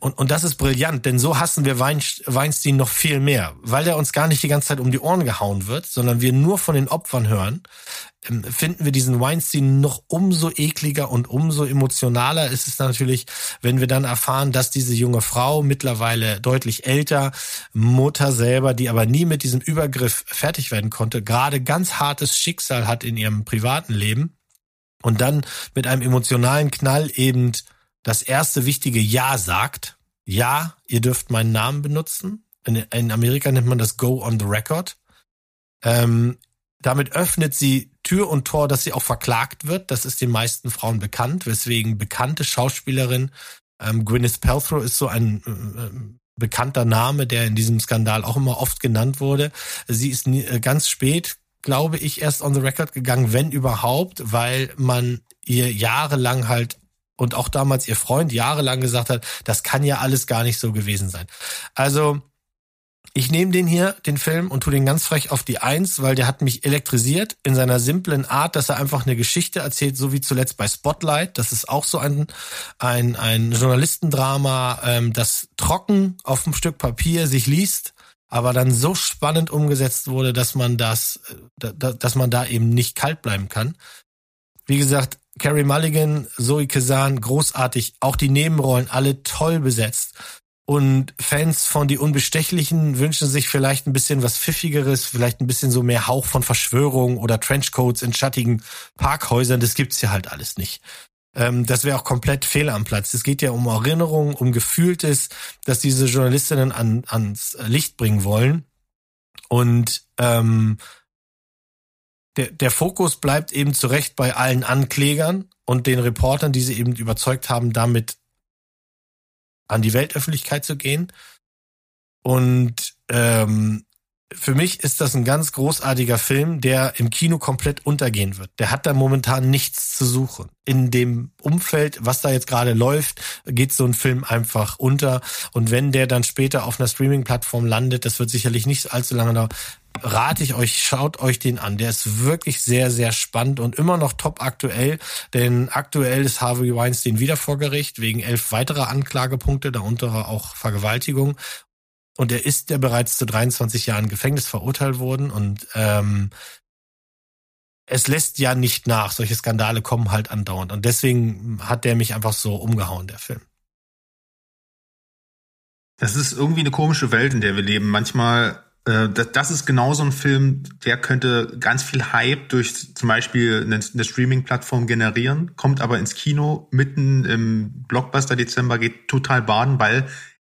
und, und das ist brillant, denn so hassen wir Weinstein noch viel mehr, weil er uns gar nicht die ganze Zeit um die Ohren gehauen wird, sondern wir nur von den Opfern hören, ähm, finden wir diesen Weinstein noch umso ekliger und umso emotionaler ist es natürlich, wenn wir dann erfahren, dass diese junge Frau mittlerweile deutlich älter, Mutter selber, die aber nie mit diesem Übergriff fertig werden konnte, gerade ganz hartes Schicksal hat in ihrem privaten Leben und dann mit einem emotionalen Knall eben das erste wichtige Ja sagt. Ja, ihr dürft meinen Namen benutzen. In, in Amerika nennt man das Go on the Record. Ähm, damit öffnet sie Tür und Tor, dass sie auch verklagt wird. Das ist den meisten Frauen bekannt, weswegen bekannte Schauspielerin ähm, Gwyneth Paltrow ist so ein äh, bekannter Name, der in diesem Skandal auch immer oft genannt wurde. Sie ist nie, äh, ganz spät, glaube ich, erst on the record gegangen, wenn überhaupt, weil man ihr jahrelang halt und auch damals ihr Freund jahrelang gesagt hat, das kann ja alles gar nicht so gewesen sein. Also ich nehme den hier, den Film, und tu den ganz frech auf die Eins, weil der hat mich elektrisiert in seiner simplen Art, dass er einfach eine Geschichte erzählt, so wie zuletzt bei Spotlight. Das ist auch so ein, ein, ein Journalistendrama, ähm, das trocken auf dem Stück Papier sich liest, aber dann so spannend umgesetzt wurde, dass man das, äh, dass man da eben nicht kalt bleiben kann. Wie gesagt, Carrie Mulligan, Zoe Kazan, großartig. Auch die Nebenrollen alle toll besetzt. Und Fans von Die Unbestechlichen wünschen sich vielleicht ein bisschen was Pfiffigeres, vielleicht ein bisschen so mehr Hauch von Verschwörung oder Trenchcoats in schattigen Parkhäusern. Das gibt's ja halt alles nicht. Ähm, das wäre auch komplett fehl am Platz. Es geht ja um Erinnerungen, um Gefühltes, dass diese Journalistinnen an, ans Licht bringen wollen. Und ähm, der, der Fokus bleibt eben zu Recht bei allen Anklägern und den Reportern, die sie eben überzeugt haben, damit an die Weltöffentlichkeit zu gehen. Und ähm, für mich ist das ein ganz großartiger Film, der im Kino komplett untergehen wird. Der hat da momentan nichts zu suchen. In dem Umfeld, was da jetzt gerade läuft, geht so ein Film einfach unter. Und wenn der dann später auf einer Streaming-Plattform landet, das wird sicherlich nicht allzu lange dauern, rate ich euch, schaut euch den an. Der ist wirklich sehr, sehr spannend und immer noch top aktuell, denn aktuell ist Harvey Weinstein wieder vor Gericht wegen elf weiterer Anklagepunkte, darunter auch Vergewaltigung. Und er ist ja bereits zu 23 Jahren Gefängnis verurteilt worden und ähm, es lässt ja nicht nach. Solche Skandale kommen halt andauernd. Und deswegen hat der mich einfach so umgehauen, der Film. Das ist irgendwie eine komische Welt, in der wir leben. Manchmal äh, das, das ist genau so ein Film, der könnte ganz viel Hype durch zum Beispiel eine, eine Streaming-Plattform generieren, kommt aber ins Kino mitten im Blockbuster Dezember, geht total baden, weil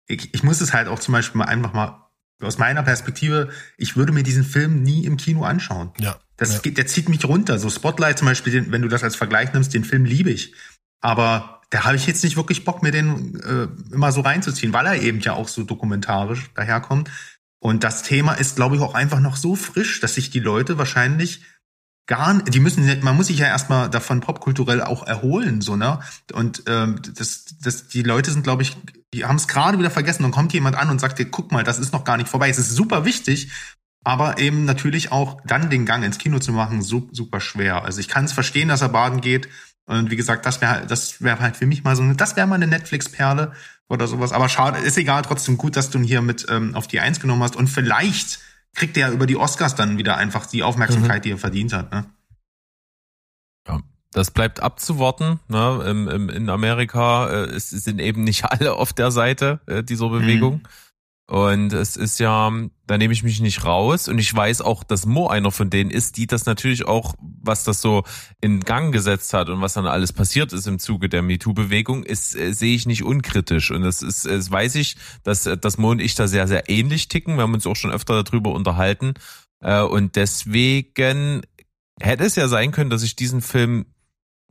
ich, ich muss es halt auch zum Beispiel mal einfach mal aus meiner Perspektive, ich würde mir diesen Film nie im Kino anschauen. Ja. Das ja. geht, der zieht mich runter. So Spotlight zum Beispiel, wenn du das als Vergleich nimmst, den Film liebe ich. Aber da habe ich jetzt nicht wirklich Bock, mir den äh, immer so reinzuziehen, weil er eben ja auch so dokumentarisch daherkommt. Und das Thema ist, glaube ich, auch einfach noch so frisch, dass sich die Leute wahrscheinlich gar nicht, die müssen man muss sich ja erstmal davon popkulturell auch erholen, so, ne? Und ähm, das, das, die Leute sind, glaube ich, die haben es gerade wieder vergessen. Dann kommt jemand an und sagt dir, guck mal, das ist noch gar nicht vorbei. Es ist super wichtig, aber eben natürlich auch dann den Gang ins Kino zu machen, super schwer. Also ich kann es verstehen, dass er baden geht. Und wie gesagt, das wäre das wäre halt für mich mal so, eine, das wäre mal eine Netflix-Perle oder sowas. Aber schade, ist egal, trotzdem gut, dass du ihn hier mit ähm, auf die Eins genommen hast. Und vielleicht kriegt er über die Oscars dann wieder einfach die Aufmerksamkeit, mhm. die er verdient hat. Ne? Das bleibt abzuwarten. Ne? Im, im, in Amerika äh, es sind eben nicht alle auf der Seite äh, dieser Bewegung. Mhm. Und es ist ja, da nehme ich mich nicht raus. Und ich weiß auch, dass Mo einer von denen ist, die das natürlich auch, was das so in Gang gesetzt hat und was dann alles passiert ist im Zuge der MeToo-Bewegung, ist, äh, sehe ich nicht unkritisch. Und das ist, das weiß ich, dass, dass Mo und ich da sehr, sehr ähnlich ticken. Wir haben uns auch schon öfter darüber unterhalten. Äh, Und deswegen hätte es ja sein können, dass ich diesen Film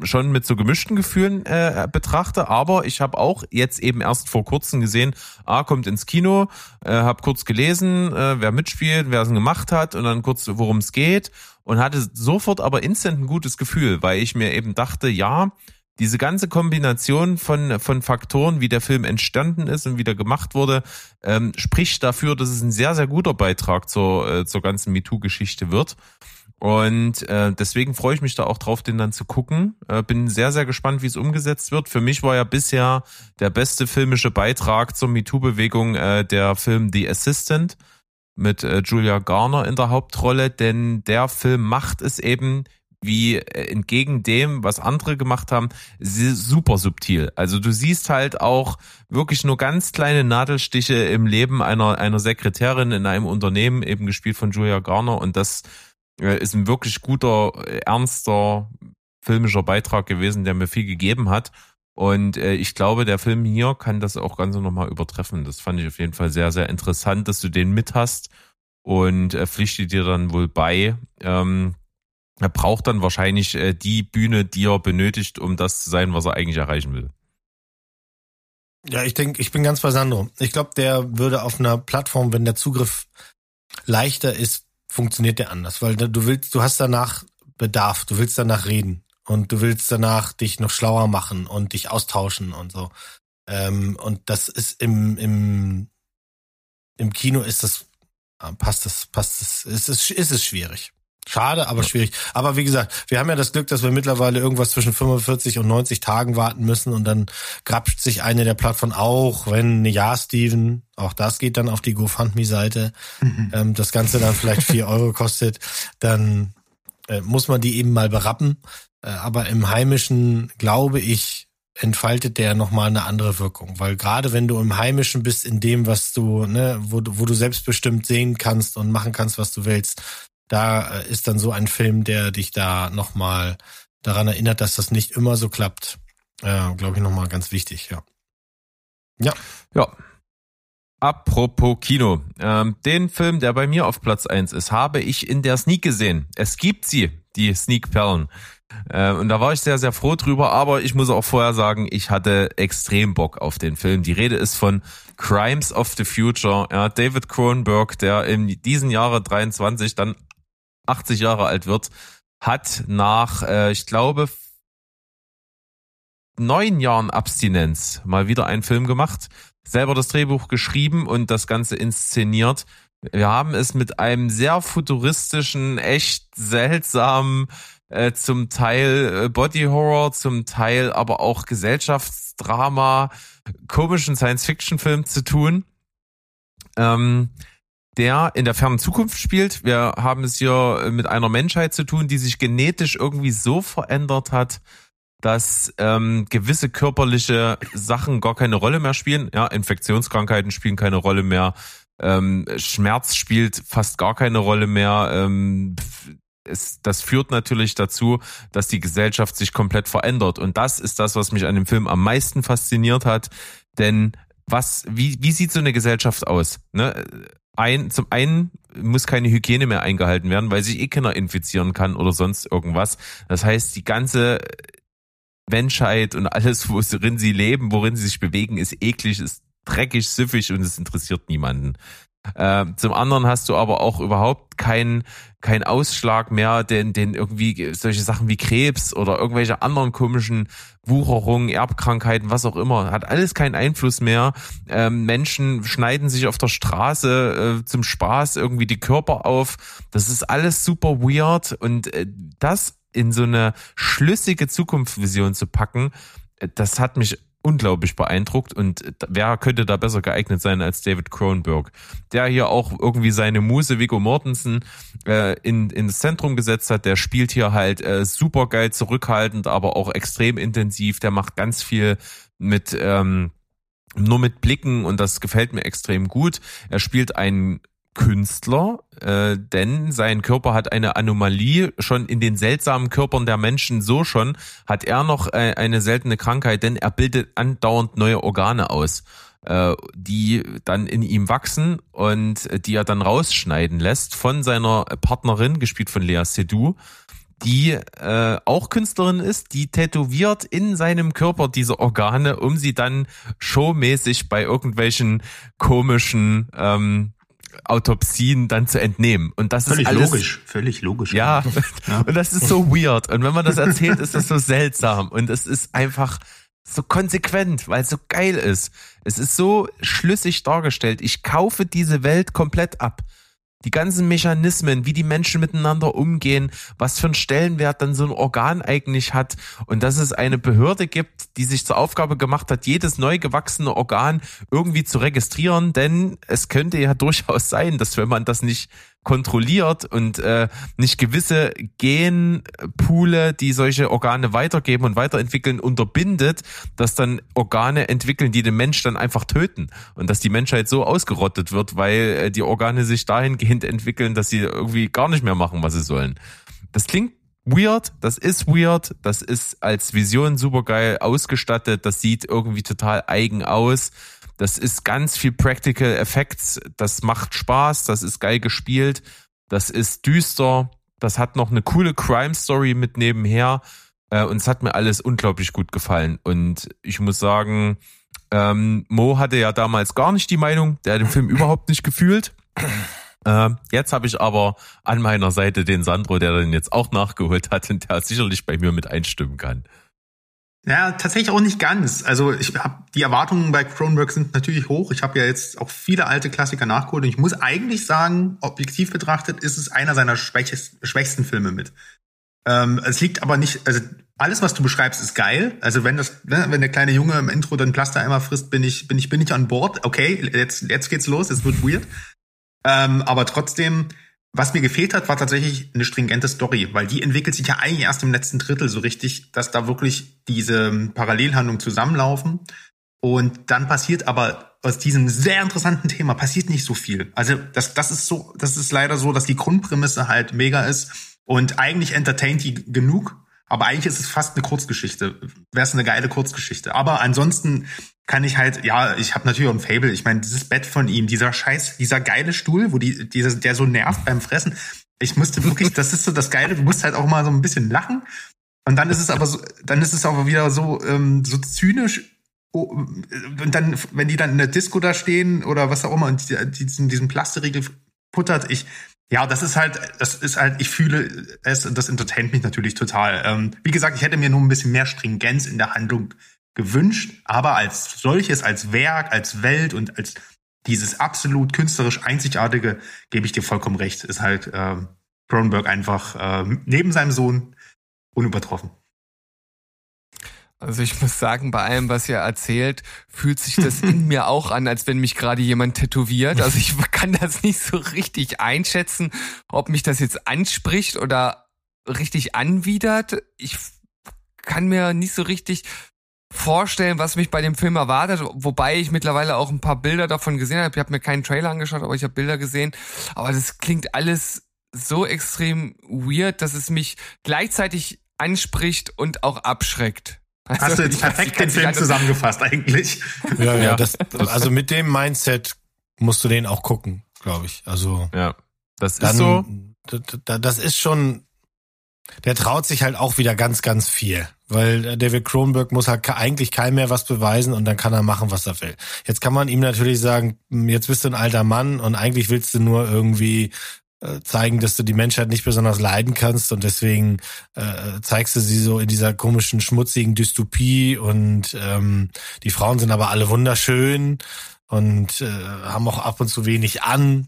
schon mit so gemischten Gefühlen äh, betrachte, aber ich habe auch jetzt eben erst vor kurzem gesehen, ah, kommt ins Kino, äh, habe kurz gelesen, äh, wer mitspielt, wer es gemacht hat und dann kurz, worum es geht und hatte sofort aber instant ein gutes Gefühl, weil ich mir eben dachte, ja, diese ganze Kombination von, von Faktoren, wie der Film entstanden ist und wie der gemacht wurde, ähm, spricht dafür, dass es ein sehr, sehr guter Beitrag zur, äh, zur ganzen MeToo-Geschichte wird. Und äh, deswegen freue ich mich da auch drauf, den dann zu gucken. Äh, bin sehr, sehr gespannt, wie es umgesetzt wird. Für mich war ja bisher der beste filmische Beitrag zur MeToo-Bewegung äh, der Film The Assistant mit äh, Julia Garner in der Hauptrolle, denn der Film macht es eben wie äh, entgegen dem, was andere gemacht haben, super subtil. Also du siehst halt auch wirklich nur ganz kleine Nadelstiche im Leben einer, einer Sekretärin in einem Unternehmen, eben gespielt von Julia Garner und das ist ein wirklich guter, äh, ernster filmischer Beitrag gewesen, der mir viel gegeben hat. Und äh, ich glaube, der Film hier kann das auch ganz nochmal übertreffen. Das fand ich auf jeden Fall sehr, sehr interessant, dass du den mit hast und äh, pflichte dir dann wohl bei. Ähm, er braucht dann wahrscheinlich äh, die Bühne, die er benötigt, um das zu sein, was er eigentlich erreichen will. Ja, ich denke, ich bin ganz bei Sandro. Ich glaube, der würde auf einer Plattform, wenn der Zugriff leichter ist, funktioniert der anders, weil du willst, du hast danach Bedarf, du willst danach reden und du willst danach dich noch schlauer machen und dich austauschen und so. Ähm, und das ist im im im Kino ist das ah, passt das passt das ist es ist es schwierig. Schade, aber schwierig. Aber wie gesagt, wir haben ja das Glück, dass wir mittlerweile irgendwas zwischen 45 und 90 Tagen warten müssen und dann grapscht sich eine der Plattformen auch, wenn ja, Steven, auch das geht dann auf die GoFundMe-Seite, ähm, das Ganze dann vielleicht vier Euro kostet, dann äh, muss man die eben mal berappen. Äh, aber im Heimischen, glaube ich, entfaltet der nochmal eine andere Wirkung. Weil gerade wenn du im Heimischen bist, in dem, was du, ne, wo, du- wo du selbstbestimmt sehen kannst und machen kannst, was du willst, da äh, ist dann so ein Film, der dich da nochmal daran erinnert, dass das nicht immer so klappt. Äh, glaube ich, nochmal ganz wichtig, ja. Ja. Apropos Kino. Ähm, den Film, der bei mir auf Platz eins ist, habe ich in der Sneak gesehen. Es gibt sie, die Sneak-Perlen. Äh, und da war ich sehr, sehr froh drüber, aber ich muss auch vorher sagen, ich hatte extrem Bock auf den Film. Die Rede ist von Crimes of the Future. Ja, David Cronenberg, der in diesen Jahre 23 dann 80 Jahre alt wird, hat nach, äh, ich glaube, neun Jahren Abstinenz mal wieder einen Film gemacht, selber das Drehbuch geschrieben und das Ganze inszeniert. Wir haben es mit einem sehr futuristischen, echt seltsamen, äh, zum Teil äh, Body Horror, zum Teil aber auch Gesellschaftsdrama, komischen Science-Fiction-Film zu tun. Ähm, der in der fernen Zukunft spielt. Wir haben es hier mit einer Menschheit zu tun, die sich genetisch irgendwie so verändert hat, dass ähm, gewisse körperliche Sachen gar keine Rolle mehr spielen. Ja, Infektionskrankheiten spielen keine Rolle mehr. Ähm, Schmerz spielt fast gar keine Rolle mehr. Ähm, es, das führt natürlich dazu, dass die Gesellschaft sich komplett verändert. Und das ist das, was mich an dem Film am meisten fasziniert hat. Denn was, wie, wie sieht so eine Gesellschaft aus? Ne? Ein, zum einen muss keine Hygiene mehr eingehalten werden, weil sich eh keiner infizieren kann oder sonst irgendwas. Das heißt, die ganze Menschheit und alles, worin sie leben, worin sie sich bewegen, ist eklig, ist dreckig, süffig und es interessiert niemanden. Äh, zum anderen hast du aber auch überhaupt keinen kein Ausschlag mehr, den, den irgendwie solche Sachen wie Krebs oder irgendwelche anderen komischen Wucherungen, Erbkrankheiten, was auch immer, hat alles keinen Einfluss mehr. Ähm, Menschen schneiden sich auf der Straße äh, zum Spaß irgendwie die Körper auf. Das ist alles super weird und äh, das in so eine schlüssige Zukunftsvision zu packen, äh, das hat mich unglaublich beeindruckt und wer könnte da besser geeignet sein als David Cronenberg, der hier auch irgendwie seine Muse Viggo Mortensen äh, in ins Zentrum gesetzt hat. Der spielt hier halt äh, super geil zurückhaltend, aber auch extrem intensiv. Der macht ganz viel mit ähm, nur mit Blicken und das gefällt mir extrem gut. Er spielt einen Künstler, äh, denn sein Körper hat eine Anomalie. Schon in den seltsamen Körpern der Menschen so schon hat er noch äh, eine seltene Krankheit, denn er bildet andauernd neue Organe aus, äh, die dann in ihm wachsen und die er dann rausschneiden lässt von seiner Partnerin, gespielt von Lea Seydoux die äh, auch Künstlerin ist, die tätowiert in seinem Körper diese Organe, um sie dann showmäßig bei irgendwelchen komischen ähm, Autopsien dann zu entnehmen. Und das Völlig ist alles, logisch, völlig logisch. Ja, und das ist so weird. Und wenn man das erzählt, ist das so seltsam. Und es ist einfach so konsequent, weil es so geil ist. Es ist so schlüssig dargestellt. Ich kaufe diese Welt komplett ab die ganzen Mechanismen, wie die Menschen miteinander umgehen, was für einen Stellenwert dann so ein Organ eigentlich hat und dass es eine Behörde gibt, die sich zur Aufgabe gemacht hat, jedes neu gewachsene Organ irgendwie zu registrieren, denn es könnte ja durchaus sein, dass wenn man das nicht kontrolliert und äh, nicht gewisse Genpoole, die solche Organe weitergeben und weiterentwickeln, unterbindet, dass dann Organe entwickeln, die den Mensch dann einfach töten und dass die Menschheit so ausgerottet wird, weil äh, die Organe sich dahingehend entwickeln, dass sie irgendwie gar nicht mehr machen, was sie sollen. Das klingt weird, das ist weird, das ist als Vision supergeil ausgestattet, das sieht irgendwie total eigen aus das ist ganz viel Practical Effects. Das macht Spaß. Das ist geil gespielt. Das ist düster. Das hat noch eine coole Crime Story mit nebenher. Äh, und es hat mir alles unglaublich gut gefallen. Und ich muss sagen, ähm, Mo hatte ja damals gar nicht die Meinung. Der hat den Film überhaupt nicht gefühlt. Äh, jetzt habe ich aber an meiner Seite den Sandro, der den jetzt auch nachgeholt hat und der sicherlich bei mir mit einstimmen kann. Ja, tatsächlich auch nicht ganz. Also ich habe die Erwartungen bei Cronenberg sind natürlich hoch. Ich habe ja jetzt auch viele alte Klassiker nachgeholt und ich muss eigentlich sagen, objektiv betrachtet ist es einer seiner schwächsten, Filme mit. Ähm, es liegt aber nicht, also alles, was du beschreibst, ist geil. Also wenn das, ne, wenn der kleine Junge im Intro dann Plaster einmal frisst, bin ich, bin ich, bin ich an Bord. Okay, jetzt, jetzt geht's los, es wird weird. Ähm, aber trotzdem, was mir gefehlt hat, war tatsächlich eine stringente Story, weil die entwickelt sich ja eigentlich erst im letzten Drittel so richtig, dass da wirklich diese Parallelhandlungen zusammenlaufen. Und dann passiert aber aus diesem sehr interessanten Thema passiert nicht so viel. Also das, das ist so, das ist leider so, dass die Grundprämisse halt mega ist und eigentlich entertaint die genug, aber eigentlich ist es fast eine Kurzgeschichte. Wäre es eine geile Kurzgeschichte. Aber ansonsten kann ich halt, ja, ich habe natürlich auch ein Fable. Ich meine, dieses Bett von ihm, dieser Scheiß, dieser geile Stuhl, wo die, dieser, der so nervt beim Fressen. Ich musste wirklich, das ist so das Geile, du musst halt auch mal so ein bisschen lachen. Und dann ist es aber so, dann ist es aber wieder so, ähm, so zynisch. Oh, und dann, wenn die dann in der Disco da stehen oder was auch immer und diesen, diesen Plasteriegel puttert, ich, ja, das ist halt, das ist halt, ich fühle es, das entertaint mich natürlich total. Ähm, wie gesagt, ich hätte mir nur ein bisschen mehr Stringenz in der Handlung gewünscht, aber als solches, als Werk, als Welt und als dieses absolut künstlerisch einzigartige, gebe ich dir vollkommen recht, ist halt äh, Cronenberg einfach äh, neben seinem Sohn unübertroffen. Also ich muss sagen, bei allem, was ihr erzählt, fühlt sich das in mir auch an, als wenn mich gerade jemand tätowiert. Also ich kann das nicht so richtig einschätzen, ob mich das jetzt anspricht oder richtig anwidert. Ich kann mir nicht so richtig vorstellen, was mich bei dem Film erwartet, wobei ich mittlerweile auch ein paar Bilder davon gesehen habe. Ich habe mir keinen Trailer angeschaut, aber ich habe Bilder gesehen. Aber das klingt alles so extrem weird, dass es mich gleichzeitig anspricht und auch abschreckt. Also, Hast du jetzt perfekt den Film zusammengefasst eigentlich. Ja, ja, das, also mit dem Mindset musst du den auch gucken, glaube ich. Also ja, das dann, ist so. Das ist schon der traut sich halt auch wieder ganz, ganz viel. Weil David Cronenberg muss halt eigentlich keinem mehr was beweisen und dann kann er machen, was er will. Jetzt kann man ihm natürlich sagen, hm, jetzt bist du ein alter Mann und eigentlich willst du nur irgendwie äh, zeigen, dass du die Menschheit nicht besonders leiden kannst und deswegen äh, zeigst du sie so in dieser komischen, schmutzigen Dystopie und ähm, die Frauen sind aber alle wunderschön und äh, haben auch ab und zu wenig an.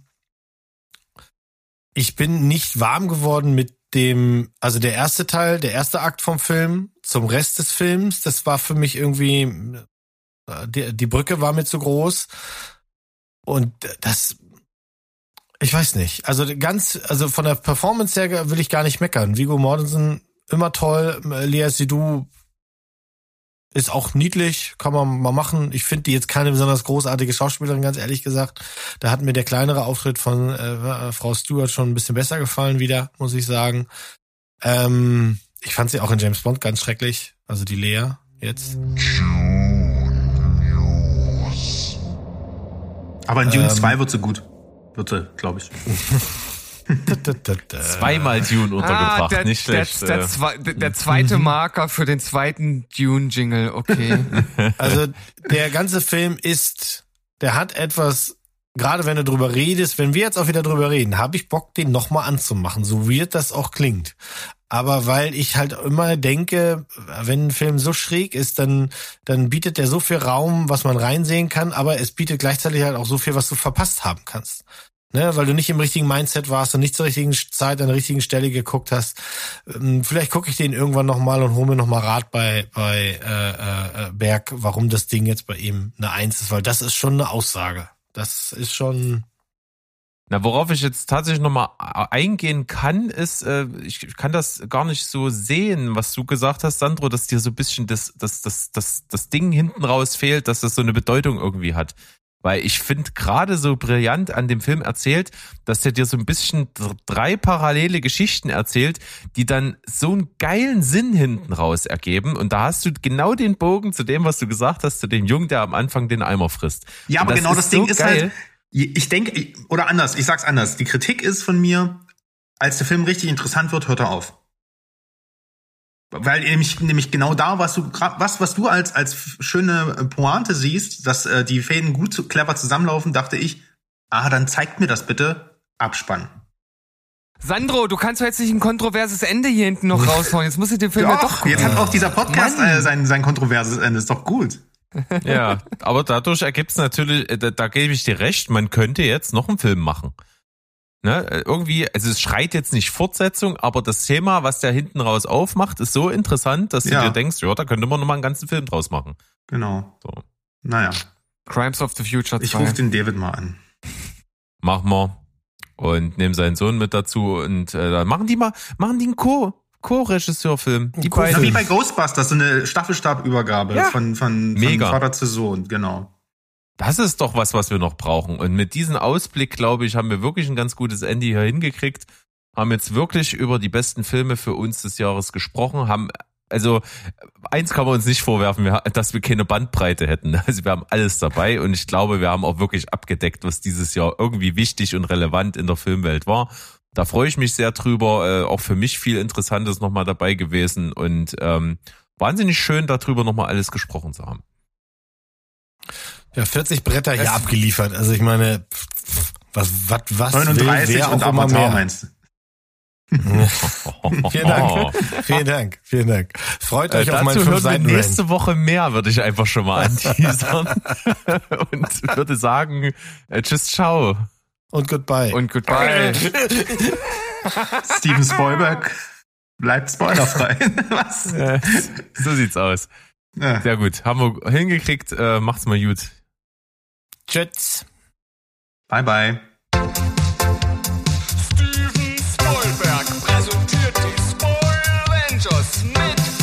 Ich bin nicht warm geworden mit dem, also der erste Teil, der erste Akt vom Film zum Rest des Films, das war für mich irgendwie, äh, die, die Brücke war mir zu groß. Und das, ich weiß nicht. Also ganz, also von der Performance her will ich gar nicht meckern. Vigo Mortensen immer toll, Lea Sidou ist auch niedlich, kann man mal machen. Ich finde die jetzt keine besonders großartige Schauspielerin, ganz ehrlich gesagt. Da hat mir der kleinere Auftritt von äh, Frau Stewart schon ein bisschen besser gefallen wieder, muss ich sagen. Ähm, ich fand sie auch in James Bond ganz schrecklich, also die Lea jetzt. Aber in Dune Ähm. 2 wird sie gut. Wird sie, glaube ich. Zweimal Dune untergebracht, Ah, der, nicht schlecht. Der, der, äh. zwe- der, der zweite Marker für den zweiten Dune-Jingle, okay. Also der ganze Film ist, der hat etwas, gerade wenn du drüber redest, wenn wir jetzt auch wieder drüber reden, habe ich Bock, den nochmal anzumachen, so weird das auch klingt. Aber weil ich halt immer denke, wenn ein Film so schräg ist, dann, dann bietet der so viel Raum, was man reinsehen kann, aber es bietet gleichzeitig halt auch so viel, was du verpasst haben kannst. Ne, weil du nicht im richtigen Mindset warst und nicht zur richtigen Zeit an der richtigen Stelle geguckt hast. Ähm, Vielleicht gucke ich den irgendwann nochmal und hole mir nochmal Rat bei, bei äh, äh, Berg, warum das Ding jetzt bei ihm eine Eins ist, weil das ist schon eine Aussage. Das ist schon. Na, worauf ich jetzt tatsächlich nochmal eingehen kann, ist, äh, ich kann das gar nicht so sehen, was du gesagt hast, Sandro, dass dir so ein bisschen das, das, das, das, das Ding hinten raus fehlt, dass das so eine Bedeutung irgendwie hat. Weil ich finde gerade so brillant an dem Film erzählt, dass der dir so ein bisschen dr- drei parallele Geschichten erzählt, die dann so einen geilen Sinn hinten raus ergeben. Und da hast du genau den Bogen zu dem, was du gesagt hast, zu dem Jungen, der am Anfang den Eimer frisst. Ja, aber Und genau das Ding so ist geil. halt, ich denke, oder anders, ich sag's anders. Die Kritik ist von mir, als der Film richtig interessant wird, hört er auf. Weil nämlich, nämlich genau da, was du was, was du als, als schöne Pointe siehst, dass äh, die Fäden gut zu, clever zusammenlaufen, dachte ich, ah, dann zeigt mir das bitte. Abspann. Sandro, du kannst doch jetzt nicht ein kontroverses Ende hier hinten noch raushauen. Jetzt muss ich den Film ja, doch Doch, jetzt hat auch dieser Podcast Mann. äh, sein, sein kontroverses Ende. Ist doch gut. Ja, aber dadurch ergibt es natürlich, äh, da, da gebe ich dir recht, man könnte jetzt noch einen Film machen. Ne? äh, Irgendwie, also es schreit jetzt nicht Fortsetzung, aber das Thema, was der hinten raus aufmacht, ist so interessant, dass du Ja. dir denkst, ja, da könnte man noch mal einen ganzen Film draus machen. Genau. So. Naja, Crimes of the Future 2. ich rufe den David mal an. Machen wir. Und nehmen seinen Sohn mit dazu und äh, dann machen die mal, machen die einen Co. Co-Regisseurfilm. Die Co- Na, wie beiden. bei Ghostbusters, so eine Staffelstabübergabe Ja. von, von, Mega. von Vater zu Sohn, genau. Das ist doch was, was wir noch brauchen. Und mit diesem Ausblick, glaube ich, haben wir wirklich ein ganz gutes Ende hier hingekriegt. Haben jetzt wirklich über die besten Filme für uns des Jahres gesprochen. Haben, also, eins kann man uns nicht vorwerfen, dass wir keine Bandbreite hätten. Also, wir haben alles dabei. Und ich glaube, wir haben auch wirklich abgedeckt, was dieses Jahr irgendwie wichtig und relevant in der Filmwelt war. Da freue ich mich sehr drüber. Äh, auch für mich viel Interessantes nochmal dabei gewesen. Und ähm, wahnsinnig schön, darüber nochmal alles gesprochen zu haben. Ja, 40 Bretter hier Es- abgeliefert. Also ich meine, was, was, was will 39 wer und auch immer Avatar mehr? meinst du? Vielen Dank. Vielen Dank. Vielen Dank. Freut Äh, euch auf meinen dazu hören wir 5 Seiten nächste Woche mehr, würde ich einfach schon mal anteasern. und würde sagen, äh, tschüss, ciao. Und goodbye. Und goodbye. Steven Spielberg bleibt spoilerfrei. Was? Äh, so sieht's aus. Ja. Sehr gut. Haben wir hingekriegt. Äh, macht's mal gut. Tschüss. Bye, bye. Steven Spielberg präsentiert die Spoil Avengers mit